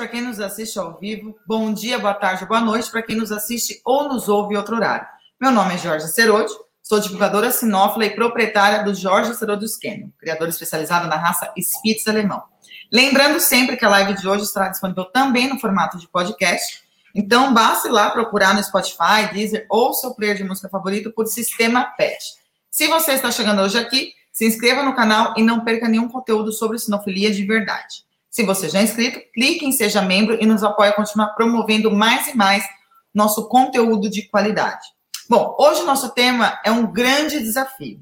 Para quem nos assiste ao vivo. Bom dia, boa tarde, boa noite para quem nos assiste ou nos ouve em outro horário. Meu nome é Jorge Cerode, sou divulgadora sinófila e proprietária do Jorge Cerode Canyon, criador especializado na raça Spitz alemão. Lembrando sempre que a live de hoje estará disponível também no formato de podcast. Então, basta ir lá procurar no Spotify, Deezer ou seu player de música favorito por Sistema PET. Se você está chegando hoje aqui, se inscreva no canal e não perca nenhum conteúdo sobre sinofilia de verdade. Se você já é inscrito, clique em Seja Membro e nos apoie a continuar promovendo mais e mais nosso conteúdo de qualidade. Bom, hoje o nosso tema é um grande desafio.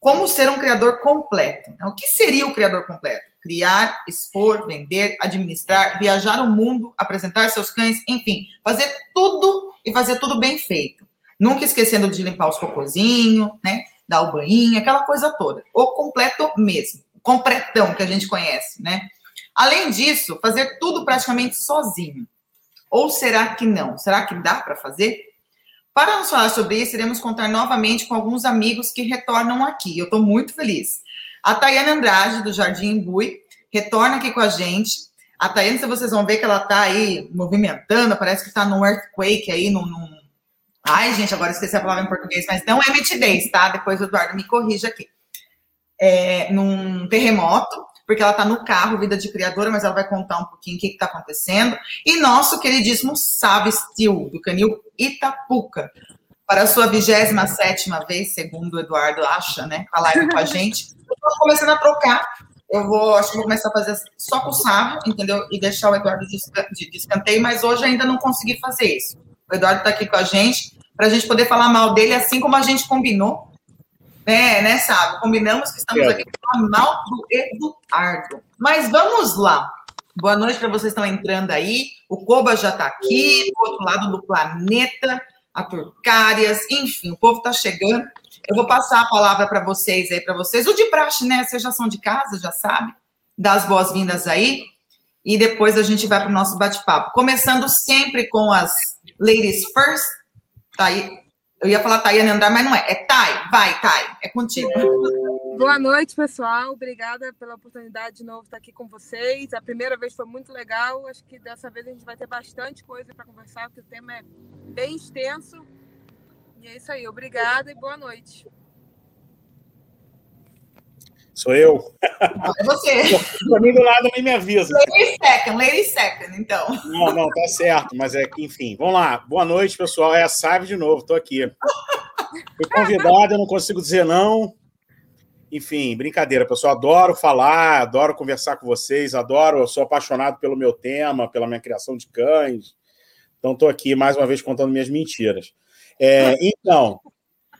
Como ser um criador completo? O que seria o criador completo? Criar, expor, vender, administrar, viajar o mundo, apresentar seus cães, enfim, fazer tudo e fazer tudo bem feito. Nunca esquecendo de limpar os cocôzinhos, né? Dar o banho, aquela coisa toda. O completo mesmo. Completão que a gente conhece, né? Além disso, fazer tudo praticamente sozinho. Ou será que não? Será que dá para fazer? Para nos falar sobre isso, iremos contar novamente com alguns amigos que retornam aqui. Eu estou muito feliz. A Tayane Andrade, do Jardim Bui, retorna aqui com a gente. A Tayane, se vocês vão ver que ela está aí movimentando, parece que está num earthquake aí, num, num... Ai, gente, agora esqueci a palavra em português, mas não é metidez, tá? Depois o Eduardo me corrija aqui. É, num terremoto porque ela está no carro, Vida de Criadora, mas ela vai contar um pouquinho o que está acontecendo. E nosso queridíssimo Sabe Steel, do canil Itapuca, para a sua 27 vez, segundo o Eduardo acha, né? A live com a gente. Estou começando a trocar. Eu vou, acho que vou começar a fazer só com o Sábio, entendeu? E deixar o Eduardo de descanteio, mas hoje ainda não consegui fazer isso. O Eduardo está aqui com a gente, para a gente poder falar mal dele, assim como a gente combinou né, né, Sábio? Combinamos que estamos é. aqui para falar do Eduardo. Mas vamos lá. Boa noite para vocês que estão entrando aí. O Coba já está aqui, do outro lado do planeta, a Turcárias, enfim, o povo está chegando. Eu vou passar a palavra para vocês aí, para vocês. O de praxe, né? Vocês já são de casa, já sabe. Dá as boas-vindas aí. E depois a gente vai para o nosso bate-papo. Começando sempre com as ladies first. Tá aí, eu ia falar Tayane Andar, mas não é. É Thay. Vai, Thay. É contigo. Boa noite, pessoal. Obrigada pela oportunidade de novo estar aqui com vocês. A primeira vez foi muito legal. Acho que dessa vez a gente vai ter bastante coisa para conversar, porque o tema é bem extenso. E é isso aí. Obrigada e boa noite. Sou eu. É você. Para mim do lado nem me avisa. Lady second, lady second, então. Não, não, tá certo, mas é que, enfim. Vamos lá. Boa noite, pessoal. É a Save de novo, estou aqui. Fui convidado, eu não consigo dizer não. Enfim, brincadeira, pessoal. Adoro falar, adoro conversar com vocês, adoro, eu sou apaixonado pelo meu tema, pela minha criação de cães. Então, estou aqui mais uma vez contando minhas mentiras. É, então,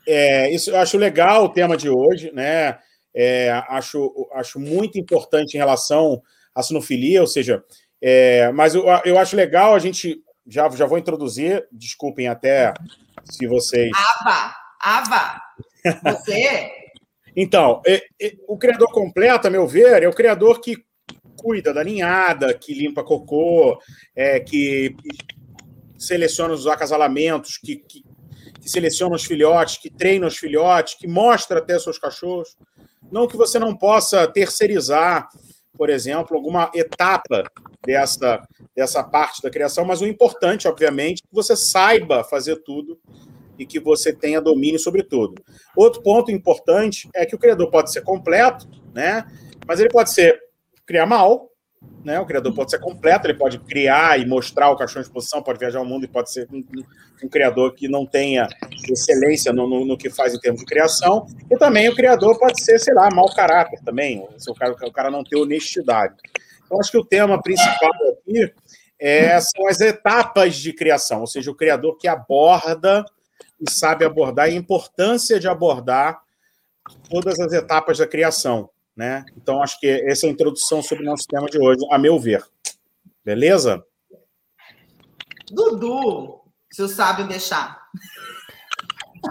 é, isso eu acho legal o tema de hoje, né? É, acho, acho muito importante em relação à sinofilia, ou seja, é, mas eu, eu acho legal a gente. Já, já vou introduzir, desculpem até se vocês. Ava! Ava! Você? então, é, o criador completo, a meu ver, é o criador que cuida da ninhada, que limpa cocô, é, que seleciona os acasalamentos, que, que, que seleciona os filhotes, que treina os filhotes, que mostra até seus cachorros. Não que você não possa terceirizar, por exemplo, alguma etapa dessa, dessa parte da criação, mas o importante, obviamente, é que você saiba fazer tudo e que você tenha domínio sobre tudo. Outro ponto importante é que o criador pode ser completo, né? Mas ele pode ser criar mal, né? O criador pode ser completo, ele pode criar e mostrar o cachorro em exposição, pode viajar ao mundo e pode ser um, um criador que não tenha excelência no, no, no, que faz em termos de criação. E também o criador pode ser, sei lá, mau caráter também, se o cara, o cara não ter honestidade. Então, acho que o tema principal aqui é, são as etapas de criação, ou seja, o criador que aborda e sabe abordar, a importância de abordar todas as etapas da criação. Né? Então, acho que essa é a introdução sobre o nosso tema de hoje, a meu ver. Beleza? Dudu, se o sábio deixar.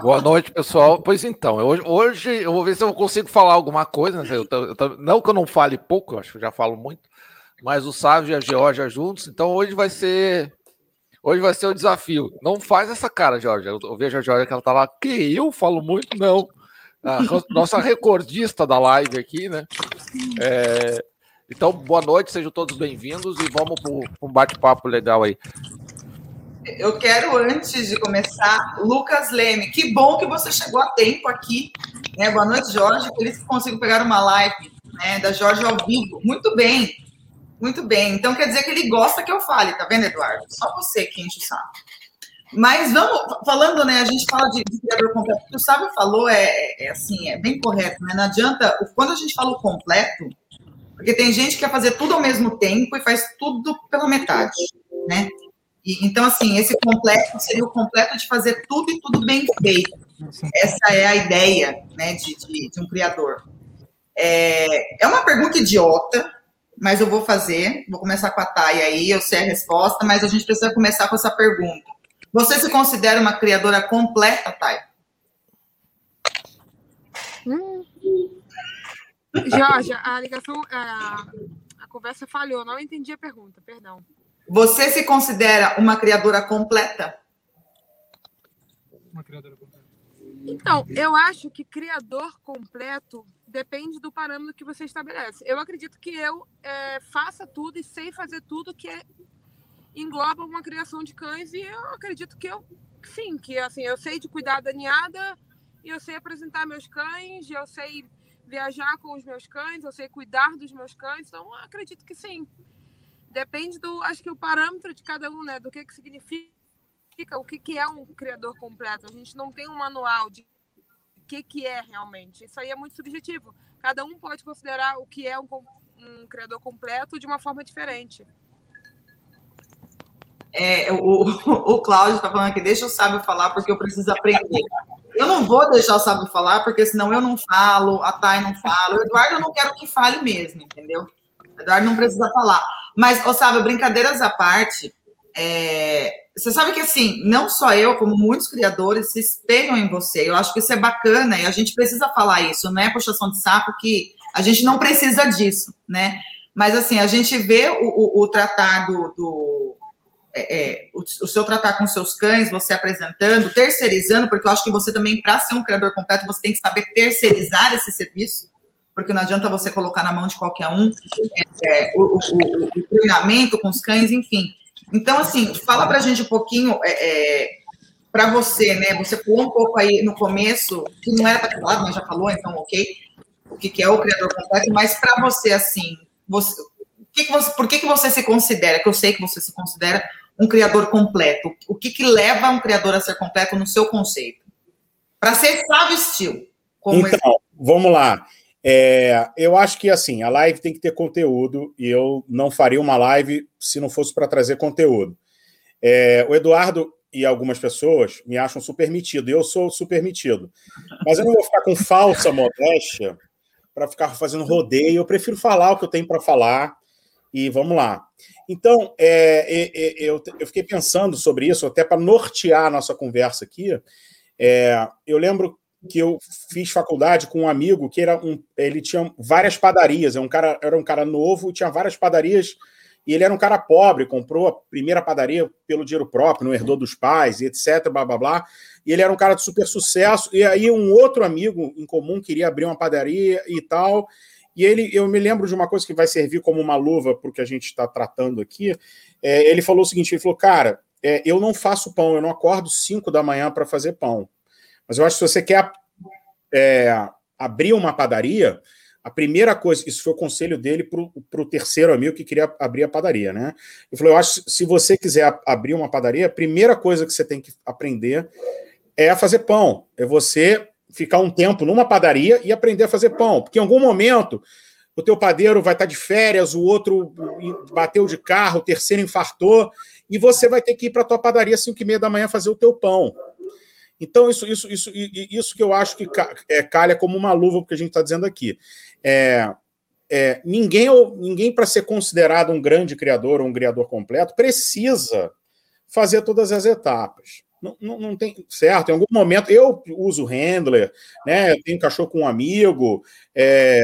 Boa noite, pessoal. Pois então, hoje, hoje eu vou ver se eu consigo falar alguma coisa. Né? Eu, eu, não que eu não fale pouco, eu acho que eu já falo muito, mas o Sávio e a Georgia juntos. Então hoje vai ser. Hoje vai ser o desafio. Não faz essa cara, Georgia. Eu, eu vejo a Georgia que ela tá lá. Que eu falo muito? Não a nossa recordista da live aqui, né? É, Então, boa noite, sejam todos bem-vindos e vamos para um bate-papo legal aí. Eu quero, antes de começar, Lucas Leme. Que bom que você chegou a tempo aqui. Né? Boa noite, Jorge. Feliz que consigo pegar uma live né, da Jorge ao vivo. Muito bem, muito bem. Então quer dizer que ele gosta que eu fale, tá vendo, Eduardo? Só você que enche o saco. Mas vamos, falando, né? A gente fala de, de criador completo. O que o Sábio falou é, é, assim, é bem correto, né? Não adianta, quando a gente fala o completo, porque tem gente que quer fazer tudo ao mesmo tempo e faz tudo pela metade, né? E, então, assim, esse completo seria o completo de fazer tudo e tudo bem feito. Essa é a ideia, né, de, de, de um criador. É, é uma pergunta idiota, mas eu vou fazer. Vou começar com a Thay aí, eu sei a resposta, mas a gente precisa começar com essa pergunta. Você se considera uma criadora completa, Thay? Hum. Jorge, a ligação, a, a conversa falhou, não entendi a pergunta, perdão. Você se considera uma criadora completa? Uma criadora completa. Então, eu acho que criador completo depende do parâmetro que você estabelece. Eu acredito que eu é, faça tudo e sei fazer tudo que é, engloba uma criação de cães e eu acredito que eu, sim, que assim, eu sei de cuidar da ninhada e eu sei apresentar meus cães, eu sei viajar com os meus cães, eu sei cuidar dos meus cães, então acredito que sim. Depende do, acho que o parâmetro de cada um, né, do que que significa, o que que é um criador completo. A gente não tem um manual de que, que é realmente. Isso aí é muito subjetivo. Cada um pode considerar o que é um, um criador completo de uma forma diferente. É, o, o Cláudio está falando aqui, deixa o sábio falar porque eu preciso aprender. Eu não vou deixar o sábio falar, porque senão eu não falo, a Thay não fala. O Eduardo eu não quero que fale mesmo, entendeu? O Eduardo não precisa falar. Mas, ô, sábio, brincadeiras à parte, é, você sabe que, assim, não só eu, como muitos criadores se espelham em você. Eu acho que isso é bacana e a gente precisa falar isso, não é puxação de saco que a gente não precisa disso, né? Mas, assim, a gente vê o, o, o tratar do, do é, é, o, o, seu tratar com seus cães, você apresentando, terceirizando, porque eu acho que você também, para ser um criador completo, você tem que saber terceirizar esse serviço, porque não adianta você colocar na mão de qualquer um é, é o, o, treinamento com os cães, enfim. Então, assim, fala para a gente um pouquinho, é, é para você, né? Você falou um pouco aí no começo, que não era para ter falado, mas já falou, então, ok, o que, que é o criador completo, mas para você, assim, você, que que você, por que, que você se considera, que eu sei que você se considera um criador completo? O que, que leva um criador a ser completo no seu conceito? Para ser sábio estilo. então, esse... vamos lá. É, eu acho que assim, a live tem que ter conteúdo e eu não faria uma live se não fosse para trazer conteúdo. É, o Eduardo e algumas pessoas me acham super metido, e eu sou super metido. Mas eu não vou ficar com falsa modéstia para ficar fazendo rodeio, eu prefiro falar o que eu tenho para falar e vamos lá. Então, é, é, é, eu, eu, fiquei pensando sobre isso, até para nortear a nossa conversa aqui. É, eu lembro que eu fiz faculdade com um amigo que era um, ele tinha várias padarias, era é um cara, era um cara novo, tinha várias padarias, e ele era um cara pobre, comprou a primeira padaria pelo dinheiro próprio, não herdou dos pais, etc, blá blá blá. E ele era um cara de super sucesso, e aí um outro amigo em comum queria abrir uma padaria e tal. E ele, eu me lembro de uma coisa que vai servir como uma luva para o que a gente está tratando aqui. É, ele falou o seguinte: ele falou, cara, é, eu não faço pão, eu não acordo 5 da manhã para fazer pão. Mas eu acho que se você quer é, abrir uma padaria, a primeira coisa, isso foi o conselho dele para o terceiro amigo que queria abrir a padaria, né? Ele falou: Eu acho que se você quiser abrir uma padaria, a primeira coisa que você tem que aprender é fazer pão. É você ficar um tempo numa padaria e aprender a fazer pão. Porque em algum momento o teu padeiro vai estar de férias, o outro bateu de carro, o terceiro infartou, e você vai ter que ir para a tua padaria às 5 e meia da manhã fazer o teu pão. Então, isso, isso, isso, isso que eu acho que é, calha como uma luva, porque a gente está dizendo aqui. É, é, ninguém, ninguém para ser considerado um grande criador ou um criador completo, precisa fazer todas as etapas. Não, não, tem certo. Em algum momento eu uso handler, né? Eu tenho cachorro com um amigo, é,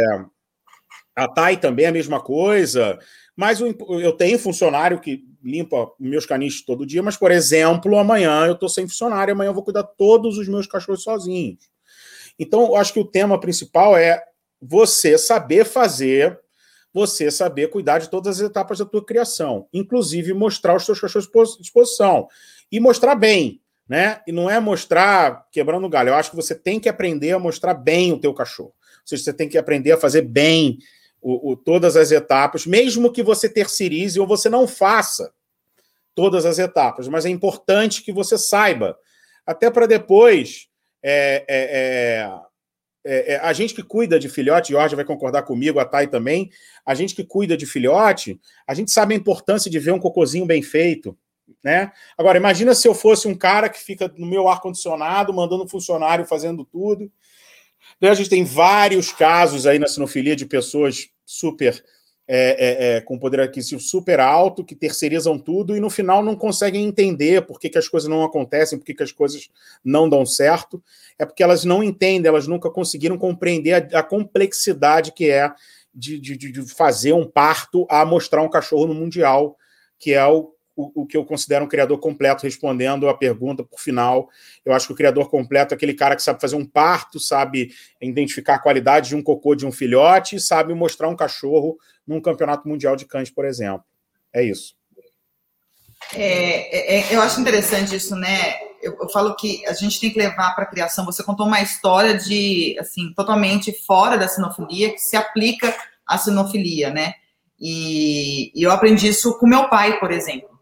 a Thay também é a mesma coisa. Mas eu tenho funcionário que limpa meus caniches todo dia, mas, por exemplo, amanhã eu estou sem funcionário, amanhã eu vou cuidar todos os meus cachorros sozinhos. Então, eu acho que o tema principal é você saber fazer você saber cuidar de todas as etapas da tua criação, inclusive mostrar os seus cachorros de exposição e mostrar bem, né? E não é mostrar quebrando galho. Eu acho que você tem que aprender a mostrar bem o teu cachorro. Ou seja, você tem que aprender a fazer bem o, o, todas as etapas, mesmo que você terceirize ou você não faça todas as etapas, mas é importante que você saiba, até para depois. É, é, é, é, a gente que cuida de filhote, Jorge vai concordar comigo, a Thay também, a gente que cuida de filhote, a gente sabe a importância de ver um cocôzinho bem feito, né? Agora, imagina se eu fosse um cara que fica no meu ar-condicionado, mandando funcionário fazendo tudo. Então, a gente tem vários casos aí na sinofilia de pessoas super é, é, é, com poder aquisitivo super alto, que terceirizam tudo e no final não conseguem entender por que, que as coisas não acontecem, por que, que as coisas não dão certo. É porque elas não entendem, elas nunca conseguiram compreender a, a complexidade que é de, de, de, fazer um parto a mostrar um cachorro no Mundial, que é o o, o, que eu considero um criador completo, respondendo a pergunta por final. Eu acho que o criador completo é aquele cara que sabe fazer um parto, sabe identificar a qualidade de um cocô de um filhote, sabe mostrar um cachorro num campeonato mundial de cães, por exemplo. É isso. É, é, é eu acho interessante isso, né? Eu, eu, falo que a gente tem que levar para a criação. Você contou uma história de, assim, totalmente fora da sinofilia, que se aplica à sinofilia, né? E, e eu aprendi isso com meu pai, por exemplo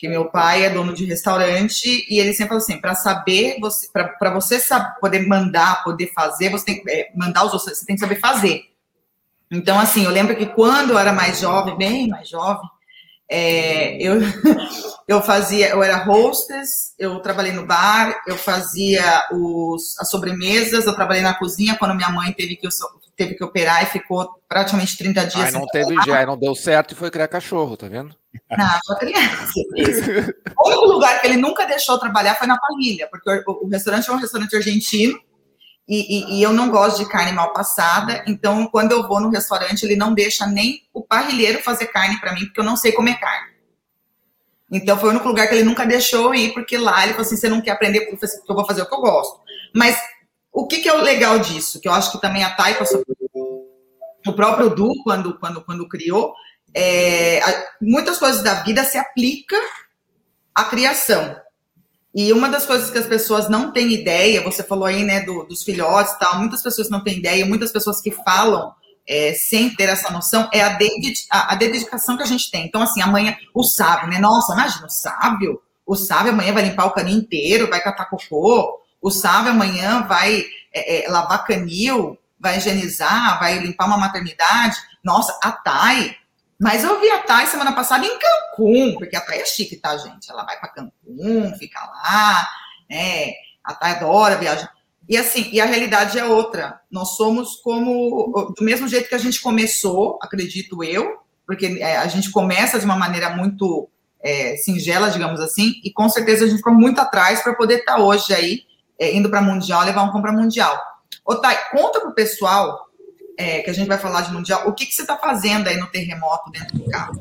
que meu pai é dono de restaurante e ele sempre fala assim, para saber, você, para você saber, poder mandar, poder fazer, você tem que é, mandar os outros, você tem que saber fazer. Então, assim, eu lembro que quando eu era mais jovem, bem mais jovem, é, eu, eu fazia, eu era hostess, eu trabalhei no bar, eu fazia os, as sobremesas, eu trabalhei na cozinha quando minha mãe teve que, teve que operar e ficou praticamente 30 dias. Aí não teve já, não deu certo e foi criar cachorro, tá vendo? Não, só criança. o único lugar que ele nunca deixou trabalhar foi na família, porque o, o restaurante é um restaurante argentino e, e, e, eu não gosto de carne mal passada, então quando eu vou no restaurante, ele não deixa nem o parrilheiro fazer carne para mim, porque eu não sei comer carne. Então foi o único lugar que ele nunca deixou ir, porque lá ele falou assim: você não quer aprender, porque eu vou fazer o que eu gosto. Mas o que, que é o legal disso? Que eu acho que também a Thay passou o próprio Du, quando, quando, quando criou, é, muitas coisas da vida se aplica à criação. E uma das coisas que as pessoas não têm ideia, você falou aí, né, do, dos filhotes e tal, muitas pessoas não têm ideia, muitas pessoas que falam é, sem ter essa noção, é a, a, a, dedicação que a gente tem. Então, assim, amanhã, o sábio, né? Nossa, imagina, o sábio, o sábio amanhã vai limpar o caninho inteiro, vai catar cocô, o sábio amanhã vai é, é, lavar canil, vai higienizar, vai limpar uma maternidade. Nossa, a Thay, mas eu vi a Thay semana passada em Cancún, porque a Thay é chique, tá, gente? Ela vai para Cancún, fica lá, né? A Thay adora viajar. E assim, e a realidade é outra. Nós somos como do mesmo jeito que a gente começou, acredito eu, porque é, a gente começa de uma maneira muito é, singela, digamos assim, e com certeza a gente ficou muito atrás para poder estar tá hoje aí é, indo para mundial, levar um compra mundial. Ô, Thay, conta pro pessoal é, que a gente vai falar de mundial, o que, que você está fazendo aí no terremoto dentro do carro?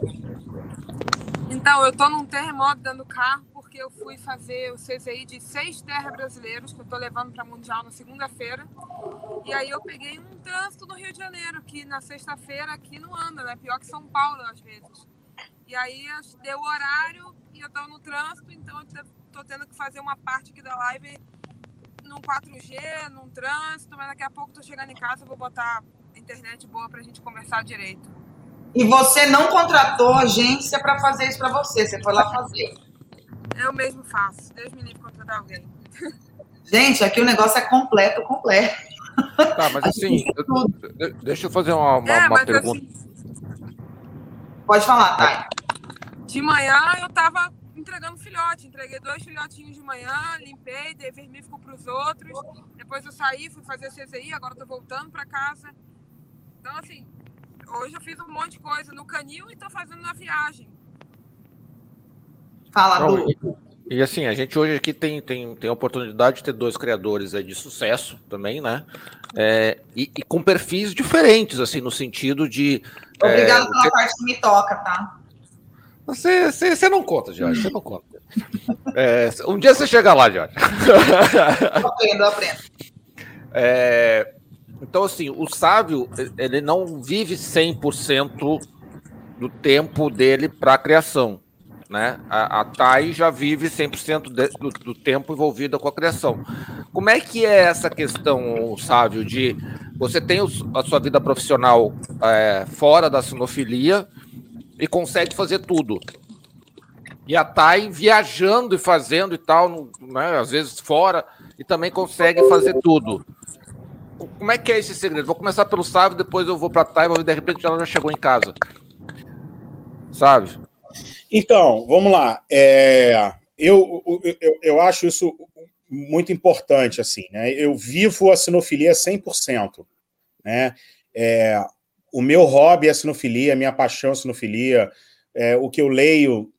Então, eu estou num terremoto dentro do carro porque eu fui fazer o CZI de seis terras brasileiros que eu estou levando para mundial na segunda-feira. E aí eu peguei um trânsito no Rio de Janeiro, que na sexta-feira aqui não anda, né? Pior que São Paulo às vezes. E aí deu o horário e eu estou no trânsito, então eu estou tendo que fazer uma parte aqui da live num 4G, num trânsito, mas daqui a pouco estou chegando em casa, vou botar internet boa para a gente conversar direito. E você não contratou agência para fazer isso para você, você foi lá fazer. Eu mesmo faço. Deus me livre contratar alguém. Gente, aqui o negócio é completo, completo. Tá, mas assim, eu, deixa eu fazer uma, uma, é, uma pergunta. Assim, Pode falar, Thay. De manhã eu tava entregando filhote, entreguei dois filhotinhos de manhã, limpei, dei vermífugo para os outros. Depois eu saí, fui fazer CZI, agora estou voltando para casa. Então, assim, hoje eu fiz um monte de coisa no canil e estou fazendo na viagem. Fala, Lu. E, e, assim, a gente hoje aqui tem, tem, tem a oportunidade de ter dois criadores aí de sucesso também, né? É, e, e, com perfis diferentes, assim, no sentido de. Obrigado é, pela que... parte que me toca, tá? Você, você, você não conta, Jorge, você não conta. É, um dia você chega lá, Jorge. Eu aprendo, eu aprendo. É, Então, assim, o sábio, ele não vive 100% do tempo dele para a criação. Né? A, a Thay já vive 100% de, do, do tempo envolvida com a criação. Como é que é essa questão, Sávio, de você tem a sua vida profissional é, fora da sinofilia e consegue fazer tudo. E a Thay viajando e fazendo e tal, né, às vezes fora, e também consegue fazer tudo. Como é que é esse segredo? Vou começar pelo Sávio, depois eu vou para a Thay, e de repente ela já chegou em casa. Sabe? Então, vamos lá. É, eu, eu, eu acho isso muito importante, assim, né? Eu vivo a sinofilia 100%, né? É, o meu hobby é a sinofilia, minha paixão é a sinofilia, é, o que eu leio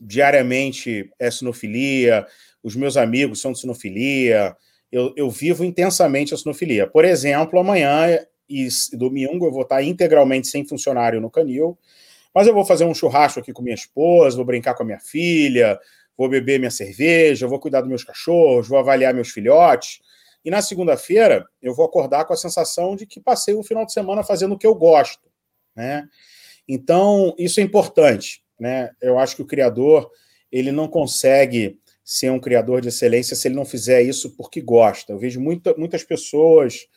diariamente é sinofilia, os meus amigos são de sinofilia, eu, eu vivo intensamente a sinofilia. Por exemplo, amanhã e domingo eu vou estar integralmente sem funcionário no Canil, mas eu vou fazer um churrasco aqui com minha esposa, vou brincar com a minha filha, vou beber minha cerveja, vou cuidar dos meus cachorros, vou avaliar meus filhotes. E na segunda-feira eu vou acordar com a sensação de que passei o final de semana fazendo o que eu gosto, né? Então, isso é importante, né? Eu acho que o criador, ele não consegue ser um criador de excelência se ele não fizer isso porque gosta. Eu vejo muita, muitas pessoas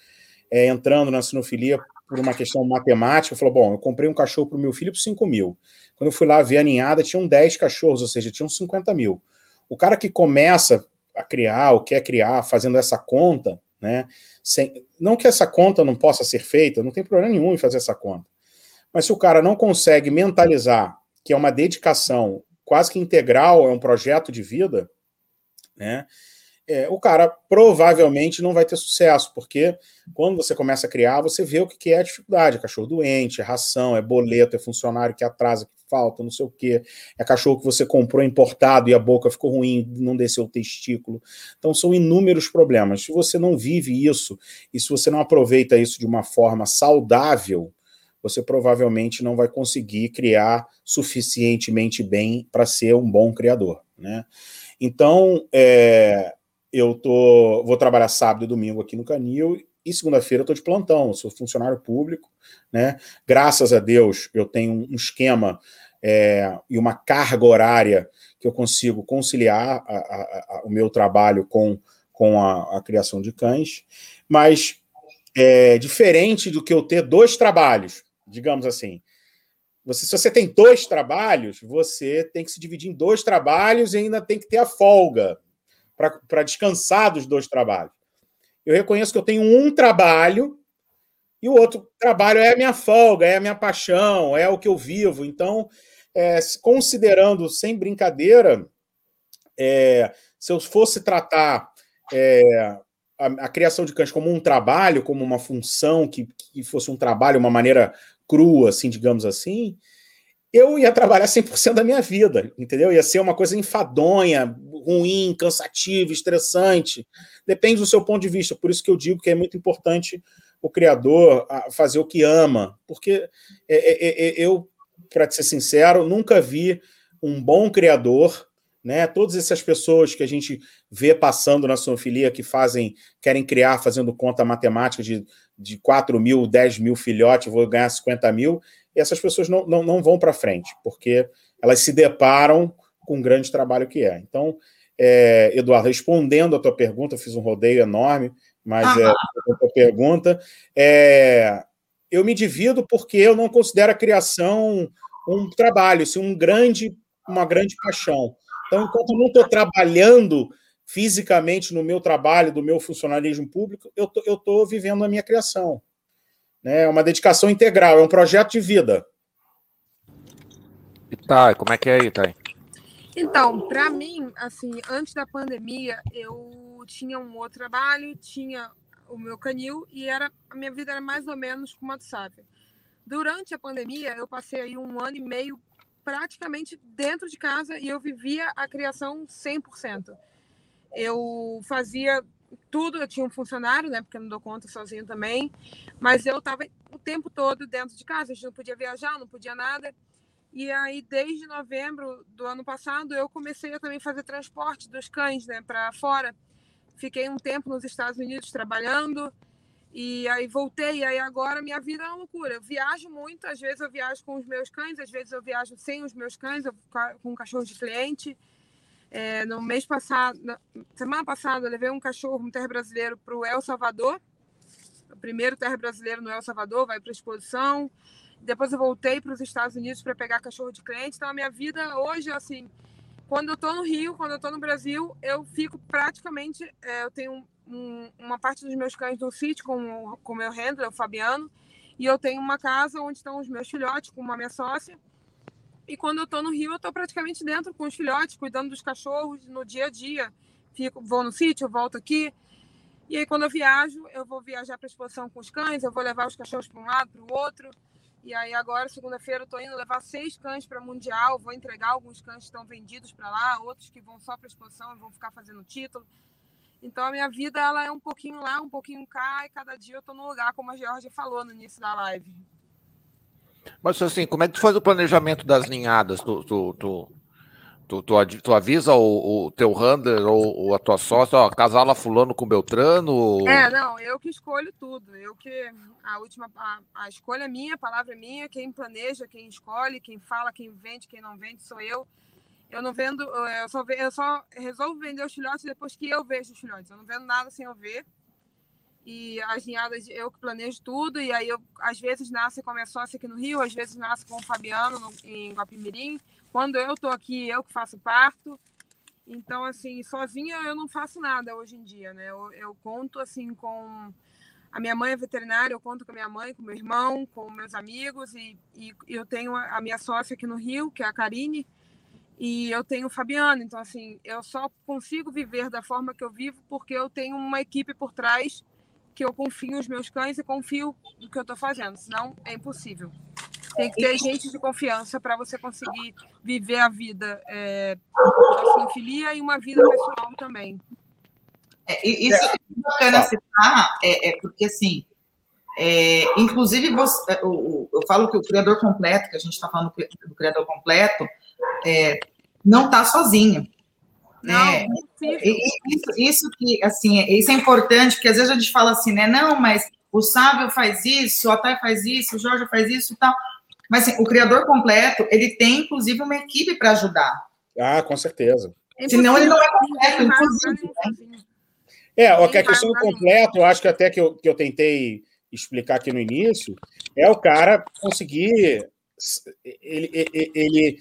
é, entrando na sinofilia por uma questão matemática, falou: bom, eu comprei um cachorro para o meu filho por 5 mil. Quando eu fui lá ver a ninhada, tinham 10 cachorros, ou seja, tinham 50 mil. O cara que começa a criar ou quer criar fazendo essa conta, né? Sem, não que essa conta não possa ser feita, não tem problema nenhum em fazer essa conta. Mas se o cara não consegue mentalizar que é uma dedicação quase que integral, é um projeto de vida, né? é, o cara provavelmente não vai ter sucesso, porque quando você começa a criar, você vê o que é a dificuldade: é cachorro doente, é ração, é boleto, é funcionário que atrasa, que falta, não sei o quê, é cachorro que você comprou importado e a boca ficou ruim, não desceu o testículo. Então, são inúmeros problemas. Se você não vive isso e se você não aproveita isso de uma forma saudável, você provavelmente não vai conseguir criar suficientemente bem para ser um bom criador, né? Então, é, eu tô, vou trabalhar sábado e domingo aqui no Canil e segunda-feira eu estou de plantão, sou funcionário público, né? Graças a Deus eu tenho um esquema é, e uma carga horária que eu consigo conciliar a, a, a, o meu trabalho com, com a, criação de cães, mas é diferente do que eu ter dois trabalhos, digamos assim. Você, se você tem dois trabalhos, você tem que se dividir em dois trabalhos e ainda tem que ter a folga para descansar dos dois trabalhos. Eu reconheço que eu tenho um trabalho e o outro trabalho é a minha folga, é a minha paixão, é o que eu vivo. Então, é, considerando sem brincadeira, é, se eu fosse tratar é, a, a, criação de cães como um trabalho, como uma função que, que fosse um trabalho, uma maneira crua, assim, digamos assim, eu ia trabalhar 100% da minha vida, entendeu? Ia ser uma coisa enfadonha, ruim, cansativa, estressante. Depende do seu ponto de vista. Por isso que eu digo que é muito importante o criador fazer o que ama. Porque é, é, é, eu, para ser sincero, nunca vi um bom criador né? Todas essas pessoas que a gente vê passando na sonofilia que fazem, querem criar fazendo conta matemática de, de 4 mil, 10 mil filhotes, vou ganhar 50 mil e essas pessoas não, não, não vão para frente, porque elas se deparam com um grande trabalho que é. Então, é, Eduardo, respondendo a tua pergunta, fiz um rodeio enorme, mas é, a tua pergunta, é, eu me divido porque eu não considero a criação um trabalho, assim, um grande, uma grande paixão. Então, enquanto eu não estou trabalhando fisicamente no meu trabalho, do meu funcionalismo público, eu estou vivendo a minha criação. Né? É uma dedicação integral, é um projeto de vida. E tá, como é que é aí, Thay? Então, para mim, assim, antes da pandemia, eu tinha um outro trabalho, tinha o meu canil e era a minha vida era mais ou menos como a do Sábio. Durante a pandemia, eu passei aí um ano e meio praticamente dentro de casa e eu vivia a criação 100%. Eu fazia tudo, eu tinha um funcionário, né, porque eu não dou conta sozinho também, mas eu estava o tempo todo dentro de casa, a gente não podia viajar, não podia nada. E aí, desde novembro do ano passado, eu comecei a também fazer transporte dos cães, né, para fora. Fiquei um tempo nos Estados Unidos trabalhando E aí voltei, e aí agora minha vida é uma loucura. Eu viajo muito, às vezes eu viajo com os meus cães, às vezes eu viajo sem os meus cães, com um cachorro de cliente. É, no mês passado, na semana passada, eu levei um cachorro, um terra brasileiro, para o El Salvador. O primeiro terra brasileiro no El Salvador, vai para exposição. Depois eu voltei para os Estados Unidos para pegar cachorro de cliente. Então a minha vida hoje, assim, quando eu estou no Rio, quando eu estou no Brasil, eu fico praticamente, é, eu tenho um, uma parte dos meus cães no sítio com o meu handler, o Fabiano, e eu tenho uma casa onde estão os meus filhotes com uma minha sócia. E quando eu estou no Rio, eu estou praticamente dentro com os filhotes, cuidando dos cachorros no dia a dia. Fico, vou no sítio, volto aqui. E aí, quando eu viajo, eu vou viajar para exposição com os cães, eu vou levar os cachorros para um lado, para o outro. E aí, agora, segunda-feira, eu estou indo levar seis cães para Mundial. Vou entregar alguns cães que estão vendidos para lá, outros que vão só para exposição e vão ficar fazendo título. Então a minha vida ela é um pouquinho lá, um pouquinho cá, e cada dia eu estou no lugar, como a Georgia falou no início da live. Mas assim, como é que tu faz o planejamento das ninhadas? Tu, tu, tu, tu, tu, avisa o, o, teu handler ou, ou, a tua sócia, ó, casala fulano com Beltrano? É, não, eu que escolho tudo. Eu que a última a, a escolha é minha, a palavra é minha, quem planeja, quem escolhe, quem fala, quem vende, quem não vende sou eu. Eu não vendo, eu só, eu só resolvo vender os filhotes depois que eu vejo os filhotes. Eu não vendo nada sem eu ver. E as ninhadas eu que planejo tudo. E aí eu, às vezes, nasce com a minha sócia aqui no Rio, às vezes nasce com o Fabiano no, em Guapimirim. Quando eu tô aqui, eu que faço parto. Então, assim, sozinha eu não faço nada hoje em dia, né? Eu, eu conto, assim, com... A minha mãe é veterinária, eu conto com a minha mãe, com meu irmão, com meus amigos. E, e eu tenho a minha sócia aqui no Rio, que é a Karine, e eu tenho o Fabiano, então assim, eu só consigo viver da forma que eu vivo porque eu tenho uma equipe por trás que eu confio nos meus cães e confio no que eu estou fazendo, senão é impossível. Tem que ter gente de confiança para você conseguir viver a vida é, da sinfilia e uma vida pessoal também. É, isso é bacana citar, é, é porque assim, é, inclusive você, eu, eu, falo que o criador completo, que a gente está falando do criador completo, é, não está sozinho. Né? Isso, isso, que, assim, isso é importante, porque às vezes a gente fala assim, né? Não, mas o Sábio faz isso, o Otávio faz isso, o Jorge faz isso e tal. Mas assim, o criador completo, ele tem, inclusive, uma equipe para ajudar. Ah, com certeza. É Senão ele não é completo, inclusive. Né? É, a questão do completo, eu acho que até que eu, que eu tentei explicar aqui no início, é o cara conseguir. Ele, ele, ele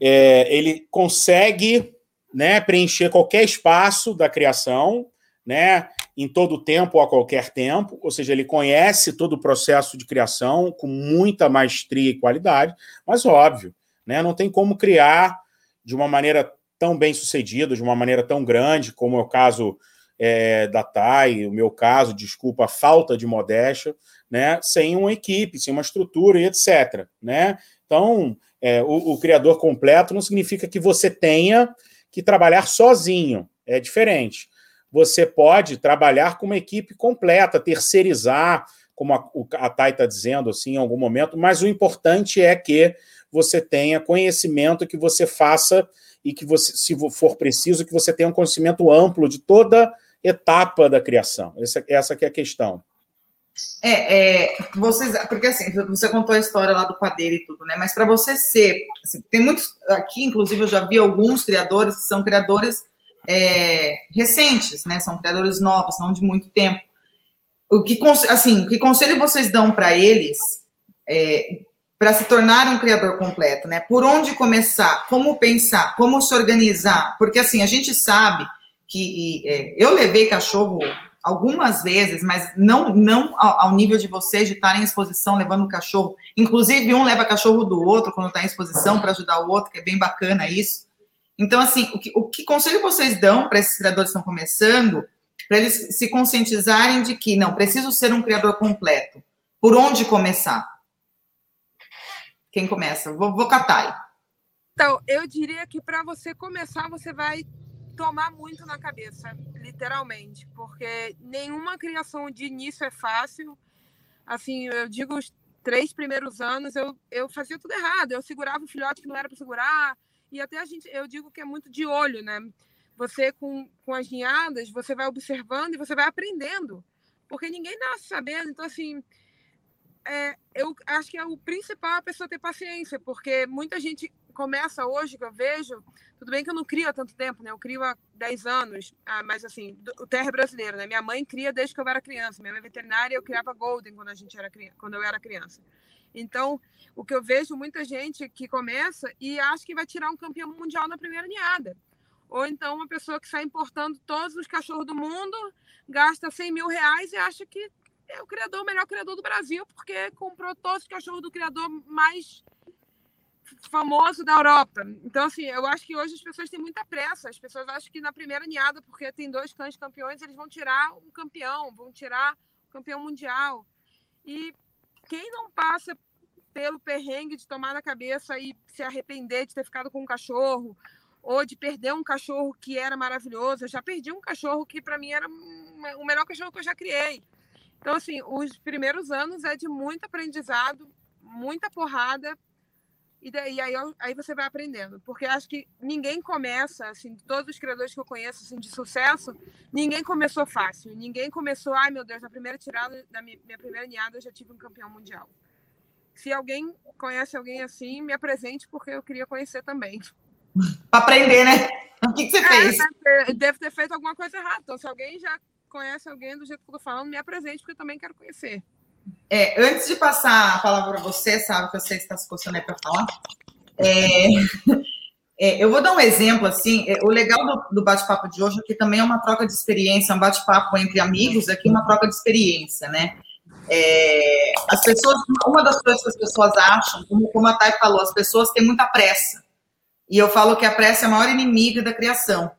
é, ele consegue né, preencher qualquer espaço da criação, né, em todo tempo ou a qualquer tempo, ou seja, ele conhece todo o processo de criação com muita maestria e qualidade, mas óbvio, né, não tem como criar de uma maneira tão bem sucedida, de uma maneira tão grande, como é o caso é, da TAI, o meu caso, desculpa, a falta de modéstia, né, sem uma equipe, sem uma estrutura e etc. Né? Então, é, o, o criador completo não significa que você tenha que trabalhar sozinho, é diferente. Você pode trabalhar com uma equipe completa, terceirizar, como a, a Thay está dizendo assim, em algum momento, mas o importante é que você tenha conhecimento, que você faça e que você, se for preciso, que você tenha um conhecimento amplo de toda etapa da criação. Essa, essa é a questão. É, é, vocês, porque assim, você contou a história lá do padeiro e tudo, né? Mas para você ser, assim, tem muitos aqui, inclusive eu já vi alguns criadores que são criadores é, recentes, né? São criadores novos, não de muito tempo. O que, assim, que conselho vocês dão para eles é, para se tornar um criador completo, né? Por onde começar? Como pensar? Como se organizar? Porque assim, a gente sabe que é, eu levei cachorro algumas vezes, mas não, não ao, nível de vocês de estarem em exposição levando o cachorro. Inclusive, um leva cachorro do outro quando está em exposição para ajudar o outro, que é bem bacana isso. Então, assim, o que, o que conselho vocês dão para esses criadores que estão começando, para eles se conscientizarem de que, não, preciso ser um criador completo. Por onde começar? Quem começa? Vou, vou catar. Então, eu diria que para você começar, você vai tomar muito na cabeça, literalmente, porque nenhuma criação de início é fácil. Assim, eu digo os três primeiros anos eu, eu fazia tudo errado, eu segurava o filhote que não era para segurar, e até a gente, eu digo que é muito de olho, né? Você com, com as ninhadas, você vai observando e você vai aprendendo porque ninguém nasce sabendo. Então, assim, é, eu acho que é o principal a pessoa ter paciência, porque muita gente começa hoje, que eu vejo, tudo bem que eu não crio há tanto tempo, né? Eu crio há 10 anos, ah, mas assim, o terra é brasileiro, né? Minha mãe cria desde que eu era criança. Minha mãe é veterinária, eu criava Golden quando a gente era quando eu era criança. Então, o que eu vejo muita gente que começa e acha que vai tirar um campeão mundial na primeira ninhada. Ou então uma pessoa que sai importando todos os cachorros do mundo, gasta 100 mil reais e acha que é o criador, o melhor criador do Brasil, porque comprou todos os cachorros do criador mais famoso da Europa. Então, assim, eu acho que hoje as pessoas têm muita pressa. As pessoas acham que na primeira ninhada, porque tem dois cães campeões, eles vão tirar um campeão, vão tirar o campeão mundial. E quem não passa pelo perrengue de tomar na cabeça e se arrepender de ter ficado com um cachorro, ou de perder um cachorro que era maravilhoso. Eu já perdi um cachorro que para mim era o melhor cachorro que eu já criei. Então, assim, os primeiros anos é de muito aprendizado, muita porrada, e daí aí, aí você vai aprendendo. Porque acho que ninguém começa, assim, todos os criadores que eu conheço assim, de sucesso, ninguém começou fácil. Ninguém começou, ai meu Deus, na primeira tirada, da minha, minha primeira ninhada, eu já tive um campeão mundial. Se alguém conhece alguém assim, me apresente, porque eu queria conhecer também. Para aprender, né? O que, que você é, fez? Deve ter feito alguma coisa errada. Então, se alguém já conhece alguém do jeito que eu tô falando, me apresente, porque eu também quero conhecer. É, antes de passar a palavra para você, sabe que você está se coçando aí para falar. É, é, eu vou dar um exemplo, assim, é, o legal do, do bate-papo de hoje é que também é uma troca de experiência, um bate-papo entre amigos, aqui uma troca de experiência, né? É, as pessoas, uma das coisas que as pessoas acham, como, como a Thay falou, as pessoas têm muita pressa. E eu falo que a pressa é a maior inimiga da criação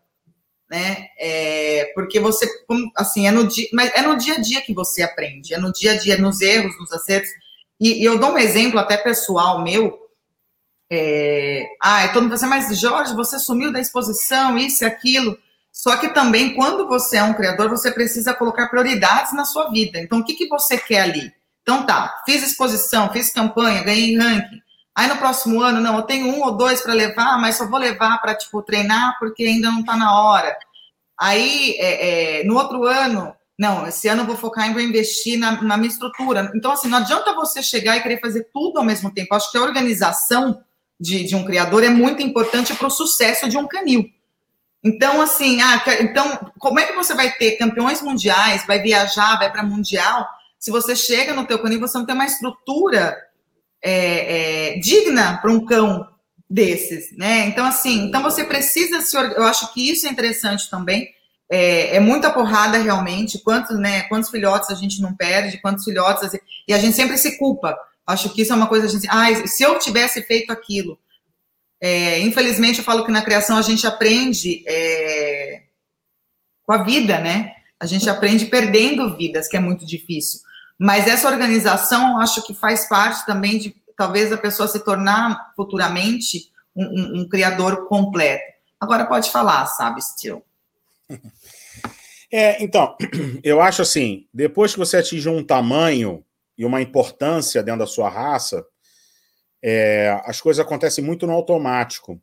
né? É, porque você, assim, é no, dia, mas é no dia a dia que você aprende, é no dia a dia, nos erros, nos acertos. E, e eu dou um exemplo até pessoal meu. É, ah, todo mundo assim, mas Jorge, você sumiu da exposição, isso e aquilo. Só que também, quando você é um criador, você precisa colocar prioridades na sua vida. Então, o que, que você quer ali? Então, tá, fiz exposição, fiz campanha, ganhei ranking. Aí no próximo ano, não, eu tenho um ou dois para levar, mas só vou levar para tipo treinar porque ainda não está na hora. Aí é, é, no outro ano, não, esse ano eu vou focar em vou investir na, na, minha estrutura. Então, assim, não adianta você chegar e querer fazer tudo ao mesmo tempo. Acho que a organização de, de um criador é muito importante para o sucesso de um canil. Então, assim, ah, então, como é que você vai ter campeões mundiais, vai viajar, vai para mundial, se você chega no teu canil, você não tem uma estrutura é, é, digna para um cão desses, né? Então, assim, então você precisa se. Eu acho que isso é interessante também. É, é, muita porrada realmente. Quantos, né? Quantos filhotes a gente não perde? Quantos filhotes assim, e a gente sempre se culpa. Acho que isso é uma coisa a gente. Ah, se eu tivesse feito aquilo. É, infelizmente, eu falo que na criação a gente aprende é, com a vida, né? A gente aprende perdendo vidas, que é muito difícil. Mas essa organização, acho que faz parte também de talvez a pessoa se tornar futuramente um, um, um criador completo. Agora pode falar, sabe, Steel? É, então, eu acho assim, depois que você atinge um tamanho e uma importância dentro da sua raça, é, as coisas acontecem muito no automático.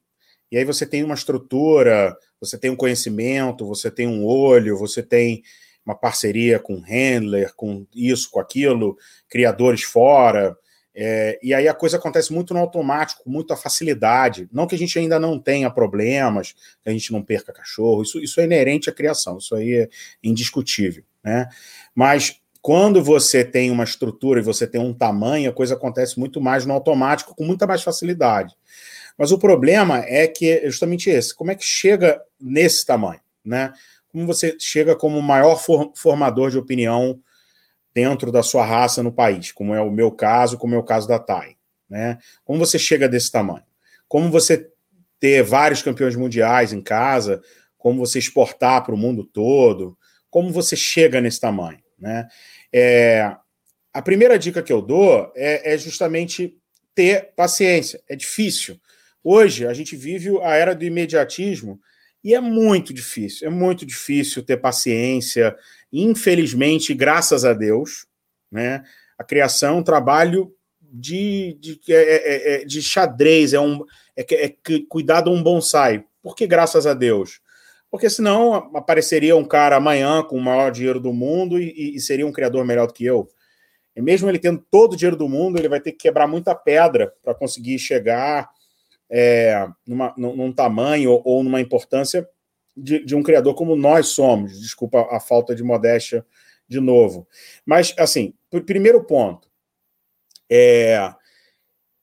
E aí você tem uma estrutura, você tem um conhecimento, você tem um olho, você tem uma parceria com handler, com isso, com aquilo, criadores fora. É, e aí a coisa acontece muito no automático, com muita facilidade. Não que a gente ainda não tenha problemas, que a gente não perca cachorro, isso, isso é inerente à criação, isso aí é indiscutível. Né? Mas quando você tem uma estrutura e você tem um tamanho, a coisa acontece muito mais no automático, com muita mais facilidade. Mas o problema é que é justamente esse: como é que chega nesse tamanho? Né? Como você chega como o maior formador de opinião dentro da sua raça no país, como é o meu caso, como é o caso da TAI. Né? Como você chega desse tamanho? Como você ter vários campeões mundiais em casa, como você exportar para o mundo todo, como você chega nesse tamanho. Né? É, a primeira dica que eu dou é, é justamente ter paciência. É difícil. Hoje a gente vive a era do imediatismo e é muito difícil, é muito difícil ter paciência. Infelizmente, graças a Deus, né, a criação é um trabalho de, de, é, é, é de xadrez, é, um, é, é cuidar de um bonsai. Por que graças a Deus? porque senão apareceria um cara amanhã com o maior dinheiro do mundo e, e seria um criador melhor do que eu. E mesmo ele tendo todo o dinheiro do mundo, ele vai ter que quebrar muita pedra para conseguir chegar é, numa, num tamanho ou, numa importância de, de, um criador como nós somos. Desculpa a falta de modéstia de novo. Mas, assim, primeiro ponto. É,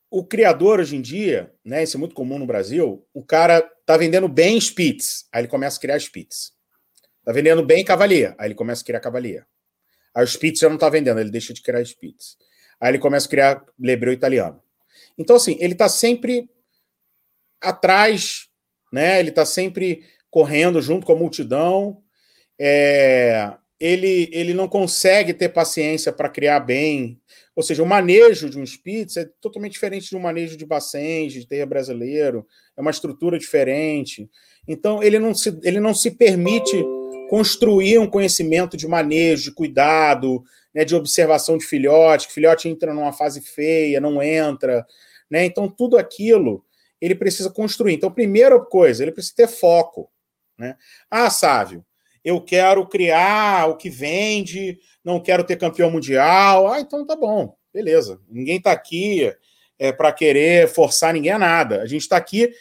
o criador hoje em dia, né, isso é muito comum no Brasil, o cara tá vendendo bem Spitz, aí ele começa a criar Spitz. Tá vendendo bem Cavalier, aí ele começa a criar Cavalier. Aí o Spitz já não tá vendendo, ele deixa de criar Spitz. Aí ele começa a criar Lebreu italiano. Então, assim, ele tá sempre atrás, né? Ele tá sempre correndo junto com a multidão. É, ele, ele não consegue ter paciência para criar bem. Ou seja, o manejo de um Spitz é totalmente diferente de um manejo de Bacens, de terra brasileiro, é uma estrutura diferente. Então, ele não se, ele não se permite construir um conhecimento de manejo, de cuidado, né, de observação de filhote, que filhote entra numa fase feia, não entra. Né? Então, tudo aquilo ele precisa construir. Então, primeira coisa, ele precisa ter foco. Né? Ah, Sávio, eu quero criar o que vende, não quero ter campeão mundial. Ah, então tá bom, beleza. Ninguém está aqui é, para querer forçar ninguém a nada. A gente está aqui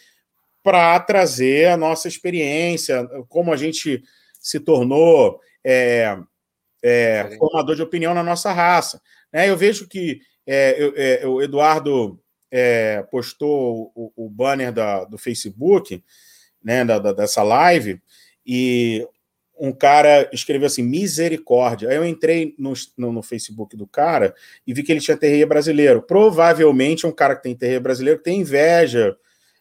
para trazer a nossa experiência, como a gente se tornou é, é, formador de opinião na nossa raça. Né? Eu vejo que é, eu, é, o Eduardo é, postou o, o, banner da, do Facebook, né, da, da, dessa live, e um cara escreveu assim, misericórdia. Aí eu entrei no, no, no, Facebook do cara e vi que ele tinha terreiro brasileiro. Provavelmente é um cara que tem terreiro brasileiro tem inveja.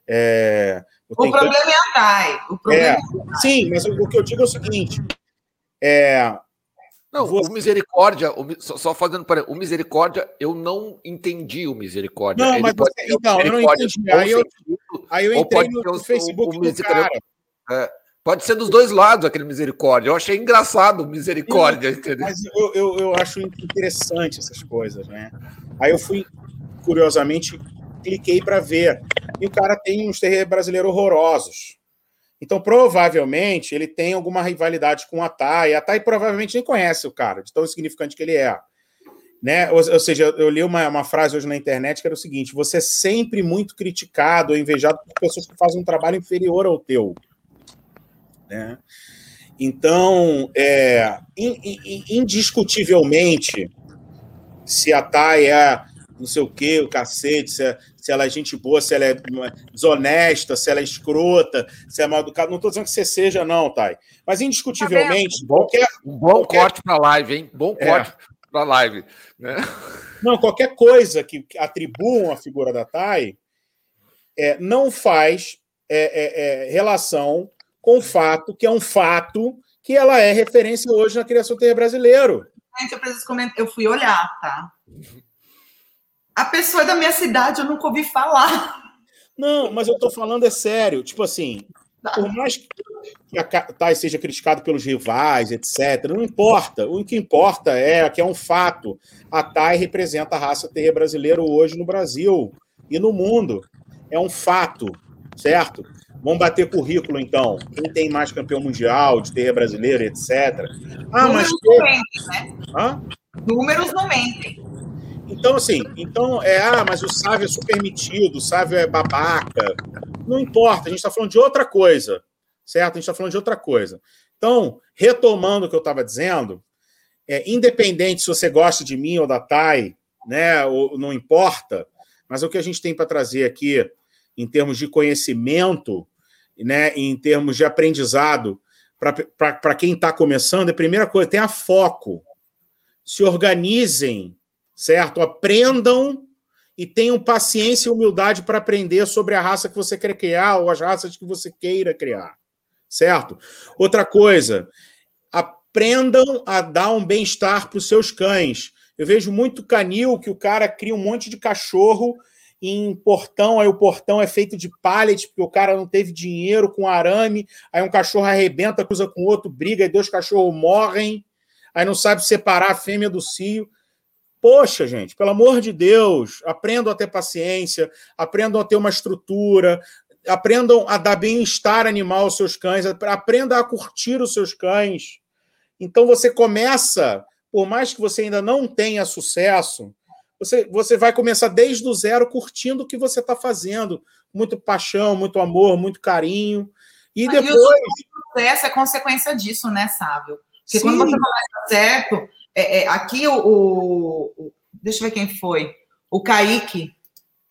É, o problema que... é a DAI. O problema é, é sim, mas o, o, que eu digo é o seguinte: é, não, Você... o Misericórdia, o, só, só fazendo para o Misericórdia, eu não entendi o Misericórdia. Não, Ele mas você, então, eu não entendi. Aí eu, aí eu entrei no, no Facebook o, o do cara. É, pode ser dos dois lados aquele Misericórdia. Eu achei engraçado o Misericórdia, entendeu? Mas eu, eu, eu acho interessante essas coisas, né? Aí eu fui, curiosamente, cliquei para ver. E o cara tem uns terreiros brasileiros horrorosos. Então, provavelmente, ele tem alguma rivalidade com a Thay. A Thay provavelmente nem conhece o cara, de tão significante que ele é. Né? Ou, ou seja, eu li uma, uma frase hoje na internet que era o seguinte: você é sempre muito criticado ou invejado por pessoas que fazem um trabalho inferior ao teu. Né? Então, é, indiscutivelmente, se a Thay é não sei o que, o cacete, se, é, se ela é gente boa, se ela é desonesta, se ela é escrota, se é mal educada. Não estou dizendo que você seja, não, Thay. Mas indiscutivelmente. Tá qualquer, um bom qualquer... corte para a live, hein? Bom é. corte para a live. Né? Não, qualquer coisa que atribuam a figura da Thay é, não faz é, é, é, relação com o fato que é um fato que ela é referência hoje na criação terra brasileiro. Gente, eu preciso comentar. Eu fui olhar, tá? A pessoa é da minha cidade, eu nunca ouvi falar. Não, mas eu tô falando é sério. Tipo assim, por mais que a Thay seja criticado pelos rivais, etc., não importa. O que importa é que é um fato. A Thay representa a raça terra brasileira hoje no Brasil e no mundo. É um fato, certo? Vamos bater currículo, então. Quem tem mais campeão mundial de terra brasileira, etc. Ah, Números mas. Não mentem, né? Hã? Números não mentem. Então, assim, então é, ah, mas o Sávio é super metido, o Sávio é babaca. Não importa, a gente está falando de outra coisa, certo? A gente está falando de outra coisa. Então, retomando o que eu estava dizendo, é, independente se você gosta de mim ou da Thay, né, ou, não importa, mas o que a gente tem para trazer aqui, em termos de conhecimento, né, em termos de aprendizado, para quem está começando, a primeira coisa, tenha foco. Se organizem certo? Aprendam e tenham paciência e humildade para aprender sobre a raça que você quer criar ou as raças que você queira criar, certo? Outra coisa, aprendam a dar um bem-estar para os seus cães. Eu vejo muito canil que o cara cria um monte de cachorro em portão, aí o portão é feito de pallet, porque o cara não teve dinheiro com arame, aí um cachorro arrebenta, cruza com outro, briga, e dois cachorros morrem, aí não sabe separar a fêmea do cio. Poxa, gente, pelo amor de Deus, aprendam a ter paciência, aprendam a ter uma estrutura, aprendam a dar bem-estar animal aos seus cães, aprenda a curtir os seus cães. Então você começa, por mais que você ainda não tenha sucesso, você, você vai começar desde o zero curtindo o que você está fazendo. Muito paixão, muito amor, muito carinho. E depois. E o sucesso é consequência disso, né, Sábio? Porque Sim. quando você começa certo, é, é, aqui o, o, Deixa eu ver quem foi. O Kaique.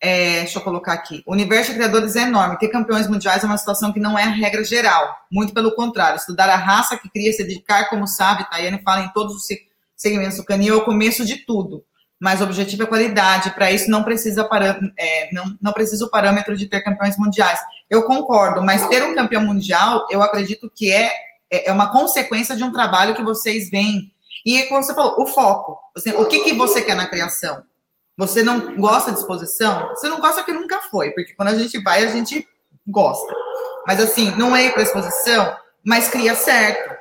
É, deixa eu colocar aqui. O universo de criadores é enorme. Ter campeões mundiais é uma situação que não é a regra geral. Muito pelo contrário. Estudar a raça que cria, se dedicar, como sabe, Tayane fala em todos os segmentos do canil, é o começo de tudo mas o objetivo é qualidade. Para isso não precisa é, não, não precisa o parâmetro de ter campeões mundiais. Eu concordo, mas ter um campeão mundial, eu acredito que é, é, é uma consequência de um trabalho que vocês veem. E como você falou, o foco. Você, o que, que você quer na criação? Você não gosta de exposição? Você não gosta que nunca foi, porque quando a gente vai, a gente gosta. Mas assim, não é ir para exposição, mas cria certo.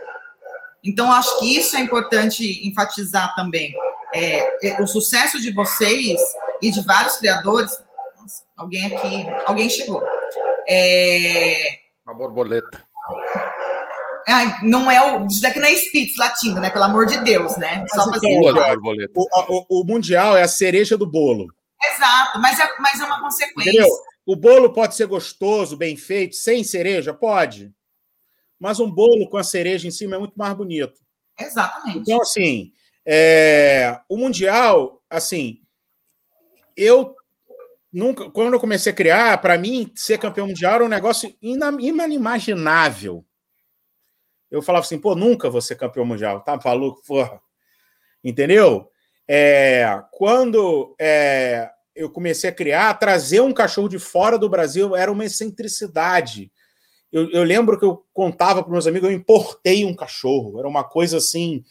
Então, acho que isso é importante enfatizar também é, é, o sucesso de vocês e de vários criadores. Nossa, alguém aqui, alguém chegou. É, Uma borboleta. Ai, não é o. Isso daqui não é Spitz latino, né? Pelo amor de Deus, né? Só fazer o, o, o, Mundial é a cereja do bolo. Exato, mas é, mas é uma consequência. Entendeu? O bolo pode ser gostoso, bem feito, sem cereja? Pode. Mas um bolo com a cereja em cima é muito mais bonito. Exatamente. Então, assim, é, o Mundial, assim, eu nunca, quando eu comecei a criar, para mim, ser campeão mundial era um negócio inimaginável. Eu falava assim, pô, nunca vou ser campeão mundial, tá maluco, porra. Entendeu? É, quando é, eu comecei a criar, trazer um cachorro de fora do Brasil era uma excentricidade. Eu, eu lembro que eu contava para meus amigos, eu importei um cachorro, era uma coisa assim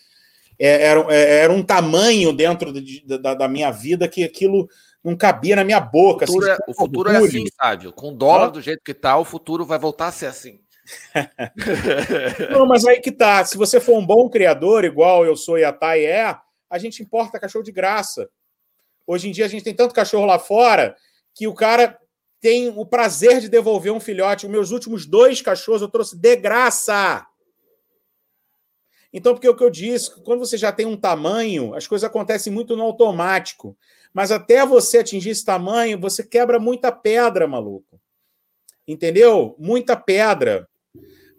é, era, é, era um tamanho dentro de, da, da, minha vida que aquilo não cabia na minha boca. O futuro, assim, é, o futuro é assim, Sádio. Com dólar do jeito que está, o futuro vai voltar a ser assim. não, mas aí que tá. Se você for um bom criador, igual eu sou e a Thay é, a gente importa cachorro de graça. Hoje em dia a gente tem tanto cachorro lá fora que o cara tem o prazer de devolver um filhote. Os meus últimos dois cachorros eu trouxe de graça. Então, porque o que eu disse, quando você já tem um tamanho, as coisas acontecem muito no automático. Mas até você atingir esse tamanho, você quebra muita pedra, maluco. Entendeu? Muita pedra.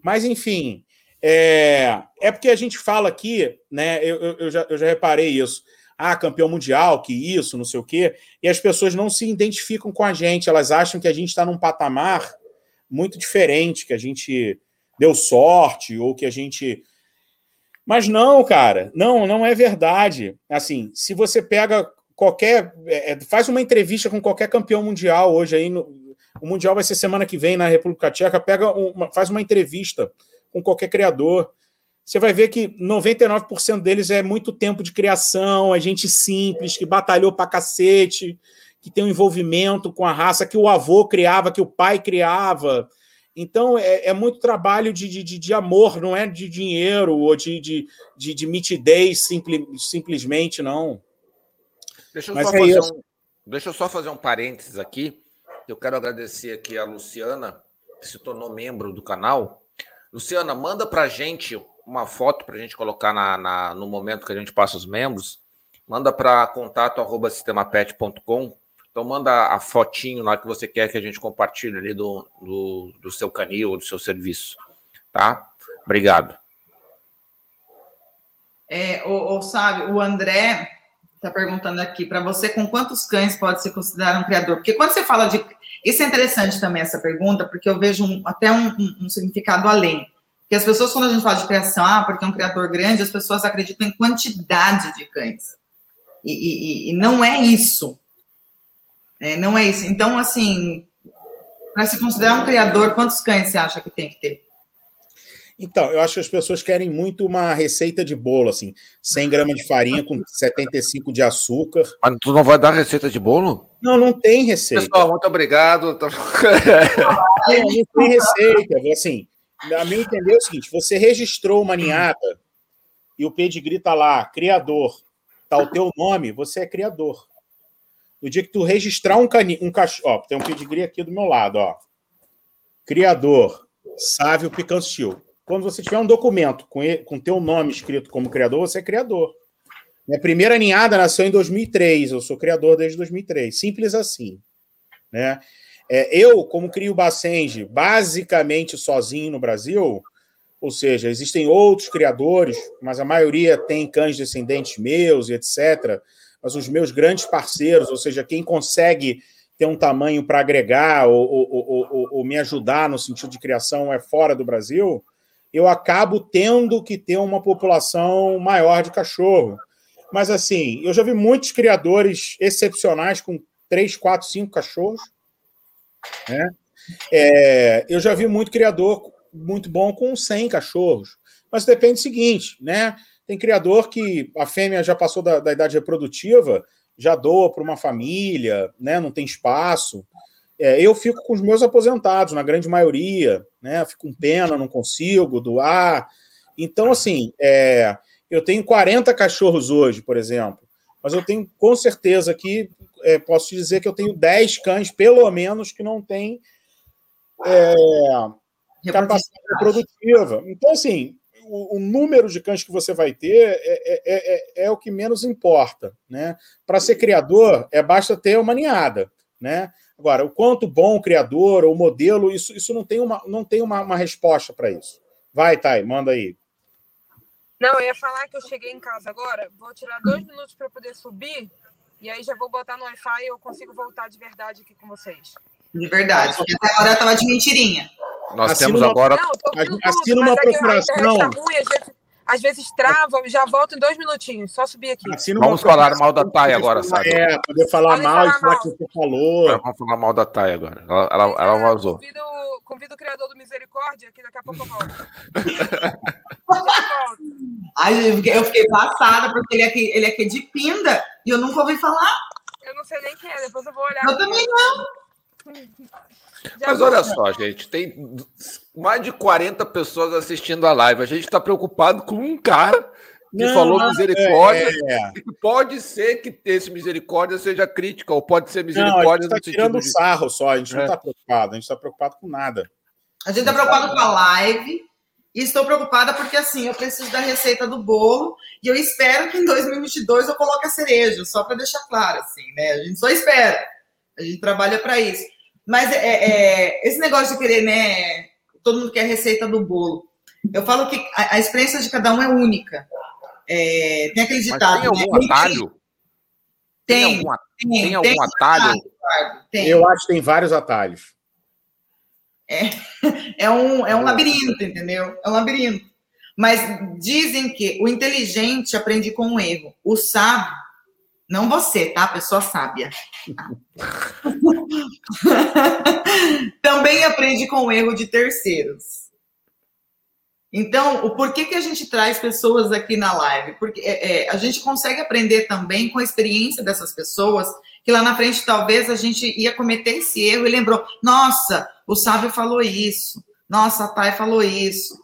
Mas, enfim, é, é porque a gente fala aqui, né? Eu, eu, já, eu já reparei isso. Ah, campeão mundial, que isso, não sei o quê. E as pessoas não se identificam com a gente, elas acham que a gente está num patamar muito diferente, que a gente deu sorte, ou que a gente mas não, cara, não, não é verdade. Assim, se você pega qualquer. É, é, faz uma entrevista com qualquer campeão mundial hoje aí. No, o Mundial vai ser semana que vem na República Tcheca. Pega uma, faz uma entrevista com qualquer criador. Você vai ver que 99% deles é muito tempo de criação, é gente simples, que batalhou pra cacete, que tem um envolvimento com a raça que o avô criava, que o pai criava. Então, é, é muito trabalho de, de, de, amor, não é de dinheiro ou de, de, de, de mitidez simple, simplesmente, não. Deixa eu, só é fazer um, deixa eu só fazer um parênteses aqui. Eu quero agradecer aqui a Luciana, que se tornou membro do canal. Luciana, manda para gente uma foto para a gente colocar na, na, no momento que a gente passa os membros. Manda para contato arroba sistemapet.com então manda a fotinho lá que você quer que a gente compartilhe ali do, do, do seu canil ou do seu serviço. Tá? Obrigado. É, o, o, sabe, o André está perguntando aqui, para você, com quantos cães pode se considerar um criador? Porque quando você fala de. Isso é interessante também, essa pergunta, porque eu vejo um, até um, um, significado além. Porque as pessoas, quando a gente fala de criação, ah, porque é um criador grande, as pessoas acreditam em quantidade de cães. E, e, e não é isso. É, não é isso. Então, assim, para se considerar um criador, quantos cães você acha que tem que ter? Então, eu acho que as pessoas querem muito uma receita de bolo, assim, 100 gramas de farinha com 75 de açúcar. Mas tu não vai dar receita de bolo? Não, não tem receita. Pessoal, muito obrigado. não, não tem receita. Assim, a meu entender é o seguinte, você registrou uma ninhada e o pedigree tá lá, criador, tá o teu nome, você é criador. No dia que tu registrar um, cani um cachorro. Ó, tem um pedigree aqui do meu lado, ó. criador, Sávio Picanstil. Quando você tiver um documento com, com teu nome escrito como criador, você é criador. Minha primeira ninhada nasceu em 2003, eu sou criador desde 2003. Simples assim. Né? É, eu, como crio Bacenge basicamente sozinho no Brasil, ou seja, existem outros criadores, mas a maioria tem cães descendentes meus e etc. Mas os meus grandes parceiros, ou seja, quem consegue ter um tamanho para agregar ou, ou, ou, ou, me ajudar no sentido de criação é fora do Brasil, eu acabo tendo que ter uma população maior de cachorro. Mas assim, eu já vi muitos criadores excepcionais com três, quatro, cinco cachorros. Né? É, eu já vi muito criador muito bom com 100 cachorros. Mas depende do seguinte, né? Tem criador que a fêmea já passou da, da idade reprodutiva, já doa para uma família, né? Não tem espaço. É, eu fico com os meus aposentados, na grande maioria, né? Fico com pena, não consigo doar. Então, assim, é, eu tenho 40 cachorros hoje, por exemplo, mas eu tenho com certeza que é, posso te dizer que eu tenho 10 cães, pelo menos, que não tem é, capacidade reprodutiva. Então, assim, o, o, número de cães que você vai ter é, é, é o que menos importa. Né? Para ser criador, é basta ter uma ninhada. Né? Agora, o quanto bom o criador ou modelo, isso, isso não tem uma, não tem uma, uma resposta para isso. Vai, Thay, manda aí. Não, eu ia falar que eu cheguei em casa agora, vou tirar dois minutos para poder subir e aí já vou botar no Wi-Fi e eu consigo voltar de verdade aqui com vocês. De verdade, porque até agora eu tava de mentirinha. Nós assina temos uma, agora. Não, assina uma procuração. Tá ruim, vezes, às vezes trava, já volto em dois minutinhos, só subir aqui. Vamos falar mal da Thay agora, sabe? É, poder falar Pode mal, falar que você falou. Vamos falar mal da Thay agora. Ela, ela, ela vazou. Convido, convido o criador do Misericórdia, que daqui a pouco eu volto. Ai, eu fiquei passada, porque ele é, aqui, ele é aqui de Pinda e eu nunca ouvi falar. Eu não sei nem quem é, depois eu vou olhar. Eu também não. Mas olha só, gente, tem mais de 40 pessoas assistindo a live. A gente está preocupado com um cara que não, falou misericórdia. É, é. Pode ser que esse misericórdia seja crítica, ou pode ser misericórdia não, a gente está tirando de... sarro só, a gente é. não está preocupado, a gente está preocupado com nada. A gente está preocupado com a live. E estou preocupada porque, assim, eu preciso da receita do bolo e eu espero que em 2022 eu coloque a cereja, só para deixar claro, assim, né? A gente só espera. A gente trabalha para isso. Mas é, é, esse negócio de querer, né? Todo mundo quer a receita do bolo. Eu falo que a, a experiência de cada um é única. É, tem aquele ditado. Mas tem algum né? atalho? Tem. Tem algum, tem, tem algum tem atalho? Tem. Eu acho que tem vários atalhos. É, é, um, é um labirinto, entendeu? É um labirinto. Mas dizem que o inteligente aprende com o erro. O sábio não você, tá? Pessoa sábia. Também aprende com o erro de terceiros. Então, o porquê que a gente traz pessoas aqui na live? Porque é, é, a gente consegue aprender também com a experiência dessas pessoas, que lá na frente talvez a gente ia cometer esse erro e lembrou: nossa, o sábio falou isso, nossa, a Thay falou isso,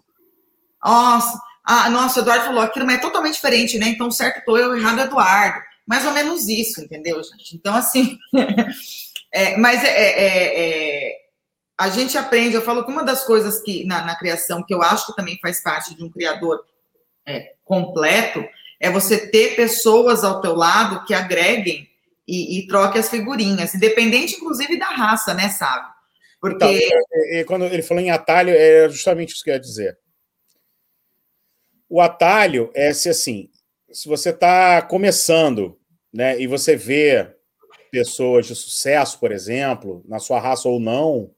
nossa, ah, nossa, o Eduardo falou aquilo, mas é totalmente diferente, né? Então, certo, tô eu, errado, Eduardo mais ou menos isso, entendeu, gente? Então, assim, é, mas é, é, é, a gente aprende, eu falo que uma das coisas que na, na, criação, que eu acho que também faz parte de um criador é, completo, é você ter pessoas ao teu lado que agreguem e, e troquem as figurinhas, independente, inclusive, da raça, né, sabe? Porque... Então, é, quando ele falou em atalho, é justamente isso que eu ia dizer. O atalho é se assim, se você está começando né, e você vê pessoas de sucesso, por exemplo, na sua raça ou não,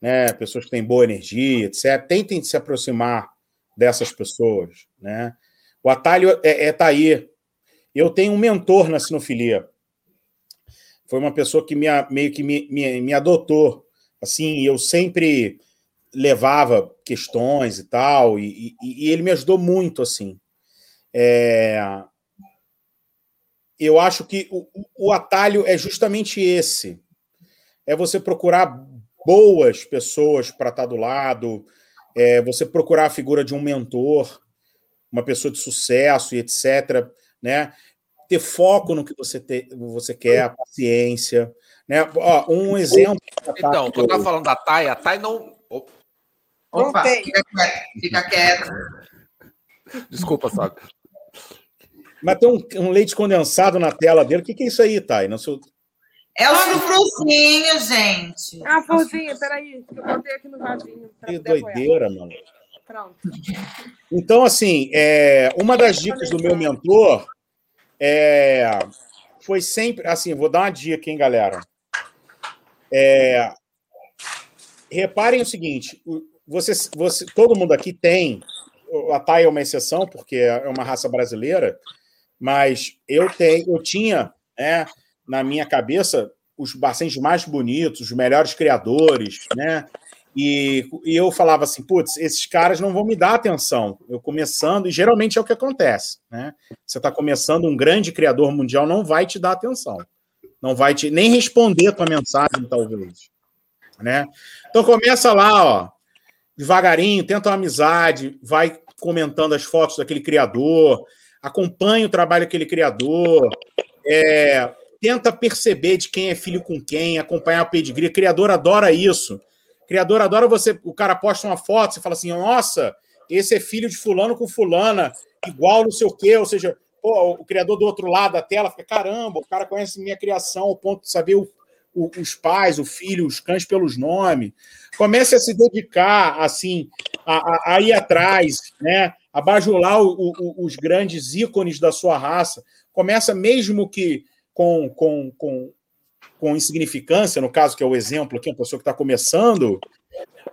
né, pessoas que têm boa energia, etc., tentem se aproximar dessas pessoas. Né? O atalho é, é tá aí. Eu tenho um mentor na sinofilia. Foi uma pessoa que me, meio que me, me, me adotou. Assim, eu sempre levava questões e tal, e, e, e ele me ajudou muito, assim. É, eu acho que o, o atalho é justamente esse. É você procurar boas pessoas para estar tá do lado, é você procurar a figura de um mentor, uma pessoa de sucesso e etc. Né? Ter foco no que você, te, você quer, paciência. Né? Ó, um exemplo. Então, tu tá falando da Thay, a Thay não, Opa, Opa fica quieto, fica quieto. Desculpa, sabe? Mas tem um, um, leite condensado na tela dele. O que, que é isso aí, Thay? Não sou... É o frufruzinho, gente. Ah, florzinha, peraí. Eu botei aqui no vasinho. Que doideira, mano. Pronto. Então, assim, é, uma das dicas do meu mentor é, foi sempre. Assim, vou dar uma dica, hein, galera. É, reparem o seguinte: você, você, todo mundo aqui tem. A Thay é uma exceção, porque é uma raça brasileira, mas eu tenho, eu tinha né, na minha cabeça os bastante mais bonitos, os melhores criadores, né? E, e eu falava assim, putz, esses caras não vão me dar atenção. Eu começando, e geralmente é o que acontece, né? Você está começando, um grande criador mundial não vai te dar atenção. Não vai te nem responder a tua mensagem, talvez. Né? Então começa lá, ó, devagarinho, tenta uma amizade, vai comentando as fotos daquele criador, acompanha o trabalho daquele criador, é, tenta perceber de quem é filho com quem, acompanhar o pedigree. Criador adora isso criador adora você. O cara posta uma foto, você fala assim: nossa, esse é filho de fulano com fulana, igual não sei o quê. Ou seja, pô, o criador do outro lado da tela fica: caramba, o cara conhece minha criação ao ponto de saber o, o, os pais, o filho, os cães pelos nomes. Comece a se dedicar, assim, a, a, a ir atrás, né? A bajular o, os grandes ícones da sua raça. Começa mesmo que com, com, com com insignificância, no caso que é o exemplo aqui, uma pessoa que está começando,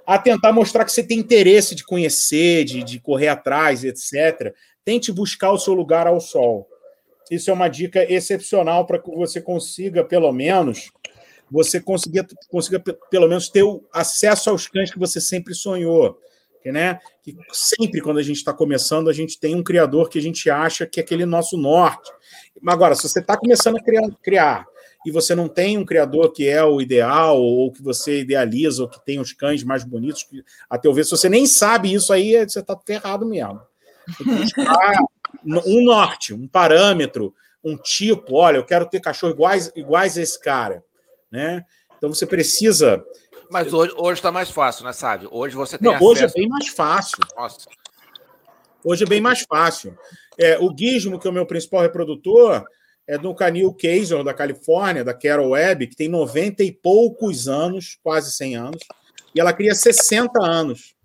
a tentar mostrar que você tem interesse de conhecer, de, de correr atrás, etc. Tente buscar o seu lugar ao sol. Isso é uma dica excepcional para que você consiga, pelo menos, você consiga, consiga pelo menos ter o acesso aos cães que você sempre sonhou. Que, né? que sempre, quando a gente está começando, a gente tem um criador que a gente acha que é aquele nosso norte. Agora, se você está começando a criar, criar e você não tem um criador que é o ideal, ou que você idealiza, ou que tem os cães mais bonitos, a teu ver, se você nem sabe isso aí, você está ferrado mesmo. um norte, um parâmetro, um tipo, olha, eu quero ter cachorro iguais, iguais a esse cara, né? Então você precisa. Mas hoje está mais fácil, né, sabe? Hoje você tem. Não, acesso... hoje é bem mais fácil. Nossa. Hoje é bem mais fácil. É, o Gizmo, que é o meu principal reprodutor, é do canil Kaiser, da Califórnia, da Carol Webb, que tem 90 e poucos anos, quase 100 anos, e ela cria 60 anos.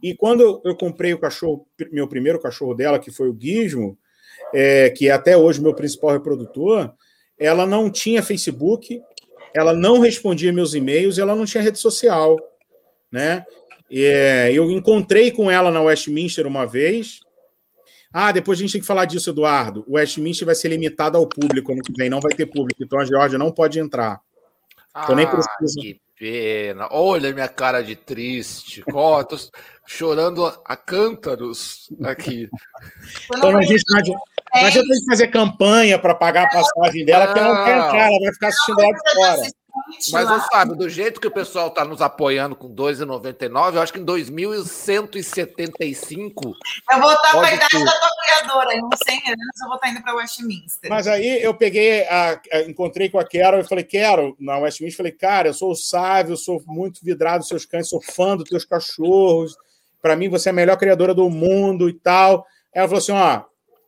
E quando eu comprei o cachorro, meu primeiro cachorro dela, que foi o Gizmo, é, que é até hoje meu principal reprodutor, ela não tinha Facebook, ela não respondia meus e-mails, ela não tinha rede social, né? É, eu encontrei com ela na Westminster uma vez, ah, depois a gente tem que falar disso, Eduardo. O Westminster vai ser limitado ao público ano que vem, não vai ter público, então a Georgia não pode entrar. Então nem precisa. Que pena. Olha minha cara de triste. Oh, tô chorando a cântaros aqui. Então a gente não adianta, não fazer campanha para pagar a passagem dela, porque ela não quer entrar, ela vai ficar assistindo lá de fora. Mas, ô, Fábio, do jeito que o pessoal está nos apoiando com 2,99, eu acho que em 2175. Eu vou estar com a idade da tua criadora, em uns 100 anos eu vou estar indo para Westminster. Mas aí eu peguei, a, a, encontrei com a Carol e falei, Carol, na Westminster, falei, cara, eu sou o Sávio, sou muito vidrado dos seus cães, sou fã dos teus cachorros, para mim você é a melhor criadora do mundo e tal. Ela falou assim: ó,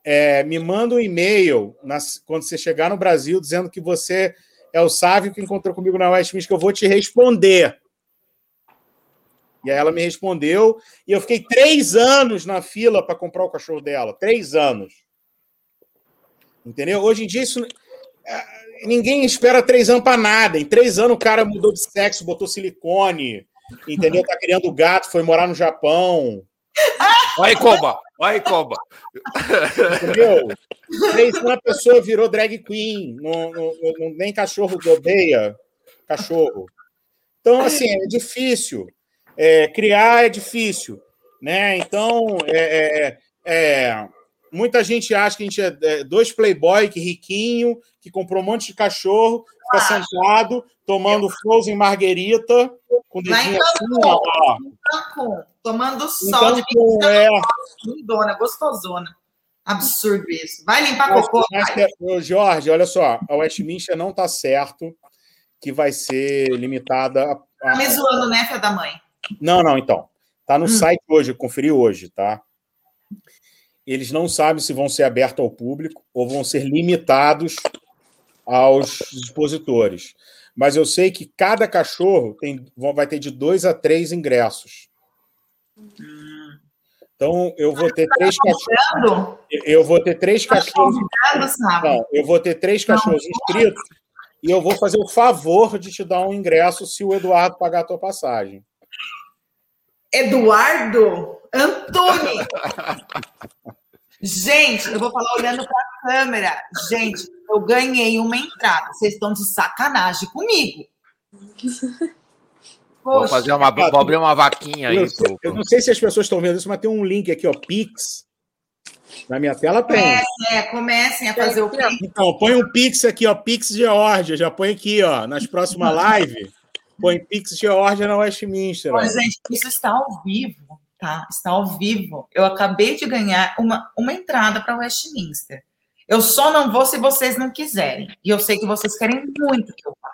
é, me manda um e-mail nas, quando você chegar no Brasil dizendo que você é o Sávio que encontrou comigo na Westminster, que eu vou te responder. E aí ela me respondeu, e eu fiquei três anos na fila para comprar o cachorro dela. Três anos. Entendeu? Hoje em dia, isso. É, ninguém espera três anos para nada. Em três anos, o cara mudou de sexo, botou silicone, entendeu? Tá criando gato, foi morar no Japão. Vai, Coba! Vai, Coba! Entendeu? Três anos a pessoa virou drag queen, não, não, não, nem cachorro odeia cachorro. Então, assim, é difícil. É, criar é difícil. Né? Então, é, é, é, muita gente acha que a gente é, é dois playboy que riquinho, que comprou um monte de cachorro, fica sentado, tomando frozen marguerita, com dedinho assim, ó. tomando sol de Cancún, é. lindona, gostosona. Absurdo isso. Vai limpar mas, cocô. Mas, é, Jorge, olha só, a Westminster não está certo que vai ser limitada. A. Tá me zoando, né, filha da mãe? Não, não, então. Tá no hum. site hoje, conferi hoje, tá? Eles não sabem se vão ser abertos ao público ou vão ser limitados aos expositores. Mas eu sei que cada cachorro tem, vai ter de dois a três ingressos. Então, eu vou ter três tá cachorros. Eu vou ter três tá cachorros. Não, eu vou ter três cachorros inscritos e eu vou fazer o favor de te dar um ingresso se o Eduardo pagar a tua passagem. Eduardo Antônio. Gente, eu vou falar olhando para câmera. Gente, eu ganhei uma entrada. Vocês estão de sacanagem comigo. Vou fazer uma, vou abrir uma vaquinha aí. Eu, pro... eu não sei se as pessoas estão vendo isso, mas tem um link aqui, ó, Pix. Na minha tela tem. Comecem, é, comecem a fazer o Pix. Então, põe um Pix aqui, ó, Pix Georgia. Já põe aqui, ó, nas próximas lives. Põe Pix Georgia na Westminster. Olha, gente, isso está ao vivo, tá? Está ao vivo. Eu acabei de ganhar uma, uma entrada para Westminster. Eu só não vou se vocês não quiserem. E eu sei que vocês querem muito que eu vá.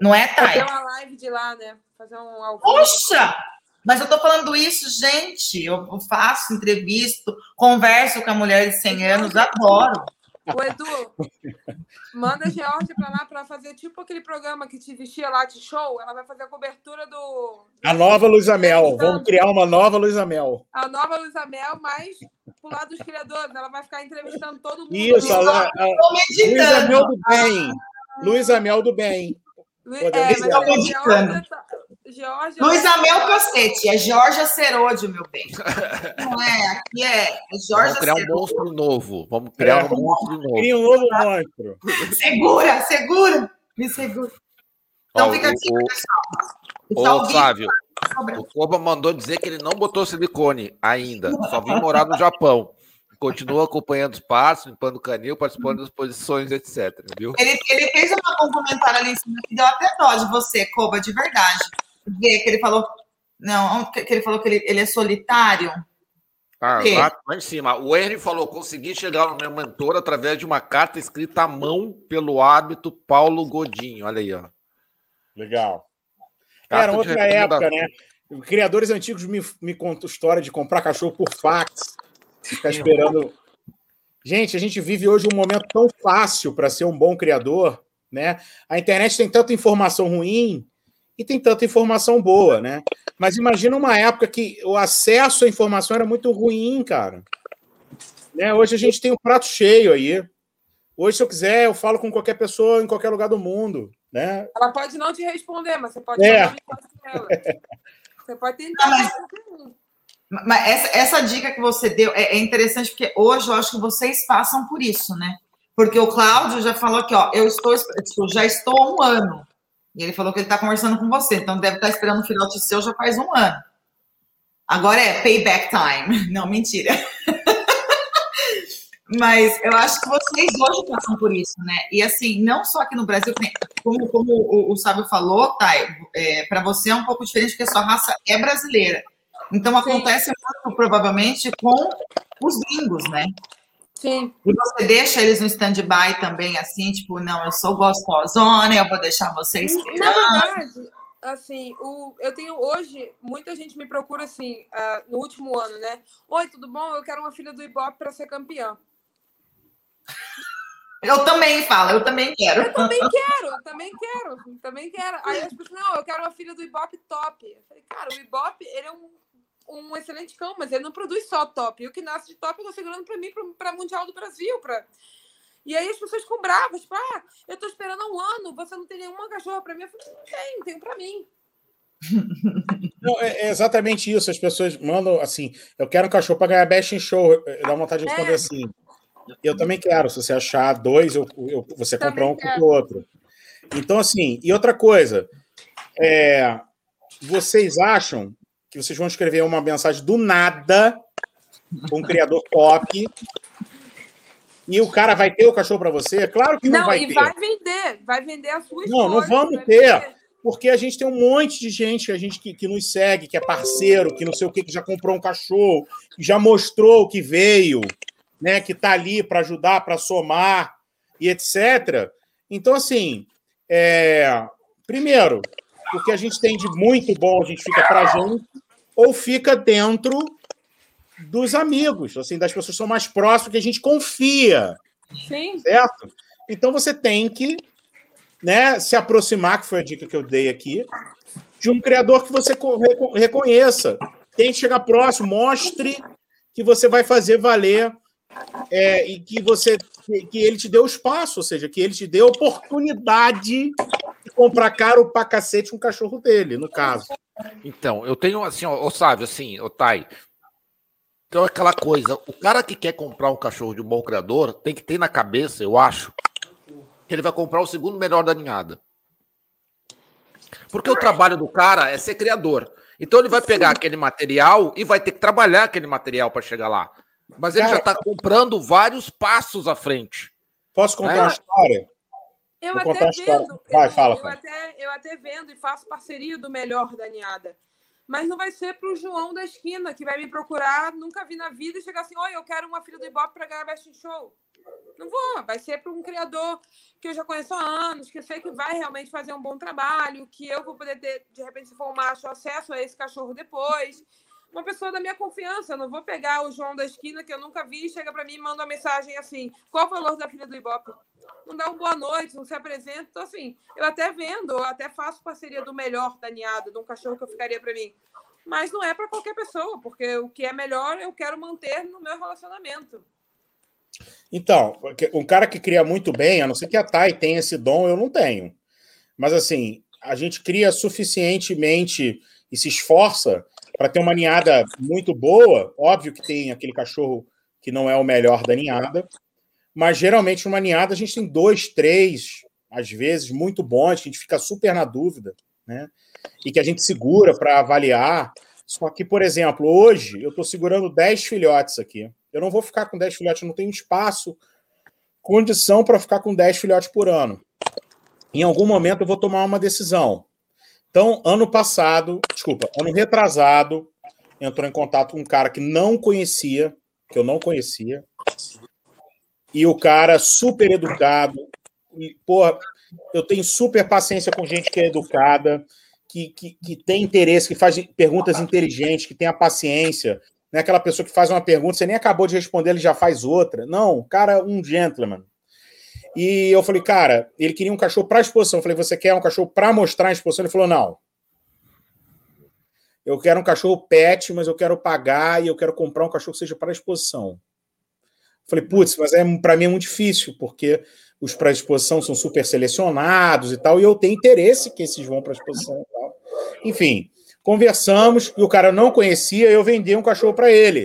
Não é, Thay? Fazer uma live de lá, né? Fazer um Poxa! Mas eu tô falando isso, gente. Eu faço entrevista, converso com a mulher de 100 anos, adoro. O Edu, manda a Georgia para lá para fazer tipo aquele programa que te vestia lá de show. Ela vai fazer a cobertura do. A nova Luísa Mel. Vamos criar uma nova Luísa Mel. A nova Luísa Mel, mas pro lado dos criadores. Ela vai ficar entrevistando todo mundo. Isso, a, a, a Luísa Mel do bem. Luísa Mel do bem. É, mas a Georgia, tá, Georgia. Luiz Amel Cacete, é Jorge Cerode, meu bem. Não é, aqui é, é Jorge Vamos criar um monstro novo. Vamos criar é, um monstro novo. Cria um novo monstro. Segura, segura. Me segura. Então Ó, fica aqui, o, pessoal. Ô, Flávio, o Koba mandou dizer que ele não botou silicone ainda, só vim morar no Japão continua acompanhando os passos, limpando o canil, participando das posições, etc. Viu? Ele, ele fez um comentário ali em cima que deu até dó de você, Koba, de verdade. Ver que ele falou. Não, que ele falou que ele, ele é solitário. Ah, lá, lá, em cima. O Henry falou: consegui chegar no meu mentor através de uma carta escrita à mão pelo hábito Paulo Godinho. Olha aí, ó. Legal. Carta Era outra época, né? Criadores antigos me, me contam história de comprar cachorro por fax. Ficar esperando. Gente, a gente vive hoje um momento tão fácil para ser um bom criador, né? A internet tem tanta informação ruim e tem tanta informação boa, né? Mas imagina uma época que o acesso à informação era muito ruim, cara. Né? Hoje a gente tem um prato cheio aí. Hoje, se eu quiser, eu falo com qualquer pessoa em qualquer lugar do mundo, né? Ela pode não te responder, mas você pode é. ela. Você pode tentar. mas, mas essa, essa, dica que você deu é, é interessante porque hoje eu acho que vocês passam por isso, né? Porque o Cláudio já falou que, ó, eu estou, tipo, já estou há um ano e ele falou que ele está conversando com você, então deve estar tá esperando o final de seu já faz um ano. Agora é payback time. Não, mentira. Mas eu acho que vocês hoje passam por isso, né? E assim, não só aqui no Brasil, como, como o, o Sábio falou, Thay, é, para você é um pouco diferente porque a sua raça é brasileira. Então acontece muito, provavelmente com os gringos, né? Sim. E você deixa eles no stand-by também, assim, tipo, não, eu sou gostosona, eu vou deixar vocês. Na verdade, assim, o, eu tenho hoje, muita gente me procura assim, uh, no último ano, né? Oi, tudo bom? Eu quero uma filha do Ibope para ser campeã. Eu também falo, eu também quero. Eu também quero, eu também quero, também quero. Aí as pessoas, não, eu quero uma filha do Ibope top. Eu falei, cara, o Ibope, ele é um um excelente cão, mas ele não produz só top. E o que nasce de top eu tô segurando para mim, para Mundial do Brasil. Pra... E aí as pessoas ficam bravas, tipo, ah, eu tô esperando há um ano, você não tem nenhuma cachorra para mim. Eu falei, não tenho, tenho para mim. Não, é, é, exatamente isso. As pessoas mandam assim: eu quero um cachorro para ganhar Best in Show. Dá vontade de responder é. assim. Eu também quero. Se você achar dois, eu, eu você compra um com o outro. Então, assim, e outra coisa, é, vocês acham que vocês vão escrever uma mensagem do nada, um criador top, e o cara vai ter o cachorro para você? Claro que não, não vai ter. Não, e vai vender, vai vender a sua Não, não vamos ter. Porque a gente tem um monte de gente que a gente que, que nos segue, que é parceiro, que não sei o que, que já comprou um cachorro, que já mostrou que veio, né, que está ali para ajudar, para somar e etc. Então, assim, é... primeiro, o que a gente tem de muito bom, a gente fica pra gente, ou fica dentro dos amigos, assim, das pessoas que são mais próximas, que a gente confia. Sim. Certo? Então você tem que né, se aproximar, que foi a dica que eu dei aqui, de um criador que você reconheça. Tente chegar próximo, mostre que você vai fazer valer é, e que você que ele te deu espaço, ou seja, que ele te deu oportunidade de comprar caro pra cacete um cachorro dele, no caso. Então, eu tenho assim, ó, Sávio, assim, ô Thay, então, aquela coisa, o cara que quer comprar um cachorro de um bom criador tem que ter na cabeça, eu acho, que ele vai comprar o segundo melhor da ninhada. Porque o trabalho do cara é ser criador. Então ele vai pegar aquele material e vai ter que trabalhar aquele material para chegar lá. Mas ele cara, já está comprando vários passos à frente. Posso contar é? uma história? Eu Vou até vendo. Vai, eu, fala, eu, até, eu até vendo e faço parceria do melhor da ninhada mas não vai ser para o João da esquina que vai me procurar, nunca vi na vida e chegar assim: oi, eu quero uma filha do Ibope para ganhar Best in Show. Não vou, vai ser para um criador que eu já conheço há anos, que eu sei que vai realmente fazer um bom trabalho, que eu vou poder ter, de repente, se for um macho, acesso a esse cachorro depois. Uma pessoa da minha confiança, eu não vou pegar o João da esquina que eu nunca vi, chega para mim e manda uma mensagem assim: qual o valor da filha do Ibope? Não dá uma boa noite, não se apresenta. Então, assim, eu até vendo, eu até faço parceria do melhor da ninhada, de um cachorro que eu ficaria para mim. Mas não é para qualquer pessoa, porque o que é melhor eu quero manter no meu relacionamento. Então, um cara que cria muito bem, a não ser que a Thay tenha esse dom, eu não tenho. Mas assim, a gente cria suficientemente e se esforça para ter uma ninhada muito boa. Óbvio que tem aquele cachorro que não é o melhor da ninhada, mas geralmente numa ninhada a gente tem dois, três, às vezes, muito bons, que a gente fica super na dúvida, né? E que a gente segura para avaliar. Só que, por exemplo, hoje eu estou segurando 10 filhotes aqui. Eu não vou ficar com 10 filhotes, eu não tenho espaço, condição para ficar com 10 filhotes por ano. Em algum momento eu vou tomar uma decisão. Então, ano passado, desculpa, ano retrasado, entrou em contato com um cara que não conhecia, que eu não conhecia, e o cara super educado. E, porra, eu tenho super paciência com gente que é educada, que, que, que tem interesse, que faz perguntas inteligentes, que tem a paciência. Não é aquela pessoa que faz uma pergunta, você nem acabou de responder, ele já faz outra. Não, cara é um gentleman. E eu falei, cara, ele queria um cachorro para exposição. Eu falei, você quer um cachorro para mostrar a exposição? Ele falou, não. Eu quero um cachorro pet, mas eu quero pagar e eu quero comprar um cachorro que seja para exposição. Falei, putz, mas é, para mim é muito difícil, porque os para exposição são super selecionados e tal, e eu tenho interesse que esses vão para exposição e tal. Enfim, conversamos e o cara não conhecia, eu vendi um cachorro para ele.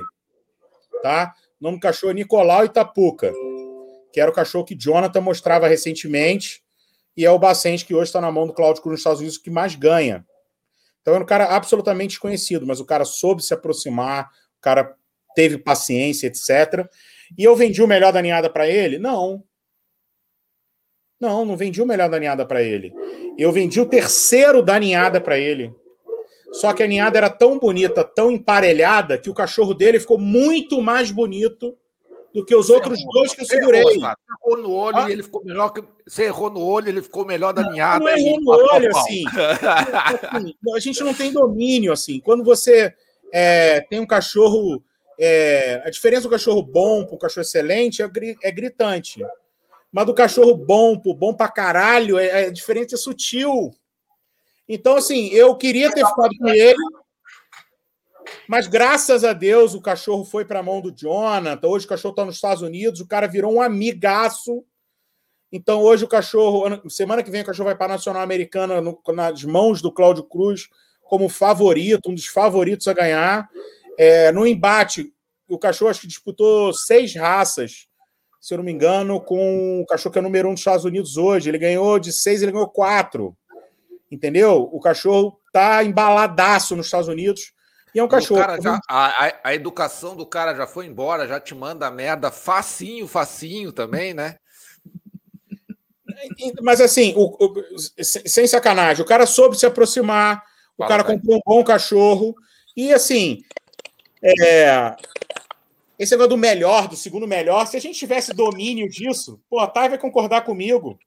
Tá? O nome do cachorro é Nicolau Itapuca, que era o cachorro que Jonathan mostrava recentemente, e é o Bacente que hoje está na mão do Cláudio Cruz nos Estados Unidos que mais ganha. Então era um cara absolutamente desconhecido, mas o cara soube se aproximar, o cara teve paciência, etc. E eu vendi o melhor da ninhada para ele? Não. Não, não vendi o melhor da ninhada para ele. Eu vendi o terceiro da ninhada para ele. Só que a ninhada era tão bonita, tão emparelhada, que o cachorro dele ficou muito mais bonito do que os outros errou, dois que eu segurei. Errou, você errou no olho ah? e ele ficou melhor que. Você errou no olho, ele ficou melhor da ninhada. Não, não errou no olho, assim. assim. A gente não tem domínio, assim. Quando você é, tem um cachorro é, a diferença do cachorro bom para o cachorro excelente é, é, gritante. Mas do cachorro bom para bom para caralho, é, é, a diferença é sutil. Então, assim, eu queria ter ficado com ele, mas graças a Deus o cachorro foi para a mão do Jonathan. Hoje o cachorro está nos Estados Unidos, o cara virou um amigaço. Então, hoje o cachorro, semana que vem, o cachorro vai para a Nacional Americana no, nas mãos do Cláudio Cruz como favorito, um dos favoritos a ganhar. É, no embate, o cachorro acho que disputou seis raças, se eu não me engano, com o cachorro que é número um dos Estados Unidos hoje. Ele ganhou de seis, ele ganhou quatro. Entendeu? O cachorro tá embaladaço nos Estados Unidos. E é um cachorro. Já, a, a, educação do cara já foi embora, já te manda merda facinho, facinho também, né? Mas assim, o, o, sem sacanagem, o cara soube se aproximar, o Fala, cara comprou um bom cachorro. E assim, é, esse negócio do melhor, do segundo melhor, se a gente tivesse domínio disso, pô, a Thay vai concordar comigo.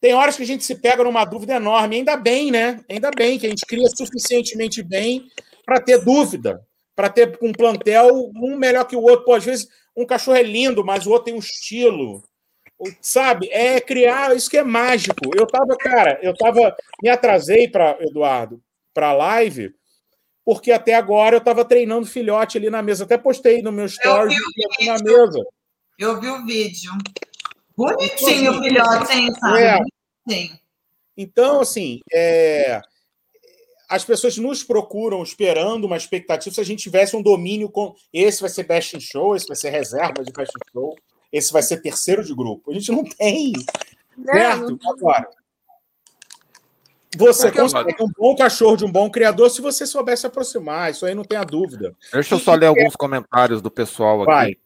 tem horas que a gente se pega numa dúvida enorme. Ainda bem, né? Ainda bem que a gente cria suficientemente bem para ter dúvida, para ter um plantel um melhor que o outro. Pô, às vezes um cachorro é lindo, mas o outro tem um estilo. Sabe? É criar, isso que é mágico. Eu tava, cara, eu tava, me atrasei para Eduardo, para a live, porque até agora eu tava treinando filhote ali na mesa. Até postei no meu story na mesa. Eu vi o vídeo. Bonitinho o filhote, hein, sabe? É. Bonitinho. Então, assim, é... as pessoas nos procuram esperando uma expectativa se a gente tivesse um domínio com. Esse vai ser best in show, esse vai ser reserva de best in show, esse vai ser terceiro de grupo. A gente não tem. Não, certo? Não... Agora. Você consegue um bom cachorro de um bom criador se você souber se aproximar, isso aí não tem a dúvida. Deixa eu só ler alguns comentários do pessoal aqui. Vai.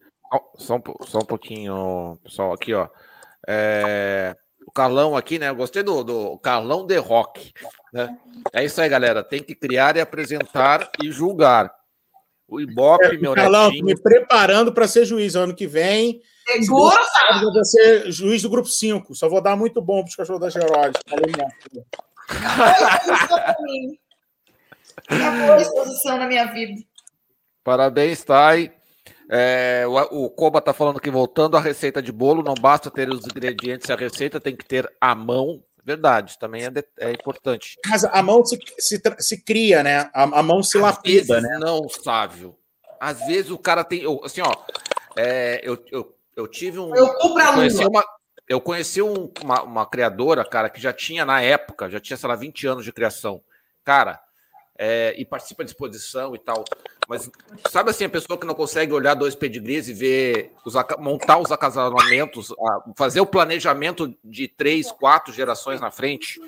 Só um, só um pouquinho, pessoal, aqui, ó. É, o Carlão aqui, né? Eu gostei do, do Carlão de Rock. Né? É isso aí, galera. Tem que criar e apresentar e julgar. O Ibope, é, meu Carlão, netinho... me preparando para ser juiz ano que vem. Segura, Eu vou ser juiz do grupo 5. Só vou dar muito bom para os cachorros da Geróide. Acabou a exposição na minha vida. Parabéns, Thay. É, o, o Koba está falando que voltando à receita de bolo, não basta ter os ingredientes, a receita tem que ter a mão. Verdade, também é, de, é importante. Mas a mão se, se, se cria, né? A, a mão se Às lapida, né? Não, Sávio. Às vezes o cara tem. Eu, assim, ó, é, eu, eu, eu tive um. Eu, eu conheci uma, eu conheci um, uma, uma criadora, cara, que já tinha na época, já tinha, sei lá, 20 anos de criação. Cara, é, e participa de exposição e tal. Mas sabe assim, a pessoa que não consegue olhar dois pedigrees e ver, os, montar os acasalamentos, fazer o planejamento de três, quatro gerações na frente,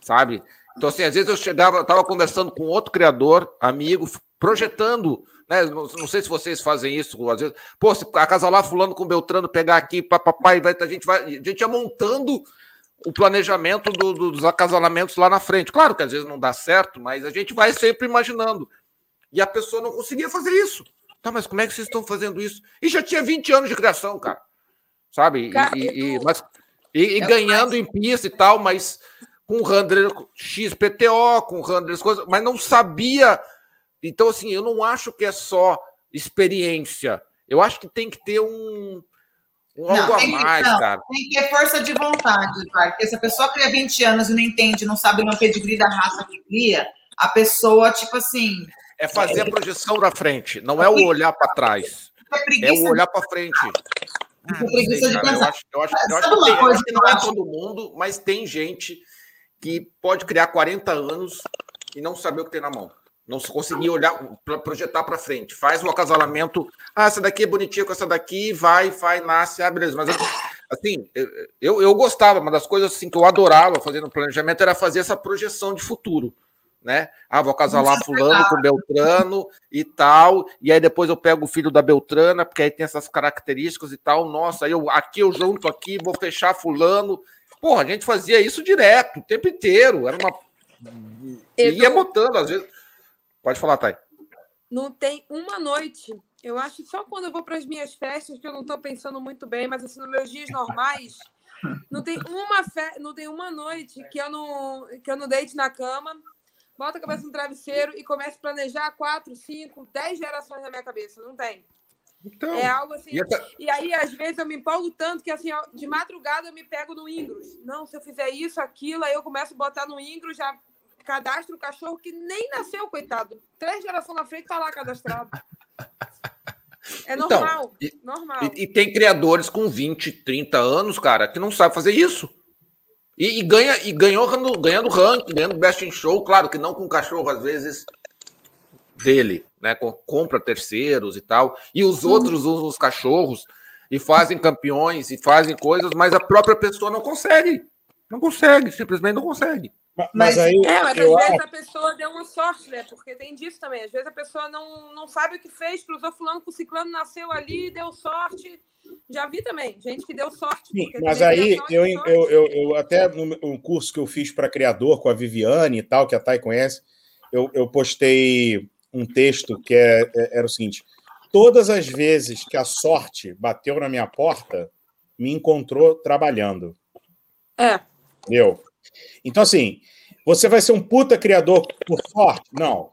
sabe? Então, assim, às vezes eu chegava, eu estava conversando com outro criador, amigo, projetando, né? Não, não, sei se vocês fazem isso, às vezes, pô, se acasalar fulano com Beltrano, pegar aqui, papai, vai, a gente vai, a gente ia montando o planejamento do, do, dos acasalamentos lá na frente. Claro que às vezes não dá certo, mas a gente vai sempre imaginando. E a pessoa não conseguia fazer isso. Tá, mas como é que vocês estão fazendo isso? E já tinha 20 anos de criação, cara. Sabe? E, e, e mas, e, e ganhando em pista e tal, mas com handler XPTO, com handlers coisas, mas não sabia. Então, assim, eu não acho que é só experiência. Eu acho que tem que ter um, um não, algo a mais, não, cara. Tem que ter força de vontade, cara. Porque se a pessoa cria 20 anos e não entende, não sabe o pedigree da raça que cria, a pessoa, tipo assim. É fazer a projeção da frente, não é o olhar para trás. É, é o olhar para frente. Ah, sei, eu acho, eu acho, eu acho que, tem, acho que não é todo mundo, mas tem gente que pode criar 40 anos e não saber o que tem na mão. Não se conseguir olhar, projetar para frente. Faz um acasalamento. Ah, essa daqui é bonitinha com essa daqui, vai, vai, nasce, ah, beleza. Mas assim, eu, eu gostava, uma das coisas assim, que eu adorava fazer no planejamento era fazer essa projeção de futuro. Né? Ah, vou acasalar fulano com Beltrano e tal, e aí depois eu pego o filho da Beltrana, porque aí tem essas características e tal. Nossa, aí eu aqui eu junto aqui, vou fechar fulano. Porra, a gente fazia isso direto, o tempo inteiro. Era uma. Eu ia botando, às vezes. Pode falar, Thay. Não tem uma noite. Eu acho só quando eu vou para as minhas festas que eu não estou pensando muito bem, mas assim, nos meus dias normais, não tem uma fe... não tem uma noite que eu não que eu não deite na cama, bota a cabeça no travesseiro e comece a planejar quatro, cinco, dez gerações na minha cabeça. Não tem. Então, é algo assim. E, até... e, aí, às vezes, eu me empolgo tanto que assim, de madrugada eu me pego no Ingros. Não, se eu fizer isso, aquilo, aí eu começo a botar no Ingros, já cadastra o cachorro que nem nasceu, coitado. Três gerações na frente tá lá cadastrado. É então, normal, então, e, normal. E, e, tem criadores com 20, 30 anos, cara, que não sabem fazer isso. E, e ganha, e ganhou ganhando ranking, ganhando best in show, claro que não com cachorro, às vezes, dele, né? Compra terceiros e tal. E os outros usam os cachorros e fazem campeões e fazem coisas, mas a própria pessoa não consegue. Não consegue, simplesmente não consegue. Mas, mas aí, é, mas às vezes a pessoa deu uma sorte, né? Porque tem disso também. Às vezes a pessoa não, não sabe o que fez, cruzou fulano com ciclano, nasceu ali, deu sorte. Já vi também, gente que deu sorte. Sim, mas aí eu, eu, eu, eu, até no curso que eu fiz para criador com a Viviane e tal, que a Thay conhece, eu, eu postei um texto que é, é, era o seguinte: todas as vezes que a sorte bateu na minha porta, me encontrou trabalhando. É. Entendeu? Então, assim, você vai ser um puta criador por sorte? Não.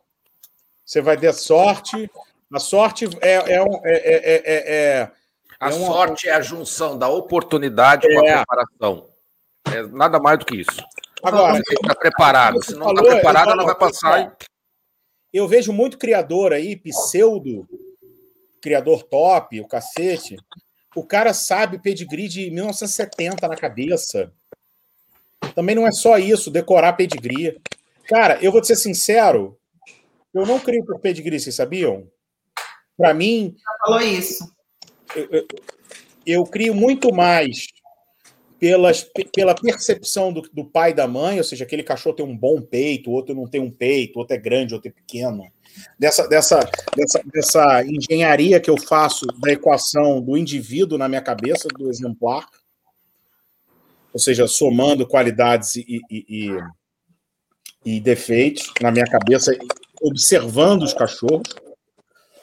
Você vai ter sorte. A sorte é. é, um- é, é, é- é- A é uma- sorte é a junção da oportunidade com a É. preparação. É nada mais do que isso. Agora, Você tem que estar preparado. Você Se não está preparado, ela vai passar. eu vejo muito criador aí, pseudo criador top, o cacete. O cara sabe pedigree de 1970 na cabeça. Também não é só isso, decorar pedigree. Cara, eu vou te ser sincero, eu não crio por pedigree, vocês sabiam? Para mim, Falou isso. eu crio muito mais pelas, pela percepção do, do pai e da mãe, ou seja, aquele cachorro tem um bom peito, o outro não tem um peito, o outro é grande, o outro é pequeno. Dessa, dessa, dessa, dessa engenharia que eu faço da equação do indivíduo na minha cabeça, do exemplar, ou seja, somando qualidades e, e, e, e defeitos na minha cabeça, observando os cachorros,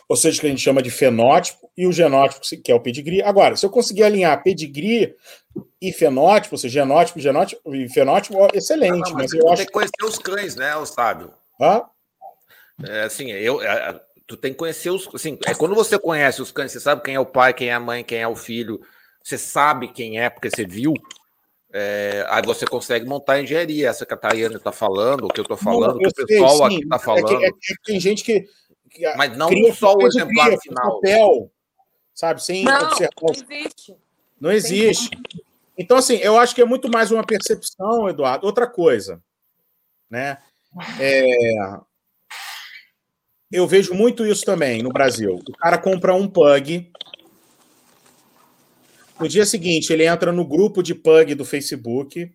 ou seja, que a gente chama de fenótipo, e o genótipo, que é o pedigree. Agora, se eu conseguir alinhar pedigree e fenótipo, ou seja, genótipo, genótipo e fenótipo, excelente, Não, mas você eu tem acho que conhecer os cães, né, Otávio? Hã? É, assim, eu, é, tu tem que conhecer os. Assim, é quando você conhece os cães, você sabe quem é o pai, quem é a mãe, quem é o filho, você sabe quem é, porque você viu. É, aí você consegue montar a engenharia. Essa que a Tayane está falando, o que eu estou falando, o que o pessoal sim, aqui está é que- falando. é que tem gente que, que Mas não cria só o exemplar por final. papel, sabe, sem Não, observar não existe. Não existe. Então, assim, eu acho que é muito mais uma percepção, Eduardo. Outra coisa, né? É, Eu vejo muito isso também no Brasil. O cara compra um pug. No dia seguinte, ele entra no grupo de pug do Facebook.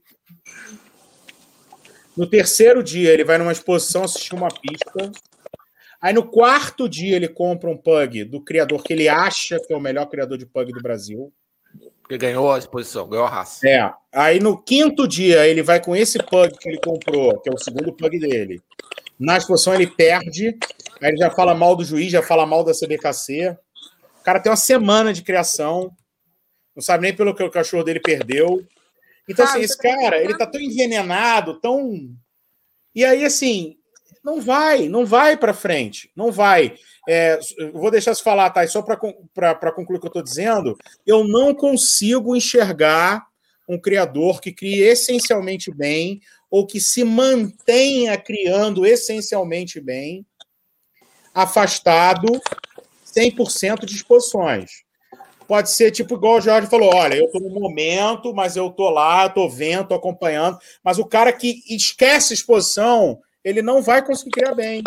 No terceiro dia, ele vai numa exposição assistir uma pista. Aí no quarto dia, ele compra um pug do criador que ele acha que é o melhor criador de pug do Brasil. Porque ganhou a exposição, ganhou a raça. É. Aí no quinto dia ele vai com esse pug que ele comprou, que é o segundo pug dele. Na exposição ele perde, aí ele já fala mal do juiz, já fala mal da CBKC. O cara tem uma semana de criação, não sabe nem pelo que o cachorro dele perdeu. Então, assim, esse cara, ele tá tão envenenado, tão. E aí, assim, não vai, não vai para frente, não vai. É, vou deixar você falar, tá? Só para concluir o que eu estou dizendo, eu não consigo enxergar um criador que crie essencialmente bem ou que se mantenha criando essencialmente bem, afastado 100% de exposições. Pode ser tipo igual o Jorge falou: olha, eu estou no momento, mas eu estou lá, estou vendo, estou acompanhando. Mas o cara que esquece exposição, ele não vai conseguir criar bem.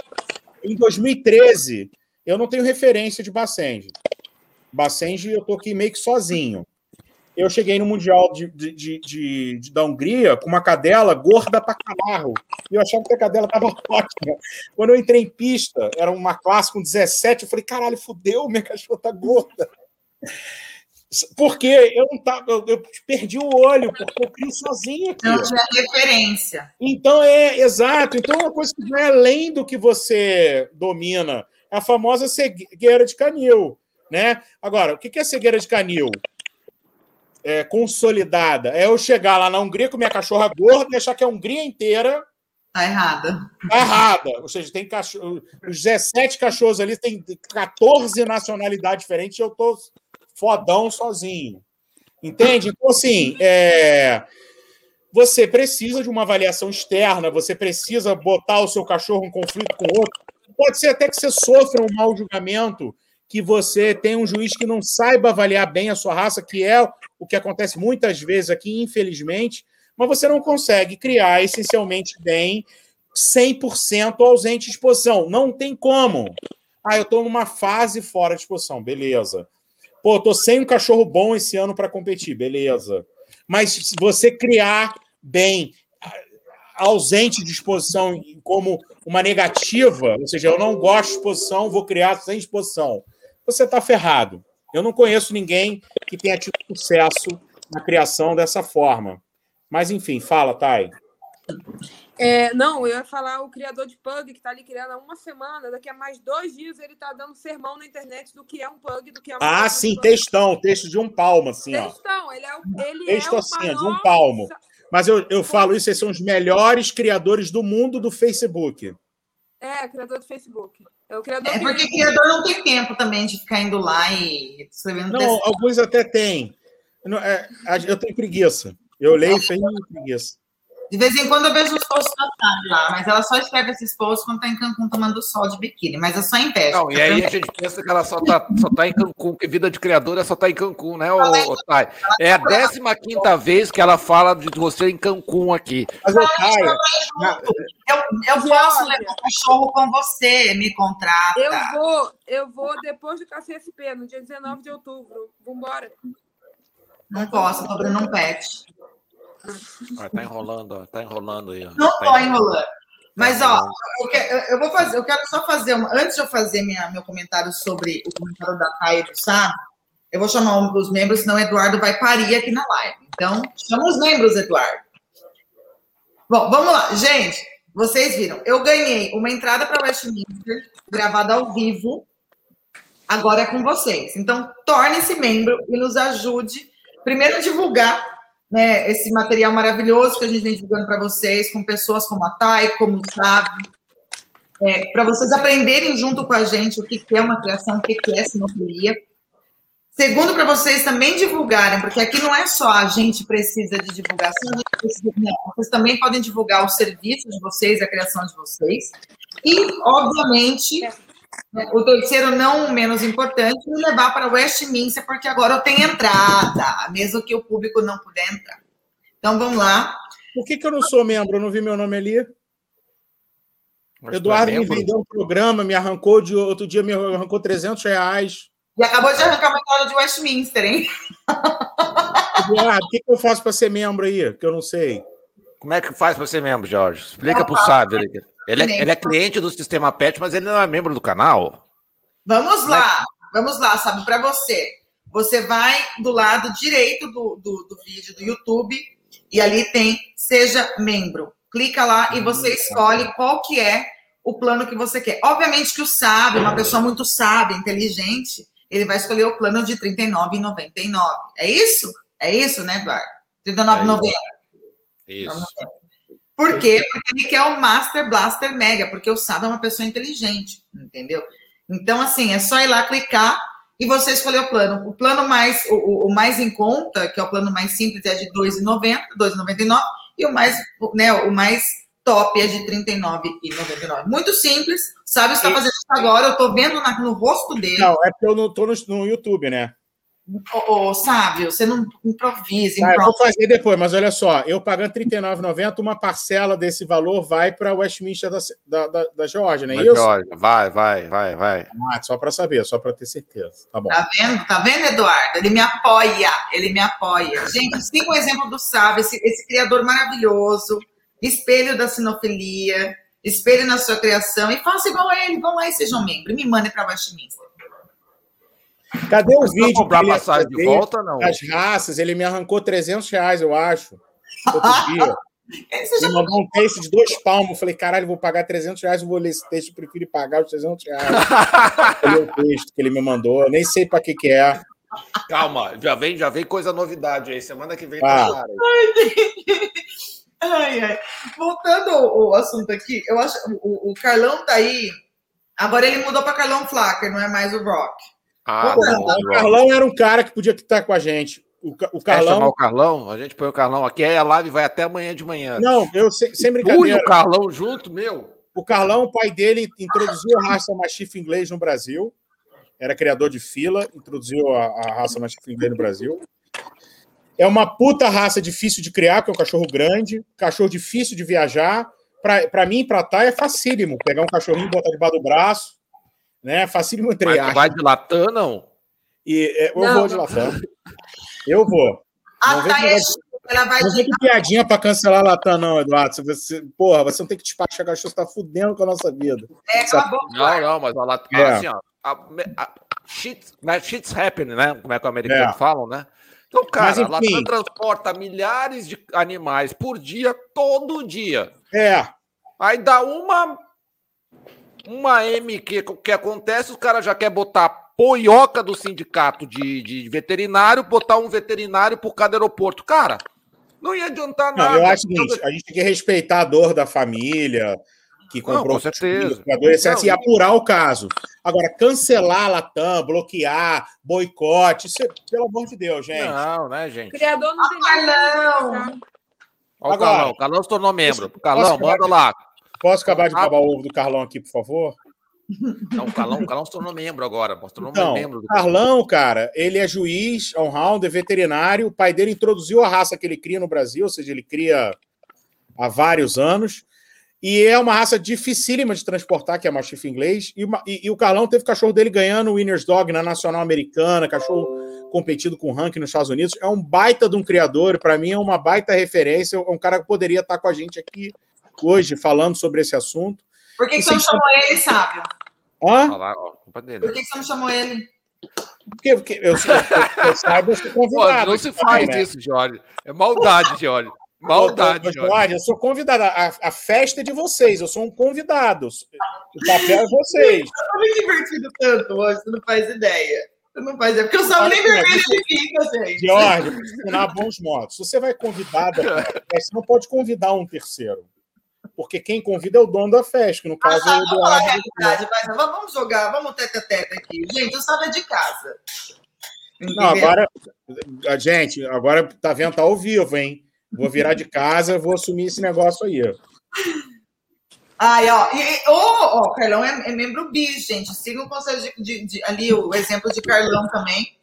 Em 2013, eu não tenho referência de Bacenge. Bacenge, eu estou aqui meio que sozinho. Eu cheguei no Mundial de, de, de, de, da Hungria com uma cadela gorda pra caralho. E eu achava que a cadela estava ótima. Quando eu entrei em pista, era uma classe com 17, eu falei, caralho, fudeu, minha cachorra tá gorda. Porque eu não tava, eu, eu perdi o olho, porque eu crio sozinho aqui. Não tinha referência. Então é exato. Então é uma coisa que vai além do que você domina. É a famosa cegueira de canil. Né? Agora, o que é cegueira de canil? É, consolidada. É eu chegar lá na Hungria com minha cachorra gorda e achar que a Hungria inteira Tá errada. tá errada. Ou seja, tem cachorro, os 17 cachorros ali tem 14 nacionalidades diferentes e eu tô fodão sozinho. Entende? Então, assim, é... você precisa de uma avaliação externa, você precisa botar o seu cachorro em conflito com o outro. Pode ser até que você sofra um mau julgamento, que você tem um juiz que não saiba avaliar bem a sua raça, que é o que acontece muitas vezes aqui, infelizmente, mas você não consegue criar essencialmente bem 100% ausente de exposição. Não tem como. Ah, eu estou numa fase fora de exposição, beleza. Pô, tô sem um cachorro bom esse ano para competir, beleza. Mas se você criar bem ausente de exposição como uma negativa, ou seja, eu não gosto de exposição, vou criar sem exposição, você está ferrado. Eu não conheço ninguém que tenha tido sucesso na criação dessa forma. Mas, enfim, fala, Thay. É, não, eu ia falar o criador de pug que está ali criando há uma semana, daqui a mais dois dias ele está dando sermão na internet do que é um pug, do que é uma Ah, sim, textão, texto de um palmo, assim, ó. Textão, ele é o, ele Texto é o assim, ó, de maior, um palmo. Mas eu, eu falo isso, eles são os melhores criadores do mundo do Facebook. É, criador do Facebook. É, o criador É que- porque criador não tem tempo também de ficar indo lá e escrevendo Não, alguns até têm. É, eu tenho preguiça. Eu leio e tenho preguiça. De vez em quando eu vejo os posts da Tati lá, mas ela só escreve esses posts quando tá em Cancún tomando sol de biquíni, mas é só inveja. Não, e aí a gente pensa que ela só tá, só tá em Cancún, que vida de criadora só tá em Cancún, né, ô, ô, Thay? É a 15 vez que ela fala de você em Cancún aqui. Mas eu caio. Eu, eu posso levar o cachorro com você, me contrata. Eu vou, eu vou depois do KCSP, no dia 19 de outubro. Vambora. Não posso, tô abrindo um pet. Ó, tá enrolando, ó, tá enrolando aí. ó. Não Tá tô enrolando. Mas, Tá ó, eu, que- eu- eu vou fazer, eu quero só fazer uma. Antes de eu fazer minha, meu comentário sobre o comentário da Thay e do Sá, eu vou chamar um dos membros, senão o Eduardo vai parir aqui na live. Então, chama os membros, Eduardo. Bom, vamos lá. Gente, vocês viram, eu ganhei uma entrada para Westminster, gravada ao vivo. Agora é com vocês. Então, torne-se membro e nos ajude, primeiro, a divulgar né, esse material maravilhoso que a gente vem divulgando para vocês, com pessoas como a Thay, como o Sábio, para vocês aprenderem junto com a gente o que é uma criação, o que é sinofilia. Segundo, para vocês também divulgarem, porque aqui não é só a gente precisa de divulgação, precisa, vocês também podem divulgar o serviço de vocês, a criação de vocês. E, obviamente, o terceiro, não menos importante, me levar para Westminster, porque agora eu tenho entrada, mesmo que o público não puder entrar. Então, vamos lá. Por que, que eu não sou membro? Eu não vi meu nome ali. Mas é Eduardo me vendeu um programa, me arrancou de outro dia, me arrancou 300 reais. E acabou de arrancar uma entrada de Westminster, hein? Eduardo, o que, que eu faço para ser membro aí? Que eu não sei. Como é que faz para ser membro, Jorge? Explica pro Sábio. Ele, é, ele é cliente do Sistema Pet, mas ele não é membro do canal. Vamos lá, vamos lá, sabe, para você. Você vai do lado direito do, do, do vídeo do YouTube e ali tem Seja Membro. Clica lá e você escolhe qual que é o plano que você quer. Obviamente que o sábio, uma pessoa muito sábia, inteligente, ele vai escolher o plano de R$ 39,99. É isso? É isso, né, Eduardo? R$ 39,90. Isso. Por quê? Porque ele quer o Master Blaster Mega, porque o Sábio é uma pessoa inteligente, entendeu? Então, assim, é só ir lá clicar e você escolher o plano. O plano mais, o, o- mais em conta, que é o plano mais simples, é de R$ 2,90, R$ 2,99, e o mais, né, o mais top é de R$ 39,99. Muito simples. O Sábio está fazendo isso agora, eu estou vendo na- no rosto dele. Não, é porque eu não tô no, no YouTube, né? Ô, ô, Sábio, você não improvisa, Tá, improvisa. vou fazer depois, mas olha só, eu pagando R$ 39,90, uma parcela desse valor vai para Westminster da, da, da, da Geórgia, não é Mas, isso? Jorge, vai, vai, vai, vai. Ah, só para saber, só para ter certeza. Tá bom. Tá vendo? Tá vendo, Eduardo? Ele me apoia, ele me apoia. Gente, siga o exemplo do Sábio, esse, esse criador maravilhoso, espelho da sinofilia, espelho na sua criação, e faça igual a ele, vão lá e sejam membro, e me mandem para Westminster. Cadê o Mas vídeo? comprar ele passagem de volta, não? Das raças, ele me arrancou 300 reais, eu acho. Outro dia. Ele Ele mandou um texto de dois palmos. Eu falei, caralho, vou pagar 300 reais, eu vou ler esse texto, eu prefiro pagar os 300 reais. Eu li o texto que ele me mandou, eu nem sei para que que é. Calma, já vem, já vem coisa novidade aí. Semana que vem Ah. tá cara aí. Ai, ai. Voltando ao, ao assunto aqui, eu acho o, o Carlão tá aí. Agora ele mudou para Carlão Flacker, não é mais o Rock. Ah, Pô, não, O Carlão era um cara que podia estar com a gente. O, o Quer chamar Carlão. o Carlão? A gente põe o Carlão aqui, aí a live vai até amanhã de manhã. Não, eu sem, sem Ui, brincadeira. o Carlão junto, meu. O Carlão, o pai dele, introduziu a raça mastiff inglês no Brasil. Era criador de fila, introduziu a, a raça mastiff inglês no Brasil. É uma puta raça difícil de criar, porque é um cachorro grande, cachorro difícil de viajar. Para mim, para tá, é facílimo. Pegar um cachorrinho, botar debaixo do braço. Né? Facílimo entre Mas vai de Latam, não? E, é, eu Não. vou de Latam. Eu vou. A Não vem Thay com é ela vai Não com piadinha para cancelar Latam, não, Eduardo. Se Você, porra, você não tem que despachar cachorro, você tá fudendo com a nossa vida. é, cala a boca. Não, não, mas a Latam, É. assim, ó. A, a, shit, né, shit's happening, né? Como é que os americanos É. falam, né? Então, cara, Mas, a. Latam transporta milhares de animais por dia, todo dia. É, Aí dá uma uma M que, que acontece, os caras já quer botar poioca do sindicato de, de veterinário, botar um veterinário por cada aeroporto. Cara, Não ia adiantar nada. Não, eu acho o seguinte, a gente tem que respeitar a dor da família que comprou Não, com certeza. etc, e apurar o caso. Agora, cancelar a Latam, bloquear, boicote, isso é, pelo amor de Deus, gente. Não, né, gente? Criador não tem Ah, não. nada. Olha o Agora- Carlão. O Carlão se tornou membro. Posso- posso- manda lá. Posso acabar de babar o ovo do Carlão aqui, por favor? Não, o Carlão, o Carlão se tornou membro agora. Se tornou Então, membro do Carlão, cara, ele é juiz, on-round, é veterinário. O pai dele introduziu a raça que ele cria no Brasil, ou seja, ele cria há vários anos. E é uma raça dificílima de transportar, que é mastiff inglês. E, e- e o Carlão teve o cachorro dele ganhando o Winner's Dog na Nacional Americana, cachorro competido com ranking nos Estados Unidos. É um baita de um criador, para mim é uma baita referência. É um cara que poderia estar com a gente aqui hoje falando sobre esse assunto. Por que, que você não chamou ele, sábio? Hã? Olha lá, ó, culpa dele. Por que, que você não chamou ele? Porque, porque eu, sou- eu, eu saiba, eu sou Pô, convidado. não se faz né? isso, Jorge. É maldade, Jorge. Maldade, Jorge. Jorge, eu sou convidado. A, a festa é de vocês, eu sou um convidado. O papel é vocês. Eu tô me divertindo tanto hoje, você não faz ideia. Você não faz ideia. Porque eu sabe nem vermelho ele fica, gente. Jorge, ensinar bons modos. Se você vai convidar, da festa, você não pode convidar um terceiro. Porque quem convida é o dono da festa, que no caso é o Vamos falar a Eduardo. realidade, mas vamos jogar, vamos tete a tete aqui. Gente, eu estava de casa. Não, agora, a gente, agora tá vendo, tá ao vivo, hein? Vou virar de casa, vou assumir esse negócio aí. Ai, ó, e, Carlão é, é membro bis, gente. Siga o conselho de, de- de- ali, o exemplo de Carlão também.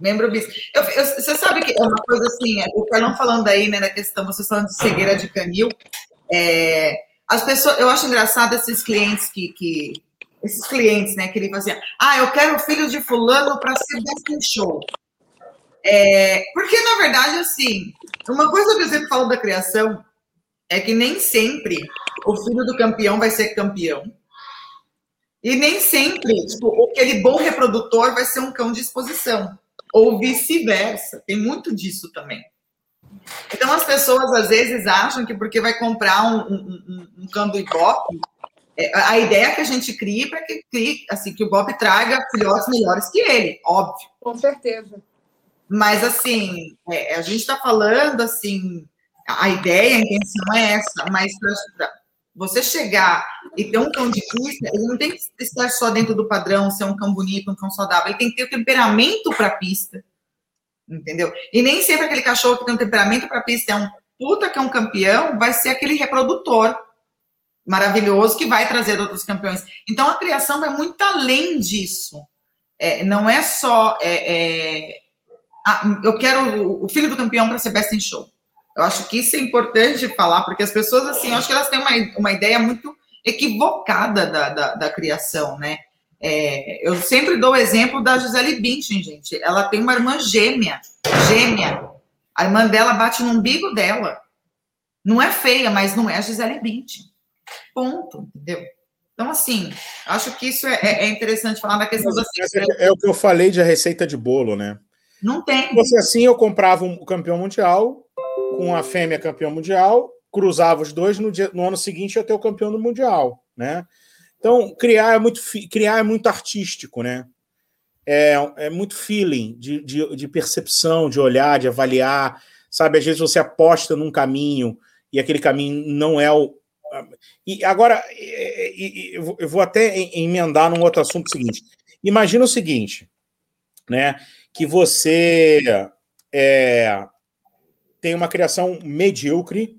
Membro bis. Eu- eu- você sabe que é uma coisa assim, é, o Carlão falando aí, né, na questão, vocês falando de cegueira de canil. É, as pessoas, eu acho engraçado esses clientes que, que esses clientes, né, que ele fala assim, ah, eu quero o filho de fulano para ser best in show. É, porque, na verdade, assim, uma coisa que eu sempre falo da criação é que nem sempre o filho do campeão vai ser campeão. E nem sempre tipo, aquele bom reprodutor vai ser um cão de exposição. Ou vice-versa. Tem muito disso também. Então as pessoas às vezes acham que porque vai comprar um, um, um, um cão do Ibope, é, a ideia que a gente cria para que crie, assim, que o Ibope traga filhotes melhores que ele, óbvio. Com certeza. Mas, assim, é, a gente está falando, assim, a a ideia, a intenção é essa, mas para você chegar e ter um cão de pista, ele não tem que estar só dentro do padrão, ser um cão bonito, um cão saudável, ele tem que ter o temperamento para a pista, entendeu? E nem sempre aquele cachorro que tem um temperamento para pista é um puta que é um campeão, vai ser aquele reprodutor maravilhoso que vai trazer outros campeões. Então, a criação vai muito além disso. É, não é só... é, é, eu quero o filho do campeão para ser best in show. Eu acho que isso é importante falar, porque as pessoas, assim, eu acho que elas têm uma, uma ideia muito equivocada da, da, da criação, né? É, eu sempre dou o exemplo da Gisele Bündchen, gente. Ela tem uma irmã gêmea, gêmea. A irmã dela bate no umbigo dela. Não é feia, mas não é a Gisele Bündchen. Ponto, entendeu? Então, assim, acho que isso é, é- é interessante falar da questão da é, é o que eu falei de receita de bolo, né? Não tem. Se fosse assim, eu comprava um campeão mundial, com a fêmea campeão mundial, cruzava os dois, no, dia- no ano seguinte ia ter o campeão do mundial, né? Então, criar é muito, criar é muito artístico, né? É, é muito feeling de, de, de percepção, de olhar, de avaliar, sabe? Às vezes você aposta num caminho e aquele caminho não é o. E agora, eu vou- até em- emendar num outro assunto seguinte. Imagina o seguinte, né? Que você é, tem uma criação medíocre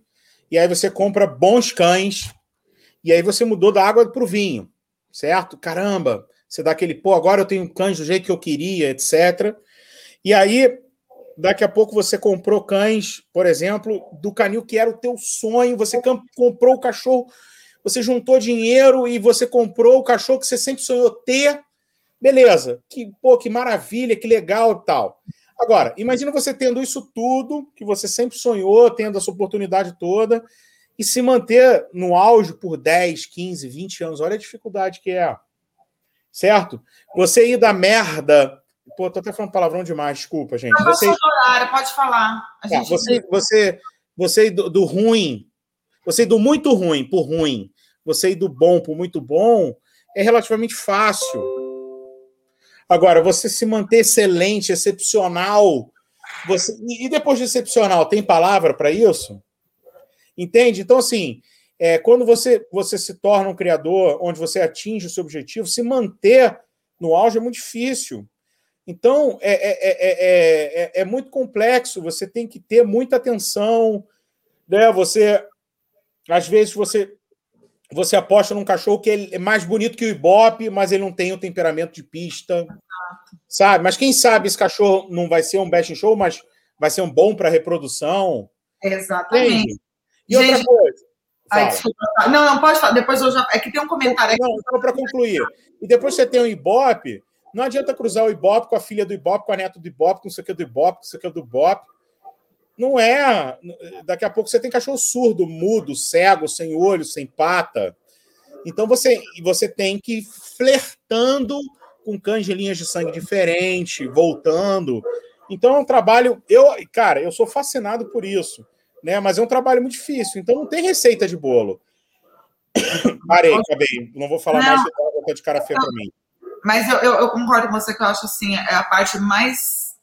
e aí você compra bons cães e aí você mudou da água para o vinho, certo? Caramba, você dá aquele, pô, agora eu tenho cães do jeito que eu queria, etc. E aí, daqui a pouco você comprou cães, por exemplo, do canil que era o teu sonho, você comprou o cachorro, você juntou dinheiro e você comprou o cachorro que você sempre sonhou ter. Beleza, que, pô, que maravilha, que legal e tal. Agora, imagina você tendo isso tudo, que você sempre sonhou, tendo essa oportunidade toda, e se manter no auge por 10, 15, 20 anos. Olha a dificuldade que é. Certo? Você ir da merda. Pô, tô até falando palavrão demais, desculpa, gente. Tá Você, horário, pode falar. Gente você, você, você ir do, do ruim, você ir do muito ruim por ruim, você ir do bom por muito bom, é relativamente fácil. Agora, você se manter excelente, excepcional, você e depois de excepcional, tem palavra para isso? Entende? Então, assim, é, quando você, você se torna um criador onde você atinge o seu objetivo, se manter no auge é muito difícil. Então, é, é, é, é, muito complexo, você tem que ter muita atenção. Né? Você, às vezes, você, você aposta num cachorro que é mais bonito que o Ibope, mas ele não tem o temperamento de pista. Sabe? Mas quem sabe esse cachorro não vai ser um best show, mas vai ser um bom para reprodução. Exatamente. Entende? E Gente, outra coisa. Ai, não, não pode falar. Depois eu já. É que tem um comentário aqui. Não, só para concluir. E depois você tem o Ibope. Não adianta cruzar o Ibope com a filha do Ibope, com a neta do Ibope, com isso aqui do Ibope, com isso aqui do Ibope. Não é. Daqui a pouco você tem cachorro surdo, mudo, cego, sem olho, sem pata. Então você, você tem que ir flertando com cães de linhas de sangue diferente, voltando. Então é um trabalho. Eu, cara, eu sou fascinado por isso né? Mas é um trabalho muito difícil, então não tem receita de bolo. Parei, acabei. Não vou falar não, mais, tá de cara feia para mim. Mas eu, eu, eu, concordo com você que eu acho assim, é a parte mais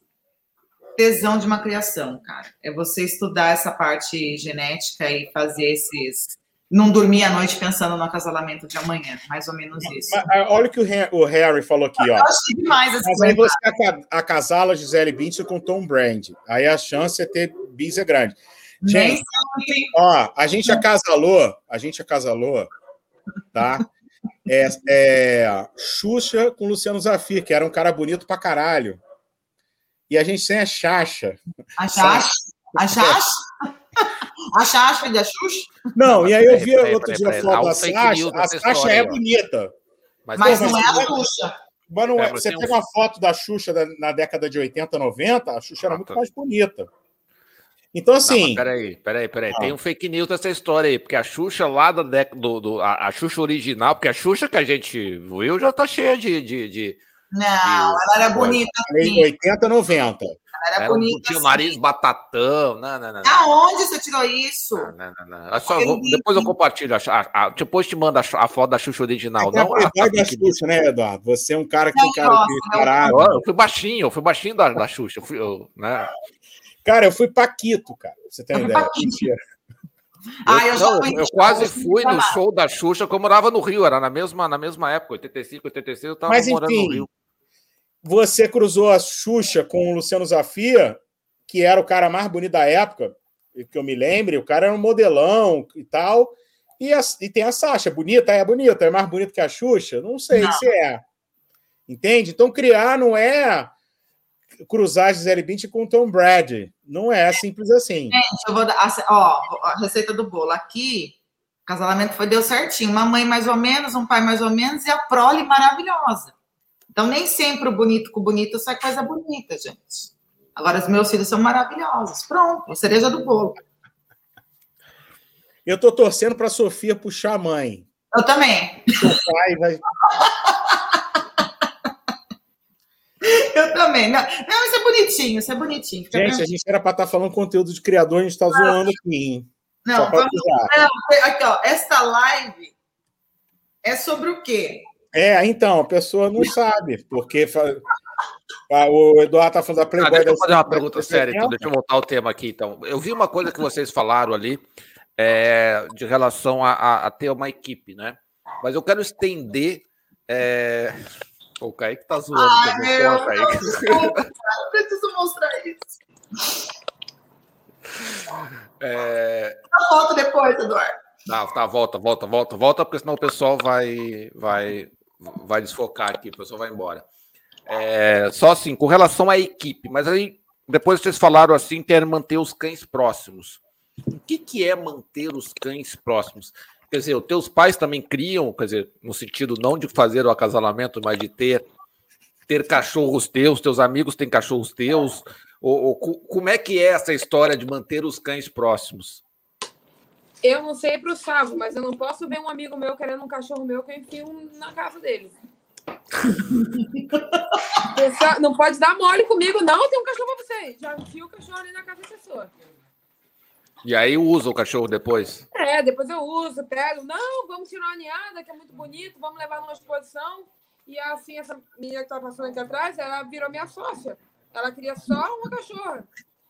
tesão de uma criação, cara. É você estudar essa parte genética e fazer esses. Não dormir à noite pensando no acasalamento de amanhã, mais ou menos isso. Olha o que o Harry falou aqui, ó. Eu achei demais essa Mas aí você acasala Gisele Bündchen com Tom Brand. Aí a chance é ter bis é grande. Gente, ó, a gente acasalou, a gente acasalou, tá? É, é, Xuxa com Luciano Zafir, que era um cara bonito pra caralho. E a gente tem a Xaxa. A Xaxa? A Xaxa? A Xaxa da Xuxa? Não, e aí eu vi outro dia a foto da Xaxa. A Xaxa é bonita. Mas, mas não é a Xuxa. Mas não é, você pega uma foto da Xuxa na década de 80, 90, a Xuxa era muito mais bonita. Então, assim. Não, peraí, peraí, peraí. Ah. Tem um fake news dessa história aí, porque a Xuxa lá da década do. do a, a, Xuxa original, porque a Xuxa que a gente viu já tá cheia de. de, de não, de, ela era bonita. Assim. 80, 90. Ela era, era bonita. Tinha o assim. nariz batatão. Não, não, não, Aonde você tirou isso? Não, não, não. não. Só, vou, depois eu compartilho. A, a, depois te mando a, a, foto da Xuxa original. É não, é a, da Xuxa, né, Eduardo? Você é um cara que tem cara de. Eu fui baixinho, eu fui baixinho da, da Xuxa. Eu fui, eu, né? Cara, eu fui Paquito, cara. Você tem uma ideia? Mentira. Ah, eu, não, eu quase fui no show da Xuxa, como eu morava no Rio, era na mesma, na mesma época, 85, 86, eu estava morando enfim, no Rio. Você cruzou a Xuxa com o Luciano Zafia, que era o cara mais bonito da época, que eu me lembre, o cara era um modelão e tal. E, a, e tem a Sasha, bonita, é bonita, é mais bonita que a Xuxa? Não sei não. se é. Entende? Então criar não é cruzar Gisele Bündchen com Tom Brady. Não é simples assim. Gente, eu vou dar. Ó, a receita do bolo. Aqui, o casamento foi, deu certinho. Uma mãe mais ou menos, um pai mais ou menos, e a prole maravilhosa. Então, nem sempre o bonito com o bonito sai coisa bonita, gente. Agora, os meus filhos são maravilhosos. Pronto, cereja do bolo. Eu tô torcendo para a Sofia puxar a mãe. Eu também. O pai vai. Eu também. Não, não, isso é bonitinho, isso é bonitinho. Fica gente, a gente era para estar tá falando conteúdo de criador, a gente está zoando aqui? Não, vamos, não, aqui, ó, esta live é sobre o quê? É, então, a pessoa não sabe, porque o Eduardo está falando da Playboy. Ah, deixa eu fazer uma pergunta séria, então, deixa eu voltar ao tema aqui. Então, eu vi uma coisa que vocês falaram ali é, de relação a, a, a, ter uma equipe, né? Mas eu quero estender. É... O Kaique tá zoando. Ai, meu, não, não preciso mostrar isso. É... A foto depois, Eduardo. Não, tá, volta, volta, volta, volta, porque senão o pessoal vai, vai, vai desfocar aqui, o pessoal vai embora. É, só assim, com relação à equipe, mas aí depois vocês falaram assim, querem manter os cães próximos. O que, que é manter os cães próximos? Quer dizer, os teus pais também criam, quer dizer, no sentido não de fazer o acasalamento, mas de ter ter cachorros teus, teus amigos têm cachorros teus? Ou, ou, como é que é essa história de manter os cães próximos? Eu não sei para o Sávio, mas eu não posso ver um amigo meu querendo um cachorro meu que eu enfio na casa dele. não pode dar mole comigo, não. Tem um cachorro para você. Já enfio o cachorro ali na casa da pessoa. E aí usa o cachorro depois? É, depois eu uso, pego. Não, vamos tirar uma ninhada, que é muito bonito, vamos levar numa exposição. E assim, essa menina que estava passando aqui atrás, ela virou minha sócia. Ela queria só uma cachorra.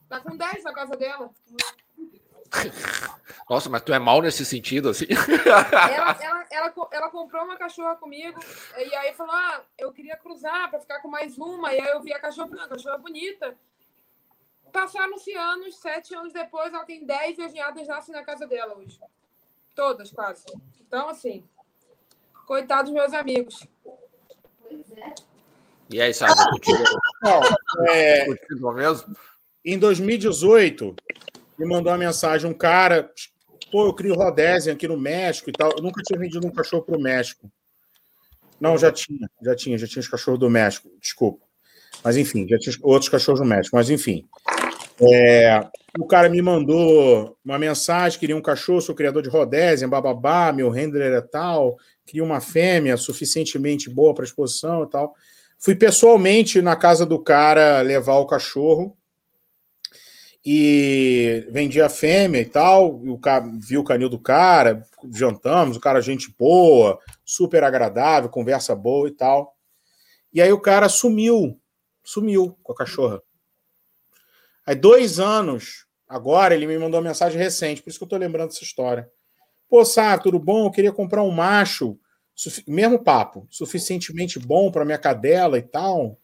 Tá com 10 na casa dela. Nossa, mas tu é mal nesse sentido, assim? Ela, ela, ela, ela, comprou uma cachorra comigo e aí falou: Ah, eu queria cruzar para ficar com mais uma. E aí eu vi a cachorra, uma cachorra bonita. Passaram-se anos, sete anos depois, ela tem dez virginhadas nascem na casa dela hoje. Todas, quase. Então, assim, coitados meus amigos. E aí, sabe? Não, é... mesmo? Em 2018, me mandou uma mensagem um cara, pô, eu crio Rodésia aqui no México e tal. Eu nunca tinha vendido um cachorro para o México. Não, já tinha, já tinha, já tinha os cachorros do México, desculpa. Mas enfim, já tinha outros cachorros do México, mas enfim. É, o cara me mandou uma mensagem, queria um cachorro, sou criador de Rodésia, bababá, meu handler é tal, queria uma fêmea suficientemente boa para exposição e tal. Fui pessoalmente na casa do cara levar o cachorro e vendi a fêmea e tal. E o cara, vi o canil do cara, jantamos, o cara, gente boa, super agradável, conversa boa e tal. E aí o cara sumiu, sumiu com a cachorra. Aí, dois anos, agora, ele me mandou uma mensagem recente, por isso que eu tô lembrando dessa história. Pô, Sá, tudo bom? Eu queria comprar um macho, mesmo papo, suficientemente bom para minha cadela e tal.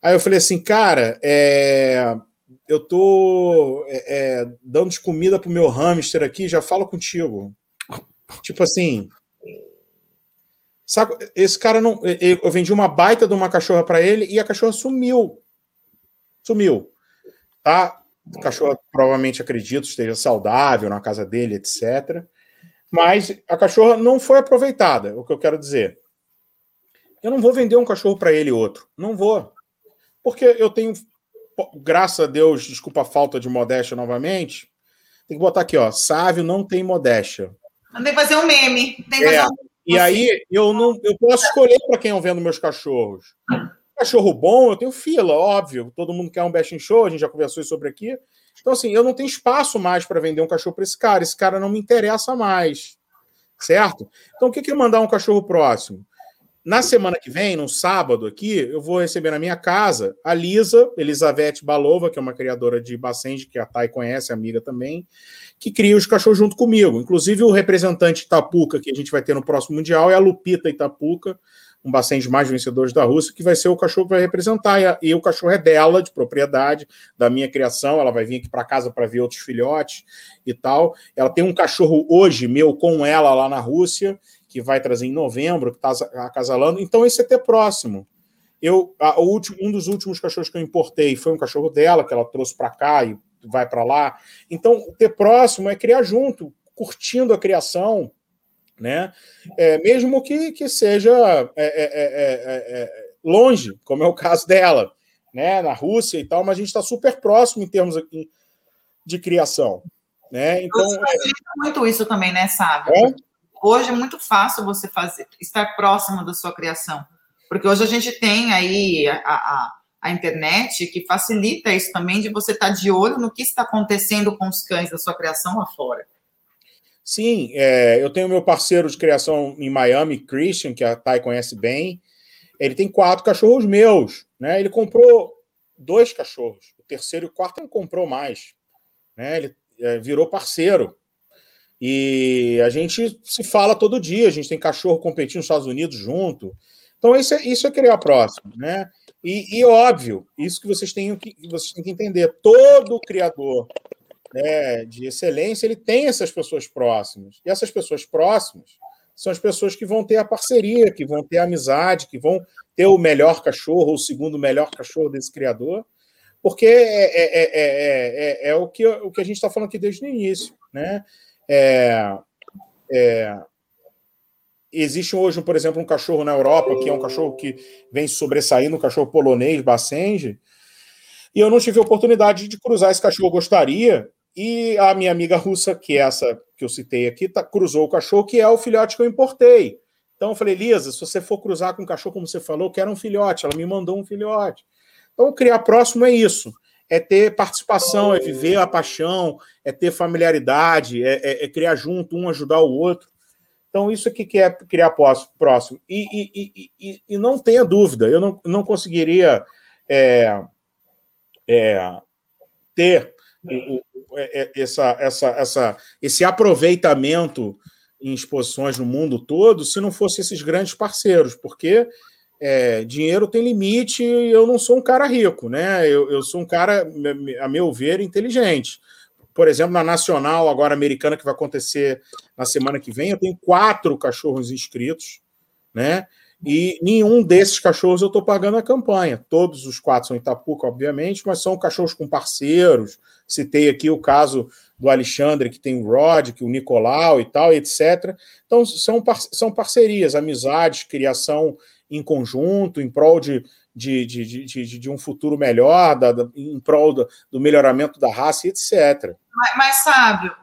Aí eu falei assim, cara, é, eu tô é, é, dando de comida pro meu hamster aqui, já falo contigo. Tipo assim, esse cara não, eu vendi uma baita de uma cachorra para ele e a cachorra sumiu, sumiu, tá? O cachorro provavelmente acredito esteja saudável na casa dele, etc. Mas a cachorra não foi aproveitada, é o que eu quero dizer. Eu não vou vender um cachorro para ele outro, não vou, porque eu tenho graças a Deus, desculpa a falta de modéstia novamente, tem que botar aqui, ó, Sávio não tem modéstia. Que fazer um meme. Tem que é, fazer um... E aí eu não eu posso escolher para quem eu vendo meus cachorros. Cachorro bom, eu tenho fila, óbvio. Todo mundo quer um best in show, a gente já conversou sobre aqui. Então, assim, eu não tenho espaço mais para vender um cachorro para esse cara. Esse cara não me interessa mais. Certo? Então, o que é mandar um cachorro próximo? Na semana que vem, no sábado aqui, eu vou receber na minha casa a Lisa, Elizabeth Balova, que é uma criadora de Bacenge, que a Thay conhece, amiga também, que cria os cachorros junto comigo. Inclusive, o representante Itapuca, que a gente vai ter no próximo Mundial, é a Lupita Itapuca, um Bacenge mais vencedores da Rússia, que vai ser o cachorro que vai representar. E, a, e o cachorro é dela, de propriedade, da minha criação. Ela vai vir aqui para casa para ver outros filhotes e tal. Ela tem um cachorro hoje meu com ela lá na Rússia que vai trazer em novembro, que está acasalando. Então, esse é ter próximo. Eu, a, último, um dos últimos cachorros que eu importei foi um cachorro dela, que ela trouxe para cá e vai para lá. Então, ter próximo é criar junto, curtindo a criação, né? É, mesmo que, que seja é é, é, é, é, longe, como é o caso dela, né? Na Rússia e tal, mas a gente está super próximo em termos aqui de criação. Né? Então, muito isso também, né, Sábio? hoje é muito fácil você fazer, estar próximo da sua criação. Porque hoje a gente tem aí a, a, a internet que facilita isso também de você estar de olho no que está acontecendo com os cães da sua criação lá fora. Sim, é, eu tenho meu parceiro de criação em Miami, Christian, que a Thay conhece bem. Ele tem quatro cachorros meus, né? Ele comprou dois cachorros. O terceiro e o quarto não comprou mais, né? Ele é, virou parceiro. E a gente se fala todo dia, a gente tem cachorro competindo nos Estados Unidos junto. Então, isso é, isso é criar próximo, né? E, e óbvio, isso que vocês têm que, vocês têm que entender: todo criador né, de excelência ele tem essas pessoas próximas. E essas pessoas próximas são as pessoas que vão ter a parceria, que vão ter a amizade, que vão ter o melhor cachorro, o segundo melhor cachorro desse criador, porque é, é, é, é, o, que, o que a gente está falando aqui desde o início. Né? É, é, existe hoje, por exemplo, um cachorro na Europa, que é um cachorro que vem sobressaindo, um cachorro polonês, Bassenge, e eu não tive a oportunidade de cruzar esse cachorro, eu gostaria, e a minha amiga russa, que é essa que eu citei aqui, tá, cruzou o cachorro, que é o filhote que eu importei. Então eu falei, Lisa, se você for cruzar com um cachorro, como você falou, eu quero um filhote. Ela me mandou um filhote. Então, criar próximo é isso é ter participação, é viver a paixão, é ter familiaridade, é, é, é criar junto, um ajudar o outro. Então, isso aqui que é criar próximo. E, e, e, e não tenha dúvida, eu não, não conseguiria é, é, ter é, é, essa, essa, essa, esse aproveitamento em exposições no mundo todo se não fosse esses grandes parceiros, porque é, dinheiro tem limite e eu não sou um cara rico, né? Eu, eu sou um cara, a meu ver, inteligente. Por exemplo, na Nacional, agora americana, que vai acontecer na semana que vem, eu tenho quatro cachorros inscritos, né? E nenhum desses cachorros eu estou pagando a campanha. Todos os quatro são Itapuca, obviamente, mas são cachorros com parceiros. Citei aqui o caso do Alexandre, que tem o Rod, que o Nicolau e tal, etc. Então, são, par são parcerias, amizades, criação em conjunto, em prol de, de, de, de, de um futuro melhor, da, da, em prol do, do, melhoramento da raça, etc. Mas, mas Sábio,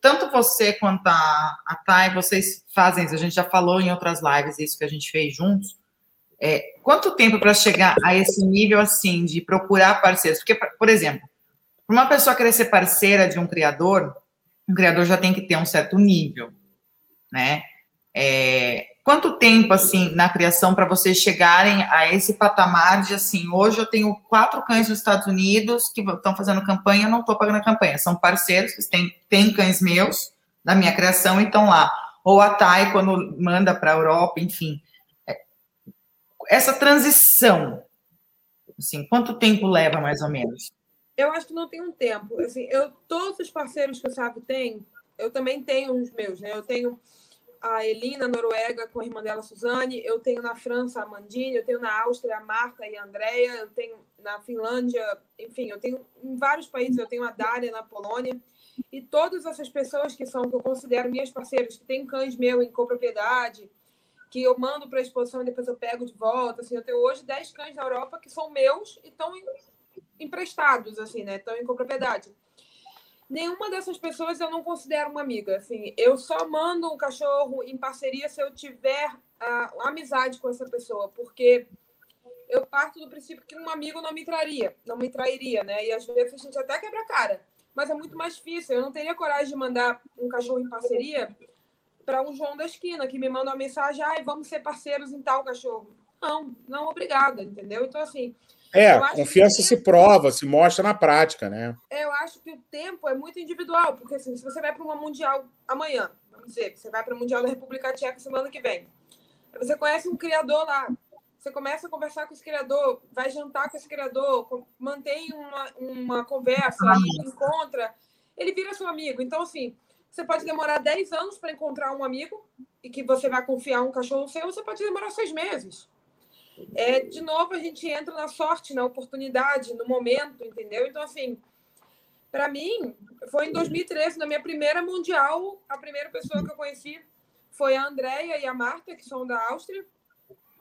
tanto você quanto a, a Thay, vocês fazem isso, a gente já falou em outras lives isso que a gente fez juntos. É, quanto tempo para chegar a esse nível assim de procurar parceiros? Porque, por exemplo, para uma pessoa querer ser parceira de um criador, um criador já tem que ter um certo nível, né? É, quanto tempo, assim, na criação para vocês chegarem a esse patamar de, assim, hoje eu tenho quatro cães nos Estados Unidos que estão fazendo campanha, eu não estou pagando a campanha, são parceiros, têm, têm cães meus da minha criação e estão lá. Ou a Thay, quando manda para a Europa, enfim. É, essa transição, assim, quanto tempo leva, mais ou menos? Eu acho que não tem um tempo. Assim, eu, todos os parceiros que o Sábio tem, eu também tenho os meus, né? Eu tenho a Elina, Noruega, com a irmã dela, Suzane. Eu tenho na França a Mandine, eu tenho na Áustria a Marta e a Andrea, eu tenho na Finlândia, enfim, eu tenho em vários países, eu tenho a Dália na Polônia. E todas essas pessoas que são, que eu considero minhas parceiras, que têm cães meu em copropriedade, que eu mando para a exposição e depois eu pego de volta. Assim, eu tenho hoje 10 cães na Europa que são meus e estão emprestados, assim, né? Estão em copropriedade nenhuma dessas pessoas eu não considero uma amiga. Assim, eu só mando um cachorro em parceria se eu tiver uh, amizade com essa pessoa, porque eu parto do princípio que um amigo não me traria, não me trairia, né? E às vezes a gente até quebra a cara, mas é muito mais difícil. Eu não teria coragem de mandar um cachorro em parceria para um João da esquina que me manda uma mensagem, ai, vamos ser parceiros em tal cachorro. Não, não, obrigada, entendeu? Então, assim, é, confiança se prova, se mostra na prática, né? Eu acho que o tempo é muito individual, porque assim, se você vai para uma Mundial amanhã, vamos dizer, você vai para o Mundial da República Tcheca semana que vem, você conhece um criador lá, você começa a conversar com esse criador, vai jantar com esse criador, mantém uma, uma conversa, encontra, ele vira seu amigo. Então, assim, você pode demorar 10 anos para encontrar um amigo e que você vai confiar um cachorro seu, você pode demorar seis meses é, de novo a gente entra na sorte, na oportunidade, no momento, entendeu? Então, assim, para mim, foi em 2013, na minha primeira mundial, a primeira pessoa que eu conheci foi a Andrea e a Marta, que são da Áustria.